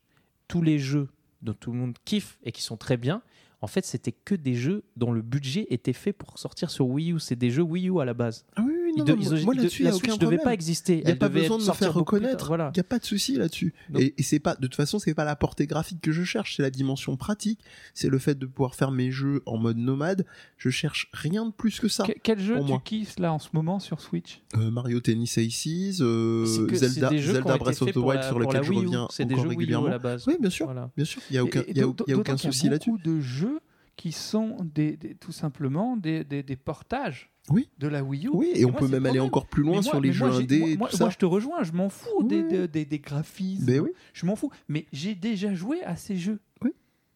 tous les jeux dont tout le monde kiffe et qui sont très bien, en fait, c'était que des jeux dont le budget était fait pour sortir sur Wii U. C'est des jeux Wii U à la base. Ah oui, non, de- non, ils- moi là-dessus la Switch ne devait pas exister. Il n'y a pas besoin de me faire reconnaître. Voilà. Il n'y a pas de souci là-dessus. Et, et c'est pas, de toute façon, c'est pas la portée graphique que je cherche, c'est la dimension pratique. C'est le fait de pouvoir faire mes jeux en mode nomade. Je cherche rien de plus que ça. Que- quel jeu tu kiffes là en ce moment sur Switch? Euh, Mario Tennis Aces, euh, Zelda, Zelda Breath of the Wild sur lequel je reviens C'est des encore régulièrement. à la base. Oui, bien sûr, bien sûr. Il y a aucun, Et- et il y a, souci là-dessus. beaucoup de jeux qui sont des, des- tout simplement des, des, des portages Oui. de la Wii U. Oui, et Et on moi, peut même le aller encore plus loin sur les jeux indés moi, et tout ça. moi, je te rejoins, je m'en fous des, Oui. des, des- des graphismes. Ben oui. Je m'en fous. Mais j'ai déjà joué à ces jeux. Oui.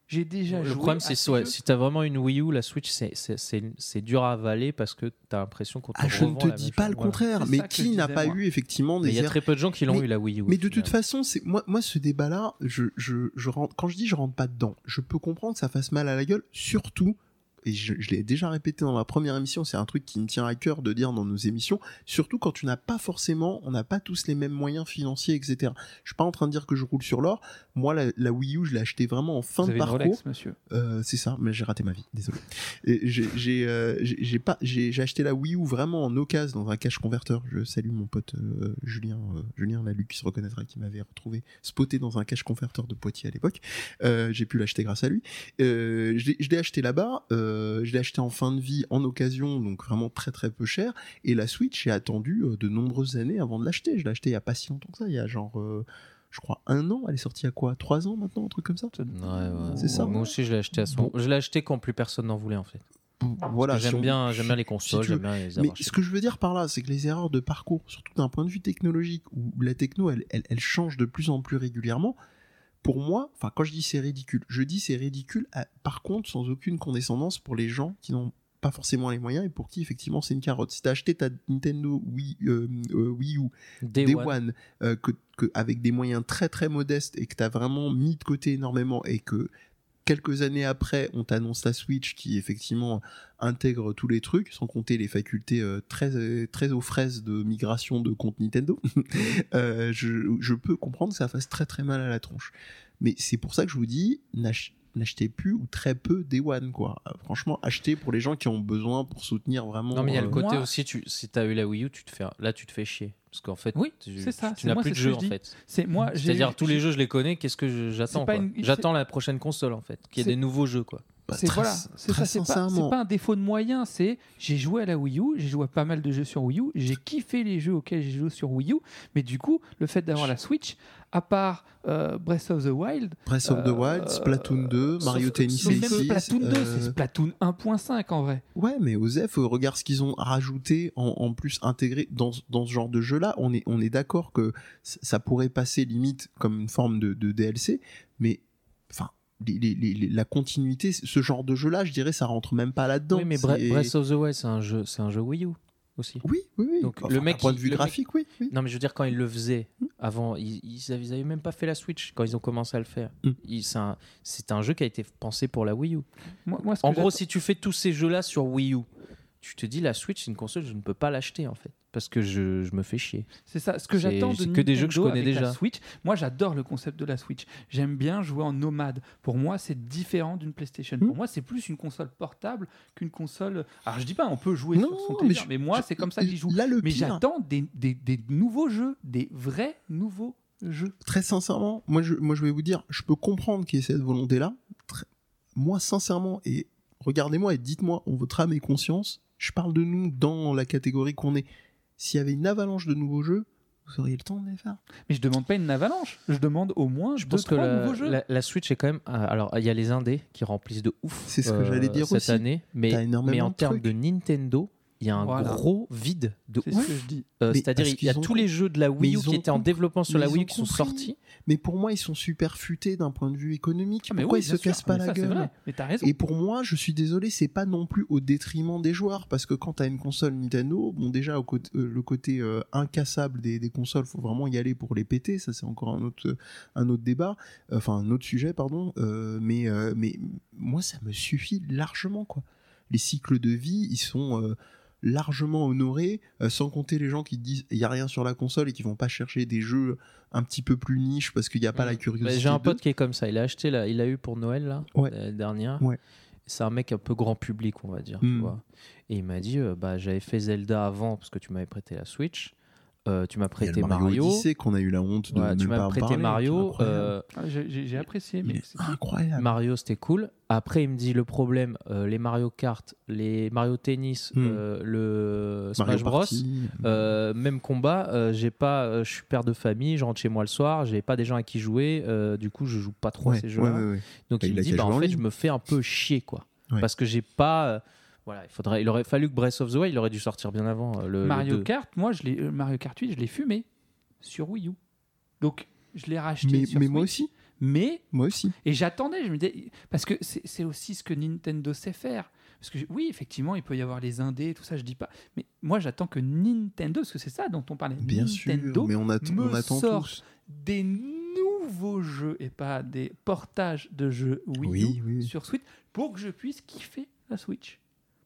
J'ai déjà Le joué. problème, à c'est ces ouais, si t'as vraiment une Wii U, la Switch, c'est- c'est- c'est c'est dur à avaler parce que t'as l'impression qu'on te Ah, je ne te dis pas chose. le contraire, mais qui n'a pas moi. eu effectivement Mais des il y a très peu de gens qui l'ont eu la Wii U. Mais de toute façon, c'est moi, moi ce débat-là, je, je, je rentre, quand je dis je rentre pas dedans, je peux comprendre que ça fasse mal à la gueule, surtout. Et je, je l'ai déjà répété dans ma première émission, c'est un truc qui me tient à cœur de dire dans nos émissions, surtout quand tu n'as pas forcément, on n'a pas tous les mêmes moyens financiers, etc. Je suis pas en train de dire que je roule sur l'or. Moi, la, la Wii U, je l'ai acheté vraiment en fin Vous de avez une parcours. Rolex, monsieur. Euh, c'est ça, mais j'ai raté ma vie, désolé. J'ai j'ai, euh, pas, j'ai acheté la Wii U vraiment en occasion dans un cash converteur. Je salue mon pote euh, Julien, euh, Julien Lalu qui se reconnaîtra, qui m'avait retrouvé spoté dans un cash converteur de Poitiers à l'époque. Euh, j'ai pu l'acheter grâce à lui. Euh, je l'ai- je l'ai acheté là-bas. Euh, je l'ai acheté en fin de vie, en occasion, donc vraiment très très peu cher. Et la Switch, j'ai attendu euh, de nombreuses années avant de l'acheter. Je l'ai acheté il y a pas si longtemps que ça, il y a genre. euh, je crois un an, elle est sortie à quoi Trois ans maintenant, un truc comme ça? Ouais, ouais. C'est ça. Moi aussi, je l'ai acheté à son. Bon. Je l'ai acheté quand plus personne n'en voulait en fait. Voilà, J'aime si on- bien, j'aime bien les consoles, si j'aime bien les Mais ce que je veux dire par là, c'est que les erreurs de parcours, surtout d'un point de vue technologique, où la techno, elle, elle, elle change de plus en plus régulièrement, pour moi, enfin quand je dis c'est ridicule, je dis c'est ridicule, à- par contre sans aucune condescendance pour les gens qui n'ont pas forcément les moyens et pour qui effectivement c'est une carotte. Si t'as acheté ta Nintendo Wii, euh, euh, Wii U Day Day One. One, euh, que, que- avec des moyens très très modestes et que tu as vraiment mis de côté énormément et que quelques années après on t'annonce la Switch qui effectivement intègre tous les trucs sans compter les facultés euh, très très aux fraises de migration de compte Nintendo. Euh, je, je peux comprendre que ça fasse très très mal à la tronche. Mais c'est pour ça que je vous dis n'achetez plus ou très peu Day One quoi Euh, franchement achetez pour les gens qui ont besoin pour soutenir vraiment Non mais il y a le euh, côté moi- aussi, tu, si t'as eu la Wii U, tu te fais, là tu te fais chier. Parce qu'en fait, Oui, tu, c'est ça, tu c'est n'as plus de ce jeu en dis. fait. C'est moi. j'ai- C'est-à-dire tous les jeux je les connais, qu'est-ce que j'attends J'attends la prochaine console en fait, qu'il y ait des nouveaux jeux quoi. Bah, C'est voilà, c'est ça, c'est pas, un défaut de moyens, c'est j'ai joué à la Wii U, j'ai joué à pas mal de jeux sur Wii U, j'ai kiffé les jeux auxquels j'ai joué sur Wii U, mais du coup, le fait d'avoir la Switch, à part euh, Breath of the Wild, Breath of the Euh, Wild, Splatoon 2, sauf- Mario Tennis sauf même 6. Splatoon 2, euh, c'est Splatoon 1.5 en vrai. Ouais, mais Osef, euh, regarde ce qu'ils ont rajouté en, en plus intégré dans, dans ce genre de jeu-là. On est, on est d'accord que ça pourrait passer limite comme une forme de, de DLC, mais enfin, les- les- les- la continuité, ce genre de jeu-là, je dirais, ça rentre même pas là-dedans. oui mais Breath of the Wild c'est un jeu, c'est un jeu Wii U aussi. Oui, oui, oui. Donc, Enfin, le mec, d'un point de vue le mec- graphique, oui. oui. Non mais je veux dire quand ils le faisaient avant, ils, ils, avaient, même pas fait la Switch quand ils ont commencé à le faire. Mm. Ils- C'est un, c'est un jeu qui a été pensé pour la Wii U. Moi, moi, ce que En gros, si tu fais tous ces jeux-là sur Wii U, tu te dis la Switch c'est une console, je ne peux pas l'acheter en fait parce que je, je me fais chier. C'est ça, ce que j'attends de c'est que des jeux que je Nintendo connais avec la déjà. Switch. Moi, j'adore le concept de la Switch. J'aime bien jouer en nomade. Pour moi, c'est différent d'une PlayStation. Hmm. Pour moi, c'est plus une console portable qu'une console. Alors, je dis pas, on peut jouer Non, sur son mais téléphone, je- mais, moi, c'est comme ça que j'y joue. Là, le Mais j'attends des, des- des nouveaux jeux, des vrais nouveaux jeux. très sincèrement, moi je, moi je vais vous dire, je peux comprendre qu'il y ait cette volonté-là. Très- Moi, sincèrement, et regardez-moi et dites-moi en votre âme et conscience, je parle de nous dans la catégorie qu'on est. S'il y avait une avalanche de nouveaux jeux, vous auriez le temps de les faire. Mais je demande pas une avalanche. Je demande au moins Je deux, pense que trois la, nouveaux jeux. la- la Switch est quand même. euh, Alors, il y a les indés qui remplissent de ouf. euh, C'est ce que j'allais dire cette aussi. année. Mais, en termes de Nintendo, il y a un Voilà. gros vide de C'est ouf. ce que je dis. Euh, Mais C'est-à-dire, il y a ont tous les jeux de la Wii U qui ont étaient en développement sur Mais la Wii U qui sont sortis. Mais pour moi, ils sont super futés d'un point de vue économique. Ah, mais Pourquoi oui, ils se sûr. cassent pas Mais la ça, gueule. Mais raison. Et pour moi, je suis désolé, c'est pas non plus au détriment des joueurs, parce que quand t'as une console Nintendo, bon déjà au côté, euh, le côté euh, incassable des, des consoles, faut vraiment y aller pour les péter, ça c'est encore un autre, un autre débat, euh, enfin un autre sujet, pardon. euh, mais euh, mais moi, ça me suffit largement quoi. Les cycles de vie, ils sont euh, largement honorés, euh, sans compter les gens qui disent il y a rien sur la console et qui vont pas chercher des jeux un petit peu plus niche parce qu'il n'y a pas la curiosité. J'ai un pote qui est comme ça. Il a acheté, là, il a eu pour Noël là, Ouais. l'année dernière. Ouais. C'est un mec un peu grand public, on va dire. tu Mm. vois. Et il m'a dit euh, bah, J'avais fait Zelda avant parce que tu m'avais prêté la Switch. Euh, tu m'as Il y a prêté Mario, Mario. Odyssey qu'on a eu la honte de Ouais, ne tu pas m'as prêté parler, Mario. euh, Ah, J'ai apprécié, Il mais est c'est- incroyable. Mario, c'était cool. Après, il me dit le problème euh, les Mario Kart, les Mario Tennis, Hmm. euh, le Mario Smash Bros. Euh, même combat, euh, j'ai pas, euh, je suis père de famille, je rentre chez moi le soir, j'ai pas des gens à qui jouer, euh, du coup je joue pas trop à ces jeux-là. ouais, ouais. Donc Bah, il il me dit, bah, en en fait, ligne. je me fais un peu chier, quoi. Ouais. Parce que j'ai pas. Voilà, il, faudrait, il aurait fallu que Breath of the Wild, il aurait dû sortir bien avant. euh, Le, Mario 2. Kart, moi, je l'ai, euh, Mario Kart 8, je l'ai fumé sur Wii U. Donc, je l'ai racheté Mais, sur mais moi aussi. Mais Moi aussi. et j'attendais, je me disais, parce que c'est c'est aussi ce que Nintendo sait faire. Parce que oui, effectivement, il peut y avoir les indés, tout ça, je dis pas. Mais moi, j'attends que Nintendo, parce que c'est ça dont on parlait. Bien Nintendo sûr. Mais on, attend, me on attend sort tous. des nouveaux jeux et pas des portages de jeux Wii Oui, U oui. sur Switch pour que je puisse kiffer la Switch.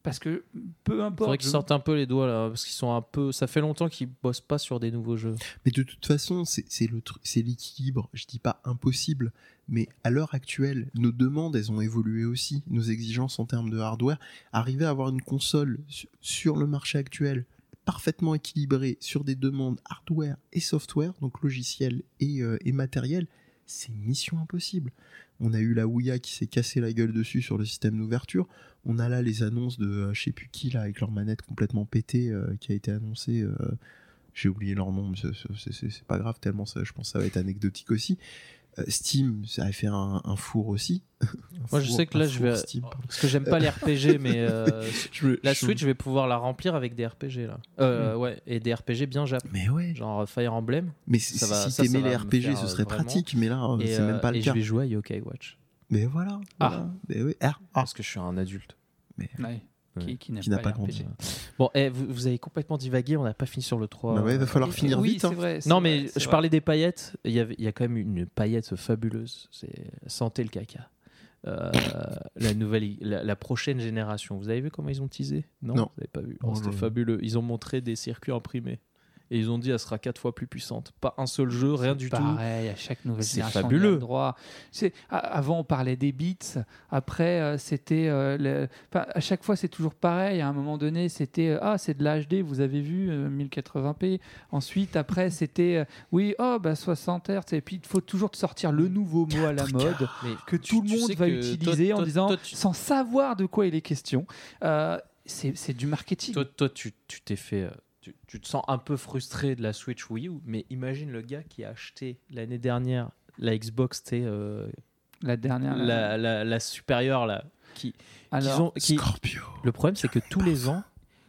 Parce que peu importe. Faudrait qu'ils sortent un peu les doigts là, parce qu'ils sont un peu. Ça fait longtemps qu'ils bossent pas sur des nouveaux jeux. Mais de toute façon, c'est le c'est l'équilibre. Je dis pas impossible, mais à l'heure actuelle, nos demandes, elles ont évolué aussi. Nos exigences en termes de hardware. Arriver à avoir une console su- sur le marché actuel parfaitement équilibrée sur des demandes hardware et software, donc logiciel et, euh, et matériel, c'est mission impossible. On a eu la Ouya qui s'est cassé la gueule dessus sur le système d'ouverture. On a là les annonces de euh, je sais plus qui là avec leur manette complètement pétée euh, qui a été annoncée. euh, j'ai oublié leur nom, mais c'est pas grave tellement ça, je pense que ça va être anecdotique aussi. Euh, Steam, ça a fait un, un four aussi. Un Moi, je sais que là, je vais. Steam. Parce que j'aime pas les RPG, mais euh, Je la je- Switch, je vais pouvoir la remplir avec des RPG là. Euh, Hmm. Ouais, et des RPG bien jap. Mais ouais, Genre Fire Emblem. mais ça si, va- si ça, t'aimais ça les RPG, faire, ce serait vraiment. pratique, mais là, Et, c'est euh, même pas le et cas. je vais jouer à Yokai Watch. Mais voilà. Ah. voilà. Mais ouais, ah. Parce que je suis un adulte. Ouais. Ouais. Qui, n'a pas, pas grandi. Bon, eh, vous, vous avez complètement divagué, on n'a pas fini sur le 3. Bah ouais, va falloir Et- finir oui, vite. hein. vrai. Non, mais je vrai. parlais des paillettes. Il y, avait, il y a quand même une paillette fabuleuse. C'est Santé le caca. Euh, la nouvelle, la, la prochaine génération. Vous avez vu comment ils ont teasé? Non, Non. vous n'avez pas vu. Oh, C'était fabuleux. Ils ont montré des circuits imprimés. Et ils ont dit elle sera quatre fois plus puissante. Pas un seul jeu, rien du tout. Pareil, à chaque nouvelle C'est génération, fabuleux. on y a droit. C'est- avant, on parlait des bits. Après, euh, c'était. euh, le- enfin, à chaque fois, c'est toujours pareil. À un moment donné, c'était euh, Ah, c'est de l'HD, vous avez vu, euh, 1080p. Ensuite, après, c'était Oui, oh, bah 60 Hz. Et puis, il faut toujours te sortir le nouveau mot à la mode Mais que tout le monde va utiliser en disant sans savoir de quoi il est question. C'est c'est du marketing. Toi, toi, tu tu t'es fait. Tu, tu te sens un peu frustré de la Switch Wii U, mais imagine le gars qui a acheté l'année dernière la Xbox, tu euh, la dernière. la, la, la supérieure là. Qui, qui Alors, ont- qui- Scorpio. Le problème, c'est que tous les ans,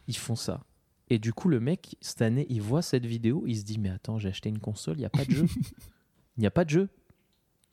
ils font ça. Et du coup, le mec, cette année, il voit cette vidéo, il se dit Mais attends, j'ai acheté une console, il n'y a pas de jeu. Il n'y a pas de jeu.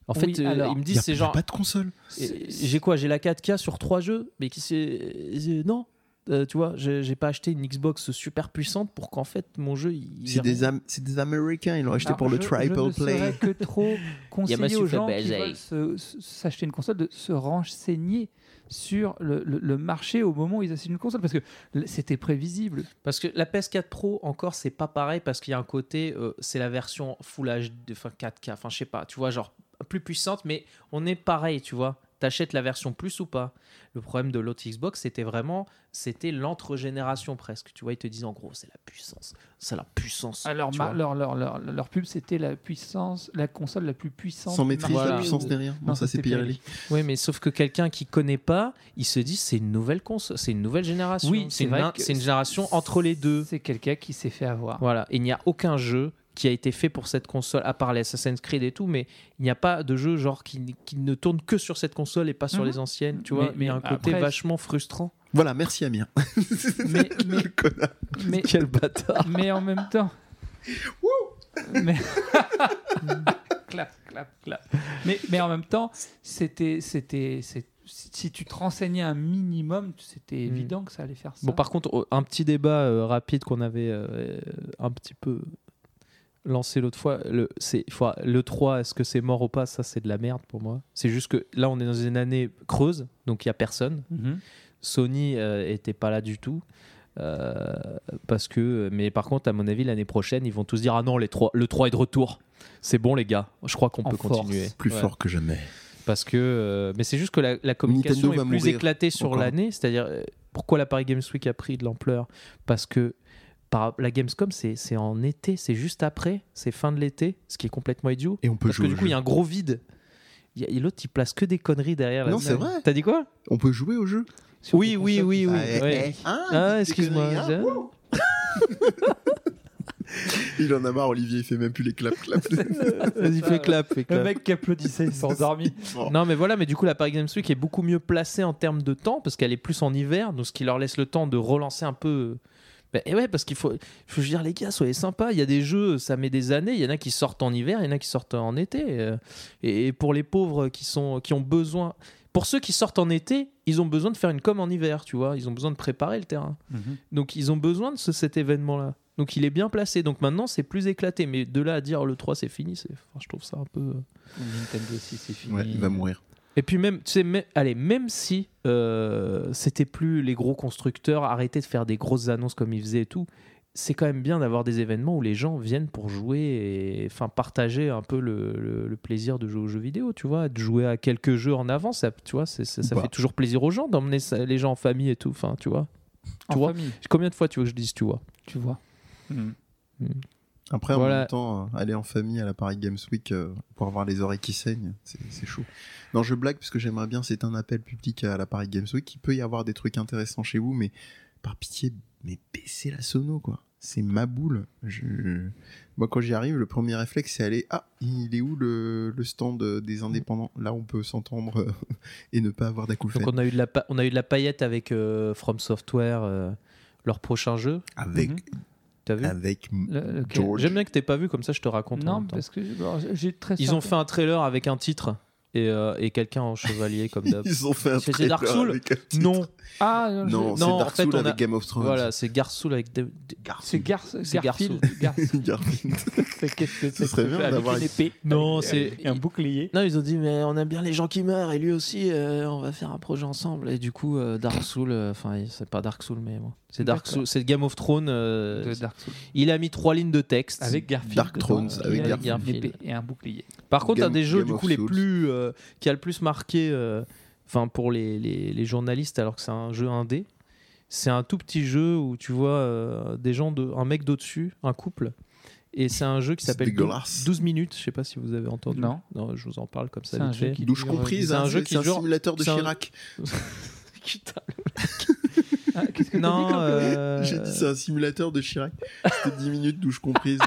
En Oui, fait, euh, alors, il me dit C'est a genre. pas de console. J'ai quoi J'ai la 4K sur 3 jeux Mais qui c'est euh, Non Euh, tu vois, j'ai pas acheté une Xbox super puissante pour qu'en fait mon jeu il. C'est des, des Américains, ils l'ont acheté Alors, pour le triple je ne play. saurais que trop conseiller Yamassu aux gens qui veulent s'acheter une console de se renseigner sur le, le- le marché au moment où ils achètent une console parce que c'était prévisible. Parce que la PS4 Pro, encore, c'est pas pareil parce qu'il y a un côté, euh, c'est la version Full HD, enfin 4K, enfin je sais pas, tu vois, genre plus puissante, mais on est pareil, tu vois. T'achètes la version plus ou pas Le problème de l'autre Xbox, c'était vraiment, c'était l'entre-génération presque. Tu vois, ils te disent en gros, c'est la puissance, c'est la puissance. Alors ma- leur, leur, leur, leur pub c'était la puissance, la console la plus puissante. Sans maîtrise la puissance rien. Non, Non, ça c'est Pirelli. Oui, mais sauf que quelqu'un qui connaît pas, il se dit c'est une nouvelle console, c'est une nouvelle génération. Oui, c'est une, une génération entre les deux. C'est quelqu'un qui s'est fait avoir. Voilà, il n'y a aucun jeu qui a été fait pour cette console, à part les Assassin's Creed et tout, mais il n'y a pas de jeu genre qui, qui ne tourne que sur cette console et pas sur Mhm. les anciennes, tu vois. mais il y a un côté après- vachement frustrant. Voilà, merci Amir. Mais, mais, Le connard. mais, Quel bâtard mais en même temps. mais... clap, clap, clap. Mais, mais en même temps, c'était, c'était, si tu te renseignais un minimum, c'était Mm. évident que ça allait faire ça. Bon, par contre, un petit débat euh, rapide qu'on avait euh, un petit peu lancé l'autre fois, le, c'est, le 3, est-ce que c'est mort ou pas Ça, c'est de la merde pour moi. C'est juste que là, on est dans une année creuse, donc il n'y a personne. Mhm. Sony euh, était pas là du tout. euh, parce que, mais par contre, à mon avis, l'année prochaine, ils vont tous dire Ah non, les le 3 est de retour. C'est bon, les gars. Je crois qu'on En peut force. continuer. Plus Ouais. fort que jamais. Parce que, euh, mais c'est juste que la, la communication Nintendo est va plus éclatée sur encore. l'année. C'est-à-dire, euh, pourquoi la Paris Games Week a pris de l'ampleur? Parce que par, la Gamescom, c'est en été, c'est juste après, c'est fin de l'été, ce qui est complètement idiot. Et on peut Parce que jouer. du coup, il y a un gros vide. Et L'autre, il place que des conneries derrière. la Non, c'est vrai. T'as dit quoi? On peut jouer au jeu. Sur Oui, oui, oui, oui. Ah, ouais. hein, Ah, excuse-moi. hein. Il en a marre, Olivier, il fait même plus les clap clap. Vas-y, fais clap, fais Le clap. mec qui applaudissait, il s'est endormi. Non, mais voilà, mais du coup, la Paris Games Week est beaucoup mieux placée en termes de temps parce qu'elle est plus en hiver, donc ce qui leur laisse le temps de relancer un peu Bah, et ouais, parce qu'il faut, faut dire, les gars, soyez sympas. Il y a des jeux, ça met des années. Il y en a qui sortent en hiver, il y en a qui sortent en été. euh, Et, et pour les pauvres qui, sont, qui ont besoin. Pour ceux qui sortent en été, ils ont besoin de faire une com en hiver, tu vois. Ils ont besoin de préparer le terrain. Mhm. Donc ils ont besoin de ce- cet événement-là. Donc il est bien placé. Donc maintenant, c'est plus éclaté. Mais de là à dire le 3, c'est fini, enfin, je trouve ça un peu. Nintendo 6, c'est fini. Ouais, il va mourir. Et puis même, tu sais, mais- allez, même si euh, c'était plus les gros constructeurs, arrêtaient de faire des grosses annonces comme ils faisaient et tout, c'est quand même bien d'avoir des événements où les gens viennent pour jouer et enfin partager un peu le, le- le plaisir de jouer aux jeux vidéo, tu vois, de jouer à quelques jeux en avance, ça, tu vois, ça, pas. fait toujours plaisir aux gens d'emmener les gens en famille et tout, enfin, tu vois. En vois famille, Combien de fois tu veux que je dise, tu vois? Tu vois. Mhm. Après, en Voilà. même temps, euh, aller en famille à la Paris Games Week euh, pour avoir les oreilles qui saignent, c'est chaud. Non, je blague parce que j'aimerais bien, c'est un appel public à la Paris Games Week. Il peut y avoir des trucs intéressants chez vous, mais par pitié, mais baissez la sono, quoi. C'est ma boule. Je... Moi, quand j'y arrive, le premier réflexe, c'est aller Ah, il est où le, le stand des indépendants? Là, on peut s'entendre euh, et ne pas avoir d'acouphènes. Donc on a eu de la, pa- on a eu de la paillette avec euh, From Software, euh, leur prochain jeu, Avec, Mhm. T'as vu avec Le- George. J'aime bien que t'aies pas vu, comme ça je te raconte. en Non, même temps. parce que j'ai très Ils ont fait un trailer avec un titre et, euh, et quelqu'un en chevalier comme d'hab. Ils ont fait un trailer Dark Souls avec un titre. non, Ah non, Non, c'est Non, en Dark fait, Souls on avec a- Game of Thrones. voilà, c'est Garsoul avec c'est Gar C'est Garfield. Gar- Garfield. C'est que c'est serait bien avec d'avoir une épée Non, c'est- euh, un bouclier. Non, ils ont dit mais on aime bien les gens qui meurent et lui aussi, euh, on va faire un projet ensemble. Et du coup, euh, Dark Souls, euh, enfin c'est pas Dark Souls mais bon, c'est Dark. Souls, c'est Game of Thrones. euh, de Dark Souls. il a mis trois lignes de texte. Avec Garfield. Dark Thrones, euh, avec Garfield. épée et un bouclier. Par contre, un des jeux du coup les plus euh, qui a le plus marqué, euh, enfin pour les, les, les journalistes, alors que c'est un jeu indé, c'est un tout petit jeu où tu vois euh, des gens de, un mec d'au-dessus, un couple, et c'est un jeu qui s'appelle Dou- dégueulasse. 12 minutes. Je sais pas si vous avez entendu. Non. Non, je vous en parle comme ça C'est un vite jeu qui- Douche comprise, c'est un hein, jeu qui c'est un simulateur de un- Chirac. Putain. Ah, Qu'est-ce que dit Non, comme- euh, J'ai dit c'est un simulateur de Chirac. C'était 10 minutes douche comprise,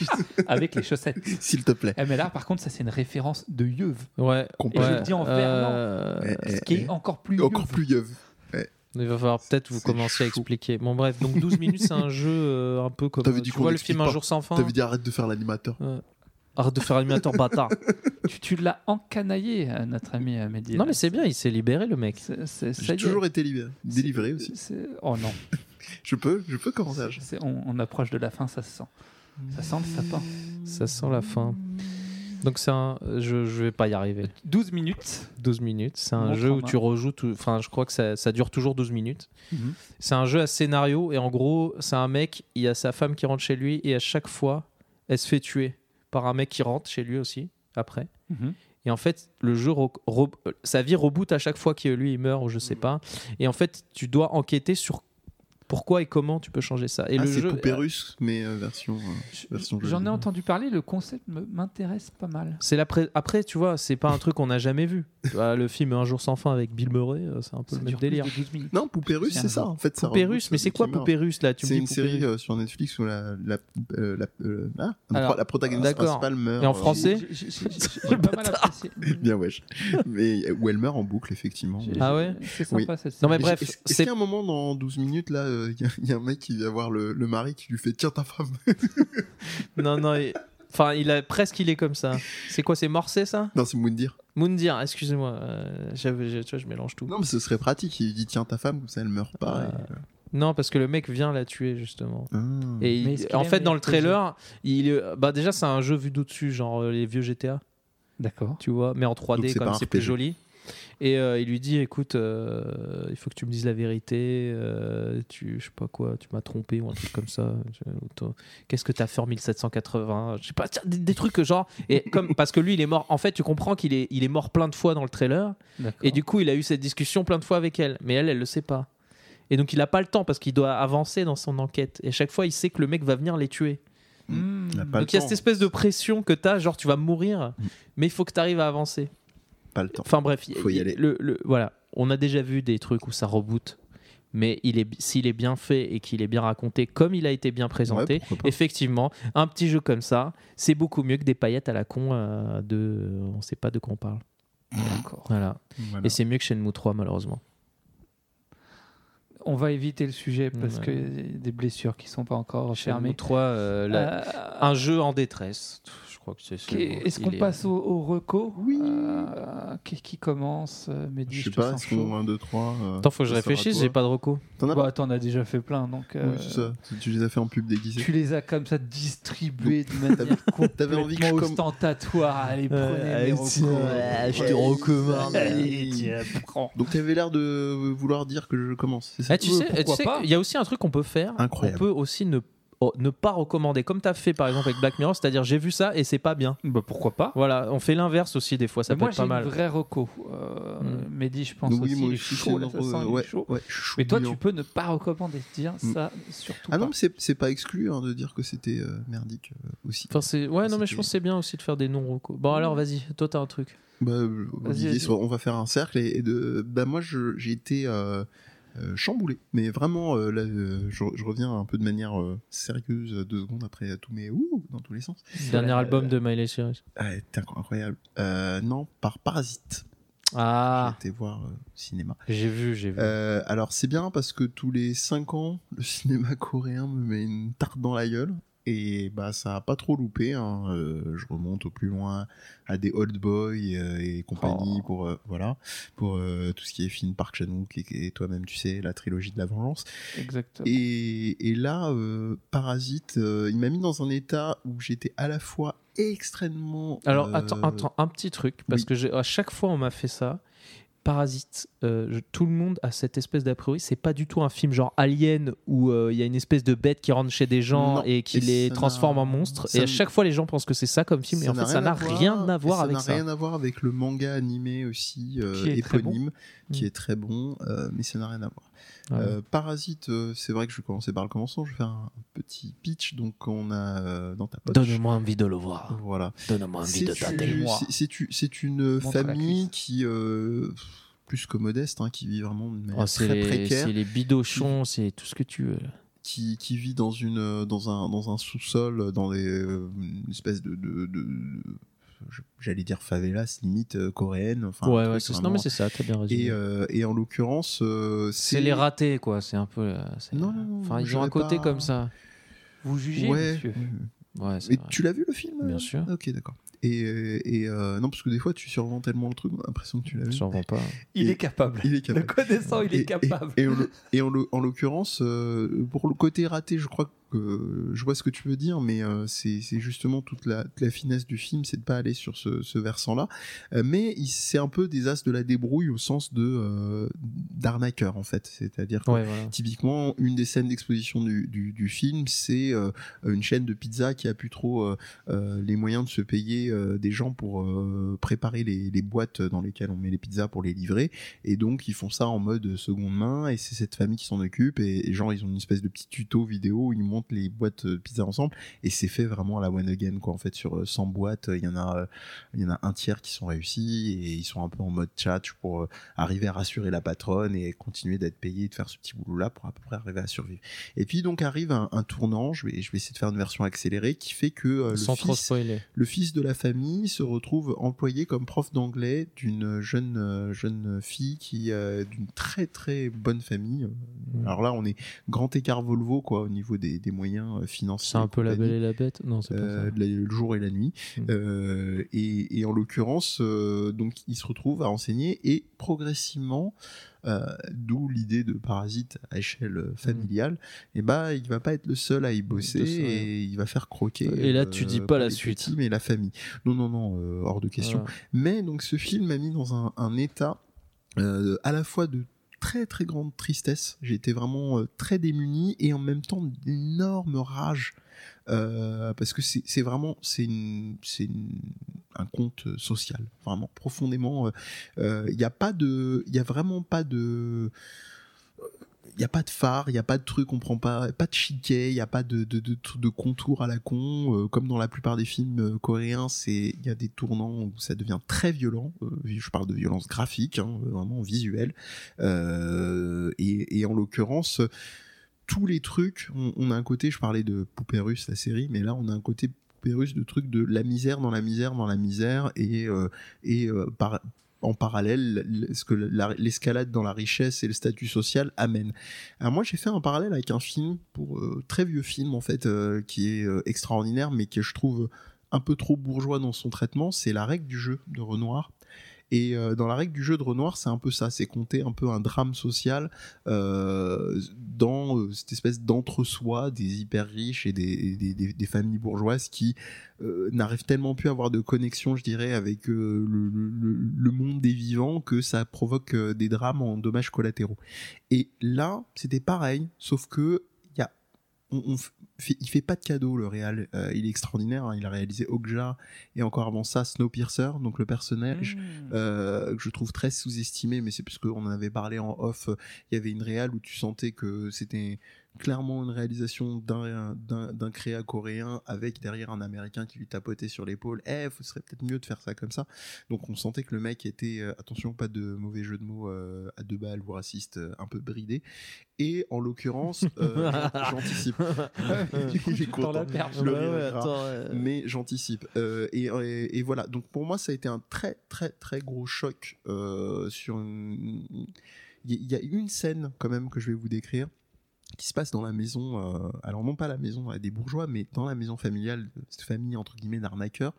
Avec les chaussettes. s'il te plaît. Eh, mais là, par contre, ça, c'est une référence de Yeuve. Ouais. Complètement. Et je ouais, le dis en euh, Eh, eh, Ce qui eh. est encore plus Encore Yeuve. plus yeuve. Il va falloir peut-être vous commencer à expliquer. Bon bref, donc 12 minutes c'est un jeu euh, un peu comme T'avais euh, dit tu vois le film Un jour sans fin. T'avais dit arrête de faire l'animateur. Arrête de faire animateur bâtard. Tu, tu l'as encanaillé, euh, notre ami euh, Mehdi. non mais c'est bien, il s'est libéré le mec. C'est- c'est- ça y J'ai est. toujours été libéré. délivré aussi. c'est- Oh non. Je peux, je peux commencer à C'est- on, on approche de la fin, ça se sent. Ça sent le sapin. Ça sent la fin. Donc c'est un je, je vais pas y arriver. 12 minutes. 12 minutes, c'est un jeu où tu rejoues tout enfin je crois que ça, ça dure toujours 12 minutes. Mhm. C'est un jeu à scénario et en gros, c'est un mec, il y a sa femme qui rentre chez lui et à chaque fois, elle se fait tuer par un mec qui rentre chez lui aussi après. Mhm. Et en fait, le jeu, euh, sa vie reboot à chaque fois que lui il meurt ou je sais pas. Et en fait, tu dois enquêter sur pourquoi et comment tu peux changer ça? Et ah, le c'est jeu, poupée russe, mais euh, version, euh, version jeu J'en ai entendu parler, le concept m'intéresse pas mal. c'est l'après. Après, tu vois, c'est pas un truc qu'on n'a jamais vu. Tu vois, le film Un jour sans fin avec Bill Murray, euh, c'est un peu Ça le même délire. de 12 minutes. Non, poupée russe, C'est ça. En fait, ça Poupée russe, mais c'est quoi. Poupée russe là C'est une série euh, sur Netflix où la, la, la, euh, ah, Alors, la protagoniste principale meurt. Et en français J'ai- j'ai- j'ai- J'ai pas mal apprécié. Bien wesh. Mais où elle meurt en boucle, effectivement. Ah ouais C'est sympa cette Non, mais série. bref, Est-ce qu'il y a un moment dans 12 minutes là, il y, a- il y a un mec qui vient voir le, le mari qui lui fait tiens ta femme. Non, non. et- Enfin, il a presque il est comme ça. C'est quoi C'est Morcé ça? Non, c'est Moundir. Moundir, excusez-moi. euh, tu vois, je mélange tout. Non, mais ce serait pratique. Il lui dit tiens ta femme, comme ça elle meurt pas. Euh, et, euh, Non, parce que le mec vient la tuer justement. ah. Et il- en fait, dans le trailer, il, bah déjà c'est un jeu vu d'au-dessus, genre euh, les vieux GTA, D'accord. tu vois, mais en 3D Donc c'est comme c'est plus joli. Et euh, il lui dit, écoute, euh, il faut que tu me dises la vérité. euh, tu, je sais pas quoi, tu m'as trompé ou un truc comme ça. Qu'est-ce que t'as fait en 1780 Je sais pas, des, des trucs que genre. Et comme parce que lui, il est mort. En fait, tu comprends qu'il est, il est mort plein de fois dans le trailer. Et du coup, il a eu cette discussion plein de fois avec elle, mais elle, elle le sait pas. Et donc, il a pas le temps parce qu'il doit avancer dans son enquête. Et à chaque fois, il sait que le mec va venir les tuer. Il a pas donc, il y a cette espèce de pression que tu as, genre, tu vas mourir, Mm. mais il faut que tu arrives à avancer. Pas le temps. Enfin, bref, Faut y il- aller. Le, le- voilà. On a déjà vu des trucs où ça reboot, mais il est, s'il est bien fait et qu'il est bien raconté comme il a été bien présenté, Ouais, effectivement, un petit jeu comme ça, c'est beaucoup mieux que des paillettes à la con euh, de. On sait pas de quoi on parle. D'accord. Voilà. Voilà. Et c'est mieux que Shenmue 3, malheureusement. on va éviter le sujet parce Ouais. que y a des blessures qui sont pas encore Shenmue fermées. 3, euh, la- Euh, un jeu en détresse. Je crois que c'est. bon, Est-ce qu'on est- passe au, au reco? Oui. Euh, qui, qui commence euh, Mehdi, Je sais te pas, est-ce qu'on 1, 2, 3 euh, Attends, faut que je réfléchisse, j'ai pas de reco. T'en as pas? Bah, t'en as déjà fait plein, donc euh, Oui, c'est ça. Tu- les as fait en pub déguisé. tu les as comme ça distribués de manière T'avais envie que je complètement ostentatoire. Allez, prenez mes recos. je te recommande. Allez, tiens, prends. Donc t'avais l'air de vouloir dire que je commence, Ah, tu Euh, sais, pas? il y a aussi un truc qu'on peut faire. Incroyable. On peut aussi ne, oh, ne pas recommander, comme tu as fait par exemple avec Black Mirror, c'est-à-dire j'ai vu ça et c'est pas bien. Bah, pourquoi pas Voilà, on fait l'inverse aussi des fois, ça Mais peut Moi, être j'ai pas une mal. vraie reco. Euh, Mm. Mehdi, je pense Oui, aussi, moi il est chaud, là, ça sent, il est ouais, chaud. ouais, Mais toi, tu peux ne pas recommander, dire Mm. ça, surtout Ah non, mais c'est pas exclu hein, de dire que c'était euh, merdique euh, aussi. Enfin, c'est... Ouais, non, mais je pense que c'est bien aussi de faire des non-recos. Bon, alors vas-y, toi t'as un truc. Bah, vas-y. soit on va faire un cercle et, et de. Bah moi, j'ai été chamboulé, mais vraiment, euh, là, euh, je, je reviens un peu de manière euh, sérieuse euh, deux secondes après tous mes ouh dans tous les sens. Dernier Euh, album de Miley Cyrus. Ah, incroyable. Euh, non, par Parasite. Ah, J'ai été voir euh, au cinéma. j'ai vu, j'ai vu. Euh, alors c'est bien parce que tous les 5 ans, le cinéma coréen me met une tarte dans la gueule. Et bah ça a pas trop loupé. hein. Euh, je remonte au plus loin à des Old Boy euh, et compagnie Oh. pour euh, voilà pour tout ce qui est film Park Chan-wook et, et toi-même tu sais la trilogie de la vengeance. Exactement. Et, et là Parasite, il m'a mis dans un état où j'étais à la fois extrêmement. Alors attends, attends, un petit truc, parce oui. que à chaque fois on m'a fait ça. Parasite, euh, je- tout le monde a cette espèce d'a priori. C'est pas du tout un film genre Alien où euh, il y a une espèce de bête qui rentre chez des gens Non, et qui et les transforme en monstres. Et à chaque fois les gens pensent que c'est ça comme film, et en fait ça n'a rien à voir avec Ça ça. n'a rien à voir avec le manga animé aussi euh, Qui est très éponyme, qui Mm. est très bon, euh, mais ça n'a rien à voir. Ouais. Euh, Parasite, euh, c'est vrai que je vais commencer par le commencement. Je vais faire un petit pitch. Donc on a euh, dans ta poche. Donne-moi envie de le voir. Voilà. Donne-moi envie C'est de tâter. moi. c'est- une Montre famille qui euh, plus que modeste, hein, qui vit vraiment de manière Oh, c'est très les, précaire. c'est les bidochons, c'est tout ce que tu veux. qui, qui vit dans une dans un dans un sous-sol dans des une espèce de, de, de- de- je- j'allais dire favelas limite euh, coréenne enfin ouais, ouais, c'est, non mais c'est ça, t'as bien résumé. et, euh, et en l'occurrence euh, c'est les ratés, quoi. C'est un peu. euh, c'est- Non, Enfin, ils ont un côté pas- comme ça. Vous jugez, ouais monsieur Ouais, c'est mais vrai. tu l'as vu le film Bien sûr. ok d'accord et, et euh, non parce que des fois tu survends tellement le truc on a l'impression que tu l'as vu survends pas. Il Et- est capable. il est Le capable connaissant, il Et- est capable. Et, et en l'o- et en l'o- en l'occurrence, euh, pour le côté raté, je crois que je vois ce que tu veux dire, mais euh, c'est justement toute la, toute la finesse du film, c'est de pas aller sur ce, ce versant-là. Euh, mais c'est un peu des as de la débrouille au sens de euh, d'arnaqueur en fait. C'est-à-dire que Ouais, voilà. Typiquement, une des scènes d'exposition du, du, du film, c'est une chaîne de pizza qui a plus trop les moyens de se payer des gens pour préparer les, les boîtes dans lesquelles on met les pizzas pour les livrer. Et donc, ils font ça en mode seconde main, et c'est cette famille qui s'en occupe. Et, et genre, ils ont une espèce de petit tuto vidéo où ils les boîtes de pizza ensemble, et c'est fait vraiment à la one again, quoi. En fait, sur euh, 100 boîtes, il y en a, euh, il y en a un tiers qui sont réussis, et ils sont un peu en mode chat pour euh, arriver à rassurer la patronne et continuer d'être payé et de faire ce petit boulot là pour à peu près arriver à survivre. Et puis donc arrive un, un tournant, je vais, je vais essayer de faire une version accélérée qui fait que euh, le, fils, le fils de la famille se retrouve employé comme prof d'anglais d'une jeune, euh, jeune fille qui euh, d'une très très bonne famille. Mm. Alors là on est grand écart Volvo quoi au niveau des, des moyens euh, financiers. C'est un peu la belle et la bête Non, c'est Euh, pas de la- le jour et la nuit. Mm. Euh, et, et en l'occurrence, euh, donc il se retrouve à enseigner et progressivement, euh, d'où l'idée de parasite à échelle euh, familiale, et bah il va pas être le seul à y bosser ça, ouais. et il va faire croquer. Et là, tu dis pas la suite. petits, mais la famille. Non non non, euh, hors de ça. question. Voilà. Mais donc ce film m'a mis dans un, un état euh, à la fois de très très grande tristesse. Été vraiment euh, très démuni et en même temps d'énorme rage. Euh, parce que c'est vraiment c'est un conte social vraiment profondément il n'y a pas de il y a vraiment pas de il n'y a pas de phare, il n'y a pas de truc, on prend pas, pas de chiquet, il n'y a pas de, de, de, de contour à la con. euh, comme dans la plupart des films euh, coréens, il y a des tournants où ça devient très violent. euh, je parle de violence graphique, hein, vraiment visuelle. Et, et en l'occurrence, tous les trucs, on, a un côté, je parlais de Poupée Russe, la série, mais là on a un côté Poupée Russe de trucs de la misère dans la misère dans la misère et, et en parallèle ce que la- l'escalade dans la richesse et le statut social amène. Alors moi j'ai fait un parallèle avec un film euh, très vieux film en fait euh, qui est euh, extraordinaire mais que je trouve un peu trop bourgeois dans son traitement, c'est La règle du jeu de Renoir. Et euh, dans la règle du jeu de Renoir, c'est un peu ça, c'est compter un peu un drame social euh, dans euh, cette espèce d'entre-soi des hyper riches et des, familles bourgeoises qui euh, n'arrivent tellement plus à avoir de connexion, je dirais, avec euh, le, monde des vivants que ça provoque des drames en dommages collatéraux. Et là, c'était pareil, sauf que y a, on, on fait- il fait pas de cadeau le réal. Euh, il est extraordinaire. hein. Il a réalisé Okja et encore avant ça Snowpiercer, donc le personnage Mmh. euh, que je trouve très sous-estimé, mais c'est parce qu'on en avait parlé en off. Il y avait une réal où tu sentais que c'était clairement une réalisation d'un d'un d'un créa coréen avec derrière un américain qui lui tapotait sur l'épaule. Eh, ce serait peut-être mieux de faire ça comme ça. Donc on sentait que le mec était, euh, attention, pas de mauvais jeu de mots euh, à deux balles ou raciste, euh, un peu bridé. Et en l'occurrence, j'an- j'anticipe. Du coup, content. Le Ouais, attends, mais j'anticipe. Et, et- et voilà. Donc pour moi, ça a été un très très très gros choc sur. une- Il y, il y a une scène quand même que je vais vous décrire qui se passe dans la maison. euh, alors non pas la maison des bourgeois, mais dans la maison familiale cette famille entre guillemets d'arnaqueurs.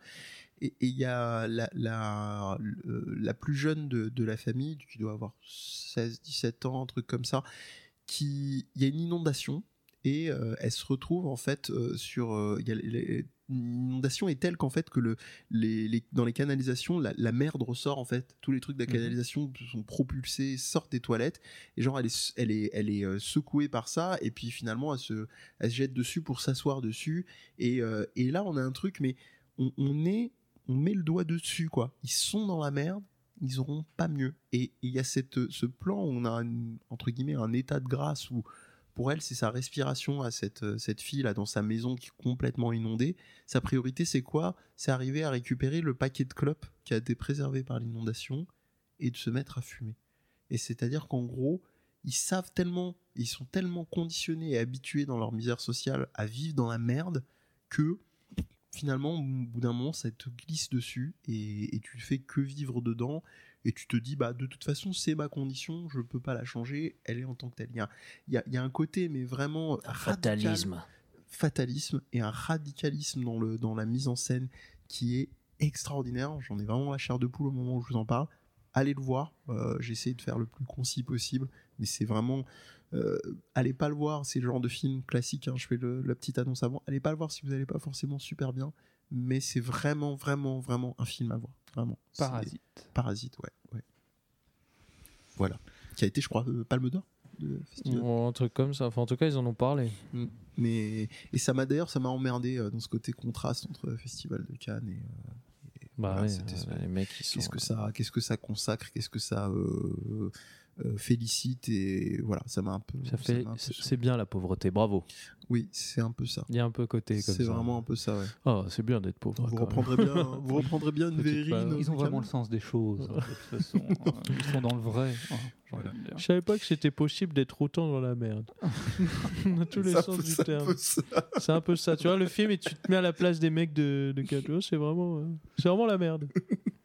Et il y a la, la, la plus jeune de, de la famille, qui doit avoir 16, 17 ans, un truc comme ça, qui, il y a une inondation et euh, elle se retrouve en fait euh, sur l'inondation est telle qu'en fait que le les, les- dans les canalisations la, la merde ressort en fait. Tous les trucs de la Mhm. canalisation sont propulsés sortent des toilettes. Et genre elle est elle est elle est euh, secouée par ça. Et puis finalement elle se elle se jette dessus pour s'asseoir dessus. Et euh, et là on a un truc mais on, on est on met le doigt dessus quoi. Ils sont dans la merde. Ils auront pas mieux. Et il y a cette ce plan où on a entre guillemets un état de grâce où pour elle, c'est sa respiration à cette, euh, cette fille là dans sa maison qui est complètement inondée. Sa priorité, c'est quoi? C'est arriver à récupérer le paquet de clopes qui a été préservé par l'inondation et de se mettre à fumer. Et c'est-à-dire qu'en gros, ils savent tellement, ils sont tellement conditionnés et habitués dans leur misère sociale à vivre dans la merde que finalement, au bout d'un moment, ça te glisse dessus et tu fais que vivre dedans. Et tu te dis, bah, de toute façon, c'est ma condition, je peux pas la changer, elle est en tant que telle. Il y a, y a- il y a un côté, mais vraiment radical, Fatalisme. fatalisme et un radicalisme dans, le, dans la mise en scène qui est extraordinaire. J'en ai vraiment la chair de poule au moment où je vous en parle. Allez le voir. Euh, J'ai essayé de faire le plus concis possible, mais c'est vraiment. euh, allez pas le voir, c'est le genre de film classique. hein, je fais le- la petite annonce avant. Allez pas le voir si vous n'allez pas forcément super bien, mais c'est vraiment, vraiment, vraiment un film à voir. Vraiment. Parasite. Parasite, ouais, ouais. Voilà. Qui a été, je crois, euh, Palme d'Or de festival. Un truc comme ça. Enfin, en tout cas, ils en ont parlé. Mais et ça m'a d'ailleurs, ça m'a emmerdé euh, dans ce côté contraste entre Festival de Cannes et. euh, et Bah voilà, ouais, les mecs, ils sont. Qu'est-ce que ça, qu'est-ce que ça consacre, qu'est-ce que ça euh, félicite et voilà, ça m'a un peu. Ça fait, c'est bien la pauvreté, bravo. Oui, c'est un peu ça. Il y a un peu côté comme ça. C'est vraiment un peu ça, ouais. Oh, c'est bien d'être pauvre. Vous même. reprendrez bien, vous reprendrez bien une vérine. Ils ont vraiment le sens des choses. hein, de toute façon. Euh, Ils sont dans le vrai. hein, Voilà. Je savais pas que c'était possible d'être autant dans la merde. Dans tous les Ça sens peut- du terme. C'est un peu ça. Tu vois, le film, et tu te mets à la place des mecs de, de c'est vraiment, euh, c'est vraiment la merde.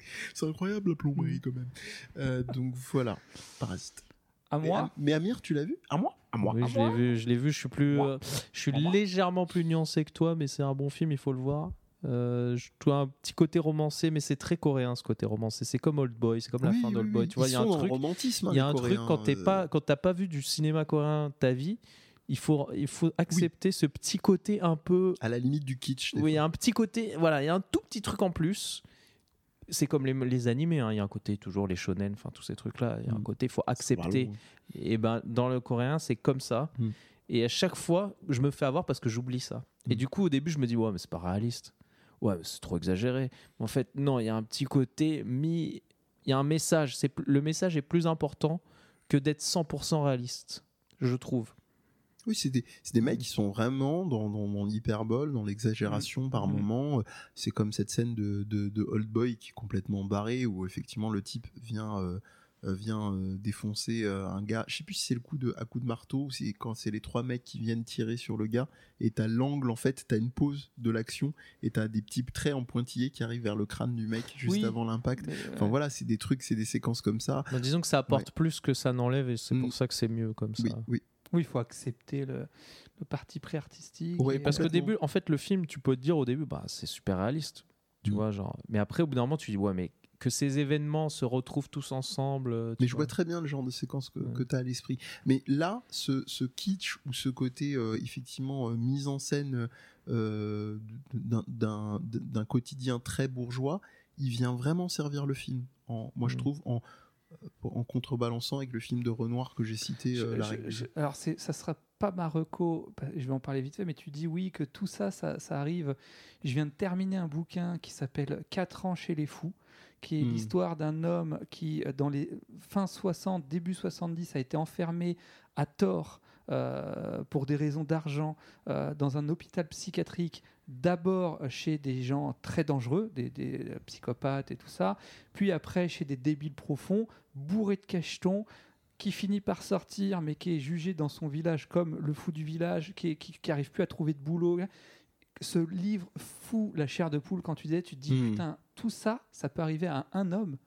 C'est incroyable la Mm. plomberie quand même. Euh, donc voilà, Parasite. À Mais, moi mais Amir, tu l'as vu? À moi À moi. Oui, à je l'ai vu, je l'ai vu. Je suis plus, euh, je suis légèrement plus nuancé que toi, mais c'est un bon film, il faut le voir. Euh, je trouve un petit côté romancé, mais c'est très coréen ce côté romancé. C'est comme Old Boy, c'est comme la fin oui, d'Old. Boy. Tu vois, il y a un truc, romantisme. il y a un truc quand t'es euh, pas, quand t'as pas vu du cinéma coréen ta vie, il faut, il faut accepter ce petit côté un peu à la limite du kitsch. Oui, il y a un petit côté, voilà, il y a un tout petit truc en plus. C'est comme les, les animés, hein, il y a un côté toujours les shonen, enfin tous ces trucs-là. Il y a un Mm. côté, il faut accepter. Et ben dans le coréen, c'est comme ça. Mm. Et à chaque fois, je me fais avoir parce que j'oublie ça. Et Mm. du coup, au début, je me dis ouais, mais c'est pas réaliste. Ouais, c'est trop exagéré. En fait, non, il y a un petit côté mis. Il y a un message. C'est le message est plus important que d'être 100% réaliste, je trouve. Oui, c'est des, mecs qui sont vraiment dans, dans, dans l'hyperbole, dans l'exagération par Mhm. moment. C'est comme cette scène de, de, de Old Boy qui est complètement barrée, où effectivement le type vient euh, euh, vient euh, défoncer euh, un gars. Je sais plus si c'est le coup de à coup de marteau ou c'est quand c'est les trois mecs qui viennent tirer sur le gars et t'as l'angle en fait, t'as une pause de l'action et t'as des petits traits en pointillé qui arrivent vers le crâne du mec juste Oui. avant l'impact. Enfin ouais. voilà, c'est des trucs, c'est des séquences comme ça. Bah, disons que ça apporte plus que ça n'enlève et c'est pour ça que c'est mieux comme ça. Oui, oui. Oui, il faut accepter le, le parti pré-artistique. Ouais, et- Parce qu'au début, en fait, le film, tu peux te dire au début, bah, c'est super réaliste. Tu Mm. vois, genre. Mais après, au bout d'un moment, tu dis, ouais, mais que ces événements se retrouvent tous ensemble. tu Mais je vois très bien le genre de séquence que, Ouais. que tu as à l'esprit. Mais là, ce, ce kitsch ou ce côté euh, effectivement euh, mise en scène euh, d'un- quotidien très bourgeois, il vient vraiment servir le film. En, moi, je Mm. trouve en, en contrebalançant avec le film de Renoir que j'ai cité, Je- euh, La je- règle. du je- jeu. alors, c'est, ça sera pas ma reco, bah, je vais en parler vite fait, mais tu dis oui, que tout ça, ça, ça arrive. Je viens de terminer un bouquin qui s'appelle 4 ans chez les fous, qui est Hmm. l'histoire d'un homme qui, euh, dans les fins 60, début 70, a été enfermé à tort euh, pour des raisons d'argent euh, dans un hôpital psychiatrique, d'abord chez des gens très dangereux, des, des psychopathes et tout ça, puis après chez des débiles profonds, bourrés de cachetons, qui finit par sortir, mais qui est jugé dans son village comme le fou du village, qui, qui, qui arrive plus à trouver de boulot. Ce livre fout la chair de poule quand tu disais, tu te dis, Hmm. putain, tout ça, ça peut arriver à un homme.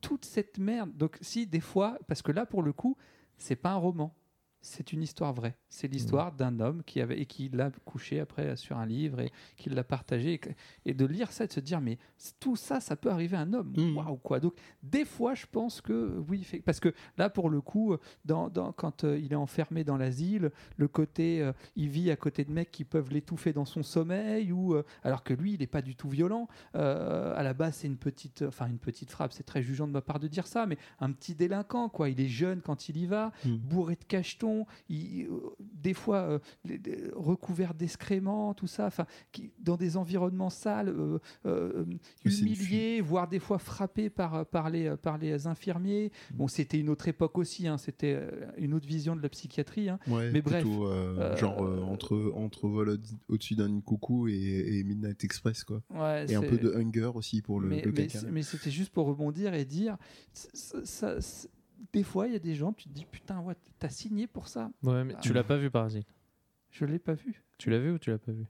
Toute cette merde. Donc, si, des fois, parce que là, pour le coup, c'est pas un roman. C'est une histoire vraie. C'est l'histoire d'un homme qui avait et qui l'a couché après sur un livre et qui l'a partagé et, de lire ça et de se dire mais tout ça ça peut arriver à un homme Mhm. waouh quoi donc des fois je pense que oui fait- parce que là pour le coup dans, dans- quand euh, il est enfermé dans l'asile le côté euh, il vit à côté de mecs qui peuvent l'étouffer dans son sommeil ou euh, alors que lui il n'est pas du tout violent à la base c'est une petite enfin une petite frappe c'est très jugeant de ma part de dire ça mais un petit délinquant quoi il est jeune quand il y va Mm. bourré de cachetons il- euh, des fois euh, les- les- recouvert d'excréments tout ça enfin qui- dans des environnements sales euh, euh, Mais c'est une humilié voire des fois frappé par par les par les infirmiers bon c'était une autre époque aussi hein, c'était une autre vision de la psychiatrie hein. Ouais, mais bref, plutôt, euh, genre euh, entre, entre Vol au- au-dessus d'un coucou et, et Midnight Express, quoi. Ouais, Et un peu de Hunger aussi pour le, mais, le mais, caca. c'est- mais c'était juste pour rebondir et dire ça- ça- ça- c'est- des fois il y a des gens tu te dis putain ouais t'as signé pour ça Ouais, mais tu Ah. l'as pas vu, Parasite? je l'ai pas vu Tu l'as vu ou tu l'as pas vu?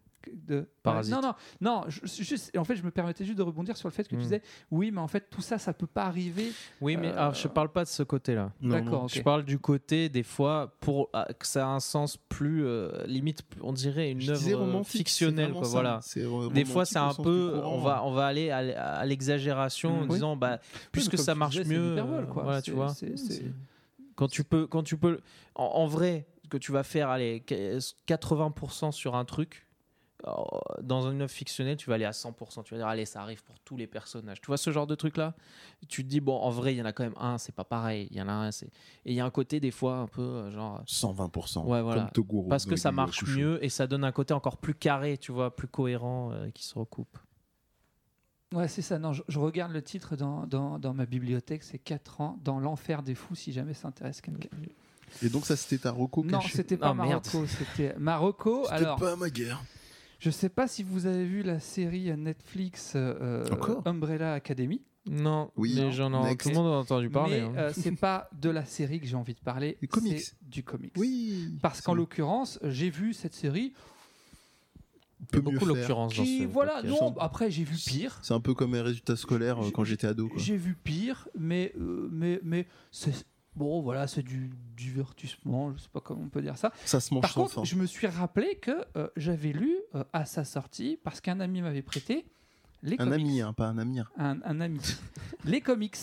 De Parasite. non non non je- juste en fait je me permettais juste de rebondir sur le fait que tu Hmm. disais oui mais en fait tout ça ça peut pas arriver Oui, mais Euh, alors, je parle pas de ce côté-là. D'accord non. ok. Je parle du côté, des fois, pour ah, que ça a un sens plus, euh, limite, on dirait une œuvre fictionnelle. Quoi, ça. voilà. C'est, euh, Des fois, c'est un peu, courant. on va, on va aller à, l'exagération en Mm. Oui. disant, bah, puisque ça marche disais, c'est mieux, euh, quoi. voilà, tu vois. c'est- c'est- Quand tu peux, quand tu peux, en, en vrai, que tu vas faire, allez, 80% sur un truc. Euh, Dans une œuvre fictionnelle, tu vas aller à 100%. Tu vas dire, allez, ça arrive pour tous les personnages. Tu vois ce genre de truc-là? Tu te dis, bon, en vrai, il y en a quand même un, c'est pas pareil. Il y en a un, c'est. Et il y a un côté, des fois, un peu, euh, genre. 120%. Ouais, voilà. Comme Toguro. Parce que ça marche mieux et ça donne un côté encore plus carré, tu vois, plus cohérent, euh, qui se recoupe. Ouais, c'est ça. Non, je, je regarde le titre dans, dans, dans ma bibliothèque, c'est 4 ans dans l'enfer des fous, si jamais ça intéresse quelqu'un. Et donc, ça, c'était ta reco Non, c'était pas Ah. Marocco, c'était Marocco. C'était Alors, pas ma guerre. Je sais pas si vous avez vu la série Netflix euh, Umbrella Academy, Non, Oui. mais j'en ai, Next. tout le monde a entendu parler. mais hein. euh, c'est pas de la série que j'ai envie de parler, Du comics. c'est du comics. Oui. Parce qu'en l'occurrence, j'ai vu cette série a beaucoup mieux faire. l'occurrence dans ce voilà, podcast. non, après j'ai vu pire. C'est un peu comme mes résultats scolaires euh, J'ai- quand j'étais ado. Quoi. J'ai vu pire, mais, euh, mais, mais c'est bon, voilà, c'est du divertissement, je sais pas comment on peut dire ça. Ça se mange Par contre, je me suis rappelé que euh, j'avais lu euh, à sa sortie, parce qu'un ami m'avait prêté les Un comics. ami, hein, pas un amir. Un, un ami. les comics.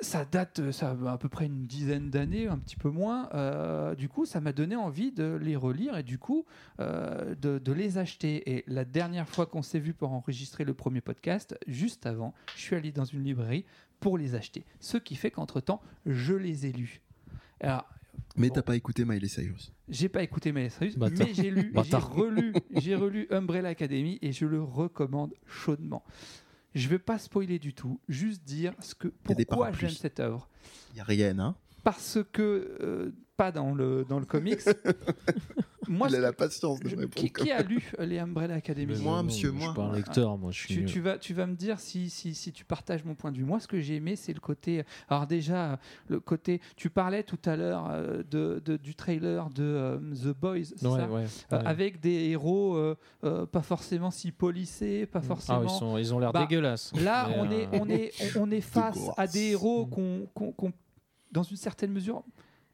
Ça date, euh, ça a à peu près une dizaine d'années, un petit peu moins. Euh, du coup, ça m'a donné envie de les relire et du coup, euh, de, de les acheter. Et la dernière fois qu'on s'est vu pour enregistrer le premier podcast, juste avant, je suis allé dans une librairie pour les acheter. Ce qui fait qu'entre-temps, je les ai lus. Alors, Mais Bon. t'as pas écouté Miley Cyrus. j'ai pas écouté Miley Cyrus, Bâtard. mais j'ai lu, j'ai Bâtard. relu, j'ai relu Umbrella Academy et je le recommande chaudement. Je vais pas spoiler du tout, juste dire ce que pourquoi j'aime cette œuvre. Y a rien, hein. Parce que euh, pas dans le dans le comics, moi, Il ce a la que- patience de je- me répondre qui, a lu euh, les Umbrella Academy Mais Moi, monsieur, je moi. suis pas un lecteur, moi je suis. tu, vas, tu vas me dire si, si, si tu partages mon point de vue. Moi, ce que j'ai aimé, c'est le côté. Alors, déjà, le côté. Tu parlais tout à l'heure euh, de, de- du trailer de euh, The Boys, c'est Ouais, ça ouais, Euh, ouais. avec des héros euh, euh, pas forcément si polissés, pas Ah, forcément. ils, sont, ils ont l'air Bah, dégueulasses. Là, on, euh, est, on, est, on, on est face à des héros qu'on, qu'on- qu'on- dans une certaine mesure,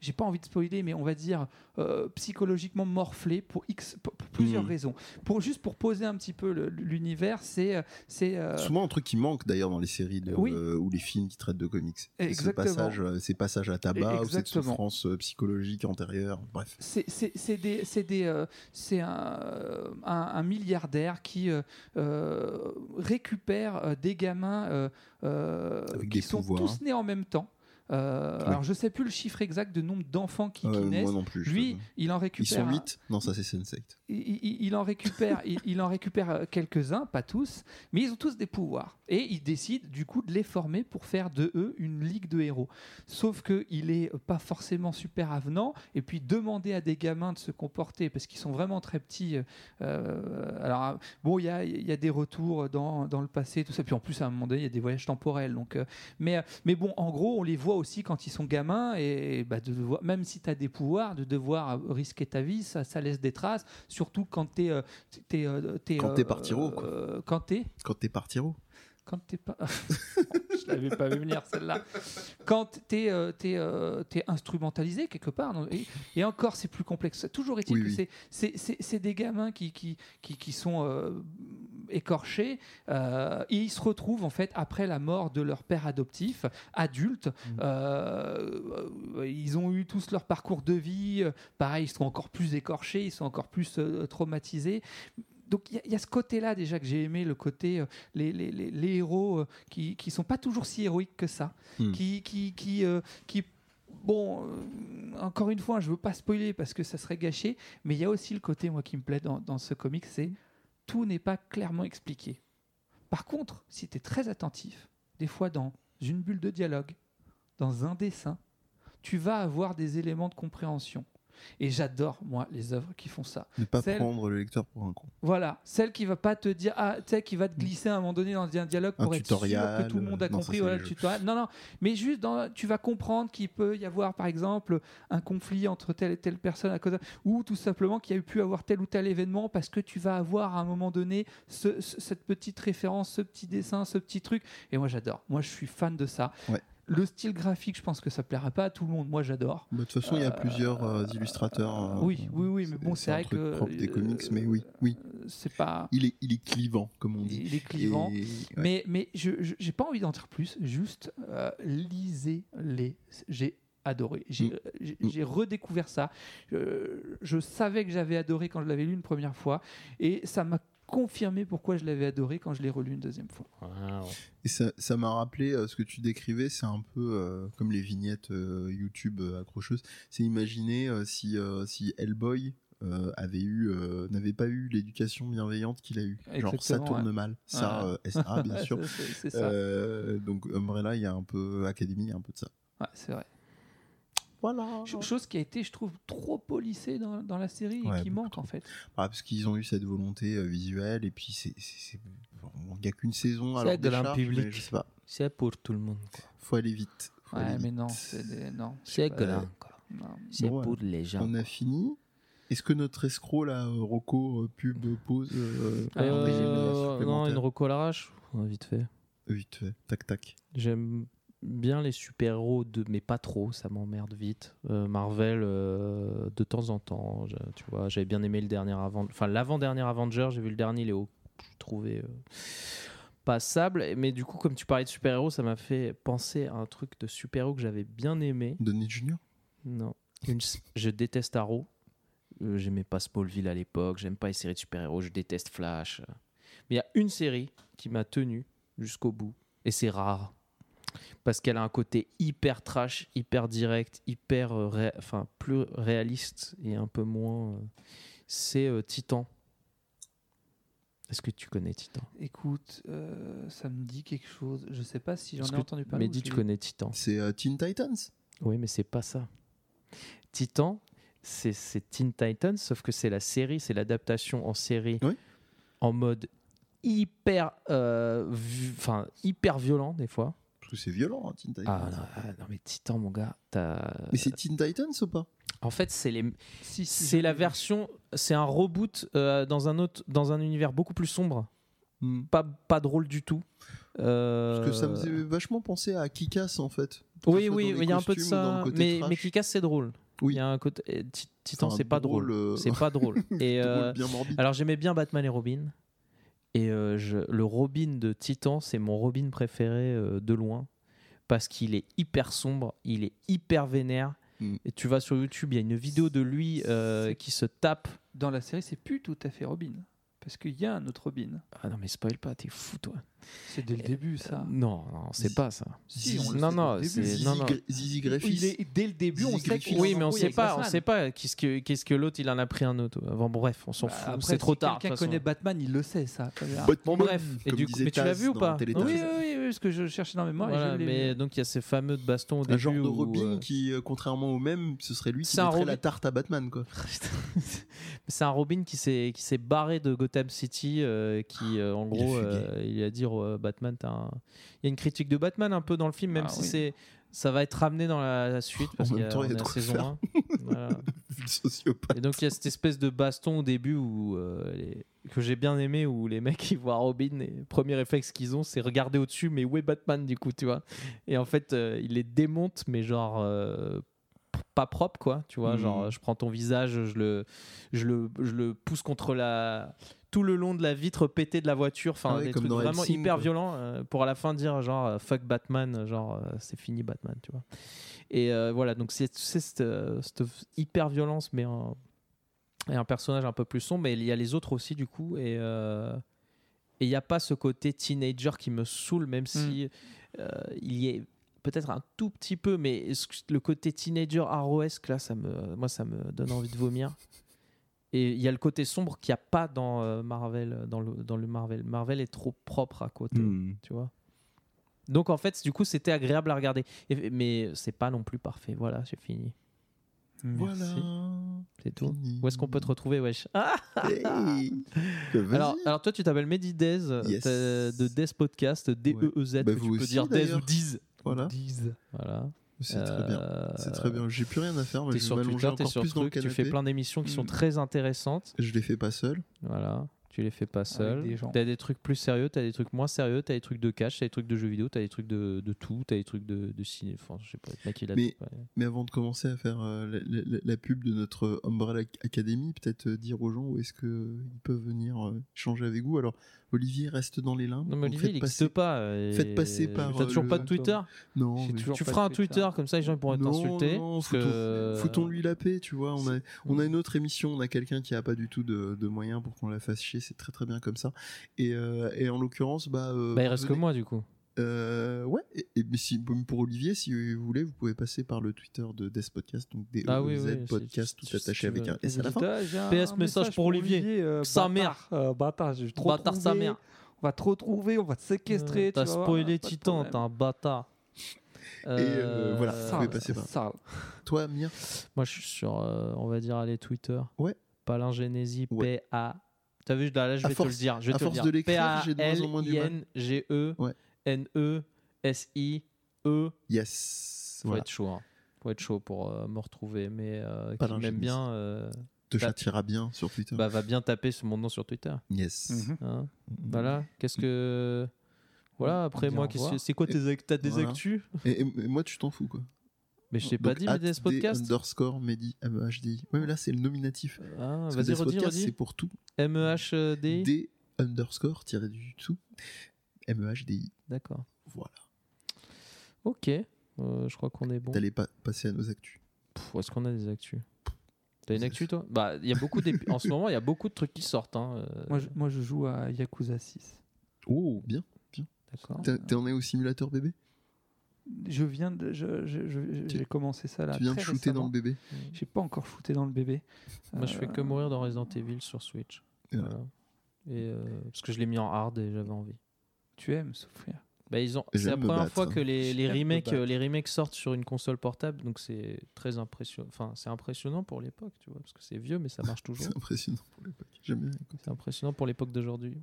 j'ai pas envie de spoiler, mais on va dire euh, psychologiquement morflés pour, X, pour, pour plusieurs Mm. raisons. Pour, juste pour poser un petit peu l'univers, c'est. euh, c'est euh, Souvent un truc qui manque d'ailleurs dans les séries de- Oui. euh, ou les films qui traitent de comics. Exactement. passage, ces passages à tabac ou cette souffrance psychologique antérieure. Bref. c'est des c'est des c'est un, un, un milliardaire qui récupère des gamins Avec qui des sont pouvoirs. tous nés en même temps. Euh, Ouais. Alors je sais plus le chiffre exact de nombre d'enfants qui, qui Euh, naissent. moi non plus. Lui, il en Ils récupère. sont un- 8 Non, ça c'est Sense8. il, il- il en récupère, il, il en récupère euh, quelques-uns, pas tous, mais ils ont tous des pouvoirs. Et il décide du coup de les former pour faire de eux une ligue de héros. Sauf que il est pas forcément super avenant. Et puis demander à des gamins de se comporter parce qu'ils sont vraiment très petits. euh, alors euh, bon, il y a, il y a des retours dans, dans le passé, tout ça. Puis en plus à un moment donné, il y a des voyages temporels. Donc, euh, mais euh, mais bon, en gros, on les voit aussi quand ils sont gamins et bah, de devoir, même si tu as des pouvoirs, de devoir euh, risquer ta vie, ça, ça laisse des traces. Surtout quand tu es, euh, Quand euh, t'es par tiro, quoi. euh, quand t'es Quand t'es parti au quand t'es pas. je l'avais pas vu venir celle-là. Quand t'es euh, euh, t'es instrumentalisé quelque part. et, et encore, c'est plus complexe. Toujours est-il Oui, que oui. c'est- des gamins qui, qui, qui, qui sont euh, écorchés euh, et ils se retrouvent en fait après la mort de leur père adoptif, adultes. Euh, euh, ils ont eu tous leur parcours de vie. Pareil, ils sont encore plus écorchés, ils sont encore plus traumatisés donc il y a- il y, a ce côté-là déjà que j'ai aimé, le côté euh, les, les, les, les héros euh, qui qui sont pas toujours si héroïques que ça, Hmm. qui qui qui, euh, qui bon encore une fois je veux pas spoiler parce que ça serait gâché, mais il y a aussi le côté moi qui me plaît dans, dans ce comic, c'est tout n'est pas clairement expliqué. Par contre, si tu es très attentif, des fois dans une bulle de dialogue, dans un dessin, tu vas avoir des éléments de compréhension. Et j'adore, moi, les œuvres qui font ça. Ne pas Celle- prendre le lecteur pour un con. Voilà, celle qui va pas te dire, ah, tu sais, qui va te glisser à un moment donné dans un dialogue Un pour être sûr que tout le monde a non, ça, compris. voilà, le tutoriel. Non, non, mais juste, dans, tu vas comprendre qu'il peut y avoir, par exemple, un conflit entre telle et telle personne à cause, de- ou tout simplement qu'il y a eu pu avoir tel ou tel événement parce que tu vas avoir à un moment donné ce- ce- cette petite référence, ce petit dessin, ce petit truc. Et moi, j'adore. Moi, je suis fan de ça. Ouais. Le style graphique, je pense que ça plaira pas à tout le monde. Moi, j'adore. Bah, De toute façon, il y a Euh, plusieurs euh, illustrateurs. euh, oui, oui, oui, mais bon, c'est vrai que propre des comics, mais oui, oui. C'est pas. Il est, il est clivant, comme on dit. Il est clivant. Et-. Mais, mais je j'ai pas envie d'en dire plus, juste euh, lisez-les. J'ai adoré. J'ai Mm. euh, Mm. j'ai redécouvert ça. Euh, je savais que j'avais adoré quand je l'avais lu une première fois et ça m'a confirmé pourquoi je l'avais adoré quand je l'ai relu une deuxième fois. Et ça m'a rappelé euh, ce que tu décrivais, c'est un peu euh, comme les vignettes euh, YouTube euh, accrocheuses. C'est imaginer euh, si, euh, si Hellboy euh, avait eu, euh, n'avait pas eu l'éducation bienveillante qu'il a eu. Genre ça tourne ouais. mal. Ça, Ouais. euh, SA, bien sûr. Ça. Euh, donc Umbrella, il y a un peu Academy, il y a un peu de ça. Ouais, c'est vrai. Voilà. Ch- Chose qui a été, je trouve, trop polissée dans, dans la série Ouais, et qui manque en fait. Ah, parce qu'ils ont eu cette volonté euh, visuelle et puis c'est, c'est, c'est- bon, il y a qu'une saison. C'est alors de public. pas. C'est pour tout le monde. quoi. Faut aller vite. Faut Ouais, aller mais vite. non, c'est des- non. C'est pas- grand. quoi. non. C'est Bon, pour les gens. On a fini. Est-ce que notre escroc là, euh, Rocco, euh, pub, pause euh, Ah, Euh, non, une reco à l'arrache Vite fait. Vite fait, tac tac. J'aime bien les super-héros, de... mais pas trop, ça m'emmerde vite. Euh, Marvel, euh, de temps en temps, je- tu vois, j'avais bien aimé le dernier avant, enfin l'avant-dernier Avenger, j'ai vu le dernier Léo, je trouvais euh, passable. Mais du coup, comme tu parlais de super-héros, ça m'a fait penser à un truc de super-héros que j'avais bien aimé. Denis Junior? Non, Une- je déteste Arrow. Euh, J'aimais pas Smallville à l'époque, j'aime pas les séries de super-héros, je déteste Flash. Mais il y a une série qui m'a tenu jusqu'au bout, et c'est rare. Parce qu'elle a un côté hyper trash, hyper direct, hyper euh, ré- enfin, plus réaliste et un peu moins. euh, c'est euh, Titan. Est-ce que tu connais Titan? Écoute, euh, ça me dit quelque chose. Je sais pas si j'en ai entendu parler. Mehdi, ou tu connais Titan? C'est euh, Teen Titans? Oui, mais c'est pas ça. Titan, c'est c'est Teen Titans, sauf que c'est la série, c'est l'adaptation en série Oui. en mode hyper, euh, enfin hyper violent des fois. C'est violent, hein, Teen Titans. Ah non, ah, non, mais Titan, mon gars, t'as- Mais c'est Teen Titans ou pas? En fait, c'est les, Si, si, c'est la version, c'est un reboot euh, dans un autre, dans un univers beaucoup plus sombre, Hmm. pas pas drôle du tout. Euh, Parce que ça me faisait vachement penser à Kikas en fait. Oui, oui, il y a un peu de ça. Mais, mais Kikas, c'est drôle. Oui. Il y a un côté. Ti- Titan, Enfin, c'est pas drôle. drôle, euh, C'est pas drôle. Et, drôle, euh, bien alors, j'aimais bien Batman et Robin. Et euh, je- le Robin de Titan, c'est mon Robin préféré euh, de loin. Parce qu'il est hyper sombre, il est hyper vénère. Mm. Et tu vas sur YouTube, il y a une vidéo de lui euh, qui se tape. Dans la série, c'est plus tout à fait Robin. Parce qu'il y a un autre Robin. Ah non, mais spoil pas, t'es fou, toi. C'est dès le début, ça. Non, non, c'est pas ça. Si, on le non, sait non, dès le c'est-. Zizi, non, non. Gre- Zizi Greffis. Il est, dès le début, on Zizi sait Oui, en mais on sait pas, on sait pas qu'est-ce que qu'est-ce que l'autre il en a pris un autre. Bon bref, on s'en Bah, fout, c'est trop si tard. de Quelqu'un toute façon. connaît Batman, il le sait, ça. Batman, Bon bref, et comme du coup, disait mais tu l'as Taz vu ou dans pas Télétaz. Oui, oui, oui, oui, parce que je cherchais dans mes mémoire. Voilà, mais vu. donc il y a ces fameux de baston au début Un genre de où, Robin euh, qui, euh, contrairement au même, ce serait lui qui C'est un mettrait Robin- la tarte à Batman quoi. c'est un Robin qui s'est qui s'est barré de Gotham City, euh, qui euh, en gros fugué. euh, il a dit euh, Batman, t'as un- il y a une critique de Batman un peu dans le film, même Ah si oui. c'est ça va être ramené dans la, la suite En parce même qu'il y a, temps, y a saison faire. 1. Voilà. Vu le sociopathe. Et donc il y a cette espèce de baston au début où euh, les- que j'ai bien aimé où les mecs ils voient Robin et le premier réflexe qu'ils ont c'est regarder au-dessus mais où est Batman du coup tu vois? Et en fait euh, il les démonte mais genre euh, pas propre quoi tu vois Mhm. genre je prends ton visage je le je le je le pousse contre la tout le long de la vitre pétée de la voiture enfin Ah ouais, des comme trucs dans vraiment hyper quoi. violents euh, pour à la fin dire genre euh, fuck Batman genre euh, c'est fini Batman tu vois et euh, voilà, donc c'est c'est cette, euh, cette hyper violence, mais un, et un personnage un peu plus sombre. Mais il y a les autres aussi, du coup. Et euh, il n'y a pas ce côté teenager qui me saoule, même si euh, il y est peut-être un tout petit peu, mais le côté teenager ROS, là, ça me, moi, ça me donne envie de vomir. Et il y a le côté sombre qu'il n'y a pas dans euh, Marvel, dans le, dans le Marvel. Marvel est trop propre à côté Hmm. tu vois. Donc en fait, du coup, c'était agréable à regarder. Et- mais c'est pas non plus parfait. Voilà, j'ai fini. Voilà. C'est tout. Fini. Où est-ce qu'on peut te retrouver, wesh? Ah Hey. Alors, alors toi, tu t'appelles Mehdi Dez, Yes. t'as de Dez Podcast, D-E-E-Z, Bah, que tu vous peux aussi, dire Dez ou. Diz. Voilà, Disent. Voilà. C'est très bien. C'est très bien. J'ai plus rien à faire. T'es sur Twitter, t'es encore sur plus dans le truc, tu fais plein d'émissions qui sont Mm. très intéressantes. Je les fais pas seul. Voilà. Tu les fais pas seul. T'as des trucs plus sérieux, t'as des trucs moins sérieux, t'as des trucs de cash, t'as des trucs de jeux vidéo, t'as des trucs de, de tout, t'as des trucs de, de ciné. Enfin, je sais pas, le mec il a Mais- tout, ouais. Mais avant de commencer à faire euh, la, la- la pub de notre Umbrella Academy, peut-être euh, dire aux gens où est-ce qu'ils peuvent venir euh, échanger avec vous. Alors, Olivier reste dans les limbes. Non, mais Olivier, faites il passer- n'existe pas. euh, faites passer par, T'as euh, toujours pas le- de Twitter? Non, mais Tu feras un Twitter, comme ça les gens pourront Non, t'insulter. non, foutons, que- foutons-lui la paix, tu vois. On a, on a une autre émission, on a quelqu'un qui a pas du tout de, de moyens pour qu'on la fasse chier, c'est très très bien comme ça. Et, euh, et en l'occurrence, bah. euh, Bah, il reste que moi du coup. Euh, ouais, et, et- mais si, pour Olivier, si vous voulez, vous pouvez passer par le Twitter de Death Podcast, donc d Ah oui, Z oui, Podcast, tout attaché avec un S à la fin. PS message pour Olivier. euh, Sa mère. euh, bâtard, j'ai trop Bâtard sa mère. On va te retrouver, on va te séquestrer. Euh, T'as tu vas voir, spoilé Titan, t'es un bâtard. euh, voilà, Euh, vous Sale, pouvez passer par- sale. Toi, Mir, Moi je suis sur, euh, on va dire, aller Twitter. Ouais. Palingénésie, Ouais. P-A. T'as vu, là, là, je vais te le dire. Je vais à te le force dire. de l'écrire, j'ai de moins en moins du mal. P-A-L-I-N-G-E Ouais. N-E-S-I-E. yes, Faut voilà, être chaud. hein. Faut être chaud pour euh, me retrouver. Mais euh, qui m'aime bien, euh, te châtiera bien sur Twitter. bah, va bien taper sur mon nom sur Twitter. yes. Mhm. hein. Voilà. Qu'est-ce que. Voilà, après moi, au qu'est-ce que- revoir. c'est quoi tes ac- T'as des Voilà. actus? Et, et- et moi, tu t'en fous, quoi. Mais je t'ai pas dit, at mais des D podcasts underscore Mehdi. Ouais, mais là, c'est le nominatif. Ah, Parce que Vas-y, redis, Podcast, c'est pour tout. M-E-H-D. D? Underscore tiré du dessous. M-E-H-D-I. D'accord. Voilà. Ok. Euh, je crois qu'on est bon. T'allais pas passer à nos actus. Pff, Est-ce qu'on a des actus? T'as une actu toi? Bah, il y a beaucoup d'ép- en ce moment, il y a beaucoup de trucs qui sortent. Hein. euh, Moi, je, moi, je joue à Yakuza 6. Oh, bien. D'accord. T'es- T'en es au simulateur bébé Je viens de. je- je- je- Tu- J'ai commencé ça là. Tu viens de shooter dans le bébé J'ai pas encore shooté dans le bébé. Moi, je fais que Euh, mourir dans Resident Evil sur Switch. Voilà. Voilà. Et euh, parce que je l'ai mis en hard et j'avais envie. Tu aimes souffrir. Bah, ils ont. Et C'est la première battre, fois hein. que les, les remakes, les remakes sortent sur une console portable, donc c'est très impressionnant. Enfin, c'est impressionnant pour l'époque, tu vois, parce que c'est vieux, mais ça marche toujours. C'est impressionnant pour l'époque. J'aime bien. C'est impressionnant pour l'époque d'aujourd'hui.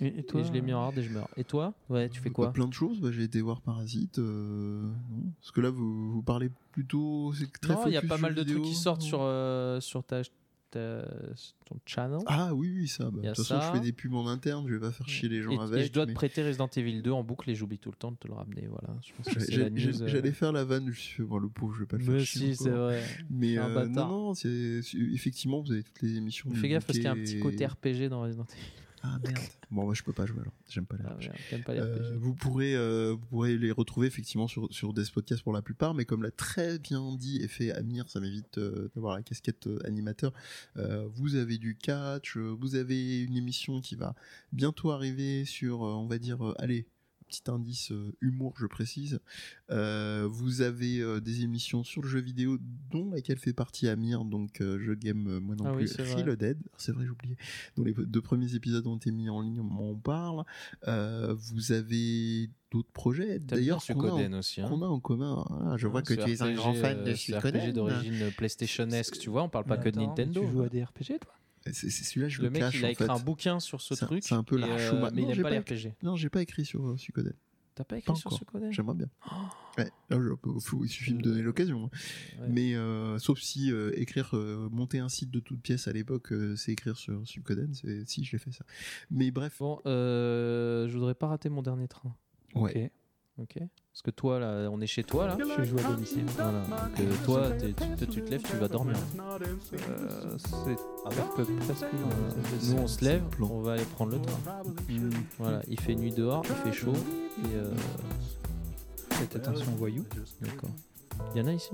Et, et toi Et je l'ai mis en hard et je meurs. Et toi Ouais, tu fais quoi Bah, Plein de choses. Bah, J'ai été voir Parasite. euh, non. Parce que là, vous, vous parlez plutôt. c'est Très Non, il y a pas mal de trucs qui sortent sur, euh, sur ta, ta- ton channel. Ah oui, oui, ça. bah, De toute façon, je fais des pubs en interne. Je vais pas faire chier les gens et, et avec. je dois te prêter Resident Evil 2 en boucle et j'oublie tout le temps de te le ramener. Voilà, euh, J'allais faire la vanne, je me suis fait, bon, le pauvre, je vais pas le faire Mais chier si, c'est vrai. Mais euh, non, non, effectivement, vous avez toutes les émissions. Fais gaffe parce qu'il y a un petit côté RPG dans Resident Evil. Ah merde. bon, moi, je peux pas jouer alors. J'aime pas les Ah, RPG. merde, T'aimes pas les Euh, RPG vous pourrez euh, vous pourrez les retrouver effectivement sur sur des podcasts pour la plupart mais comme l'a très bien dit et fait Amir ça m'évite euh, d'avoir la casquette euh, animateur euh, vous avez du catch vous avez une émission qui va bientôt arriver sur euh, on va dire euh, allez petit indice euh, humour je précise. Euh, vous avez euh, des émissions sur le jeu vidéo dont laquelle fait partie Amir donc euh, je game euh, moi non Ah oui, plus. c'est vrai. Reloaded c'est vrai j'ai oublié. Dont les deux premiers épisodes ont été mis en ligne on en parle. Euh, vous avez d'autres projets d'ailleurs qu'on a, en- Suikoden aussi. Hein. qu'on a en commun Ah, je vois que tu es un grand fan de ce RPG Suikoden. d'origine PlayStation-esque, tu vois, on parle pas que de Attends, Nintendo. Tu joues à des RPG, toi? C'est celui-là je le, Le mec, cache il a écrit fait un bouquin sur ce truc. c'est un peu la euh. Mais il Non, aime j'ai pas pas les. RPG. non j'ai pas écrit sur euh, Suikoden T'as pas écrit Pas sur. Suikoden j'aimerais bien ouais, là, je- faut- il suffit de me donner l'occasion hein. Ouais. mais euh, sauf si euh, écrire euh, monter un site de toute pièce à l'époque euh, c'est écrire sur Suikoden si je l'ai fait ça mais bref Bon, euh, je voudrais pas rater mon dernier train. ouais Ok Parce que toi, là, on est chez toi, là. Je joue à domicile. Voilà. Donc, euh, toi, tu, te lèves, tu vas dormir. Euh, c'est à peu près ce que Euh, nous, on se lève, on va aller prendre le train. Hmm, Voilà, il fait nuit dehors, il fait chaud. Et euh, Faites attention aux voyous. d'accord. Il y en a ici?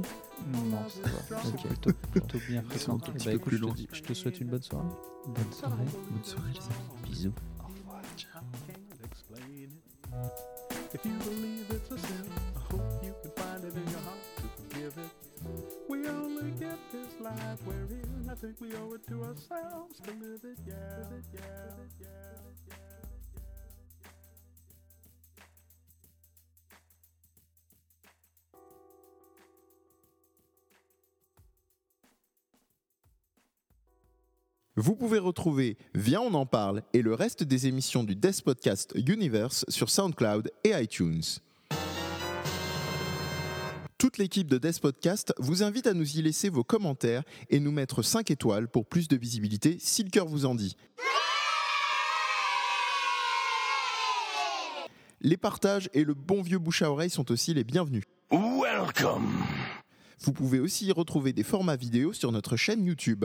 Non, c'est pas. C'est Ok. plutôt, plutôt bien fréquenté. petit Bah peu écoute, plus je te, dis- je te souhaite une bonne soirée. Bonne soirée. bonne soirée les amis Bisous. can't explain it. Vous pouvez retrouver Viens on en parle et le reste des émissions du Death Podcast Universe sur SoundCloud et iTunes. Toute l'équipe de Death Podcast vous invite à nous y laisser vos commentaires et nous mettre 5 étoiles pour plus de visibilité si le cœur vous en dit. Les partages et le bon vieux bouche à oreille sont aussi les bienvenus. Welcome. Vous pouvez aussi y retrouver des formats vidéo sur notre chaîne YouTube.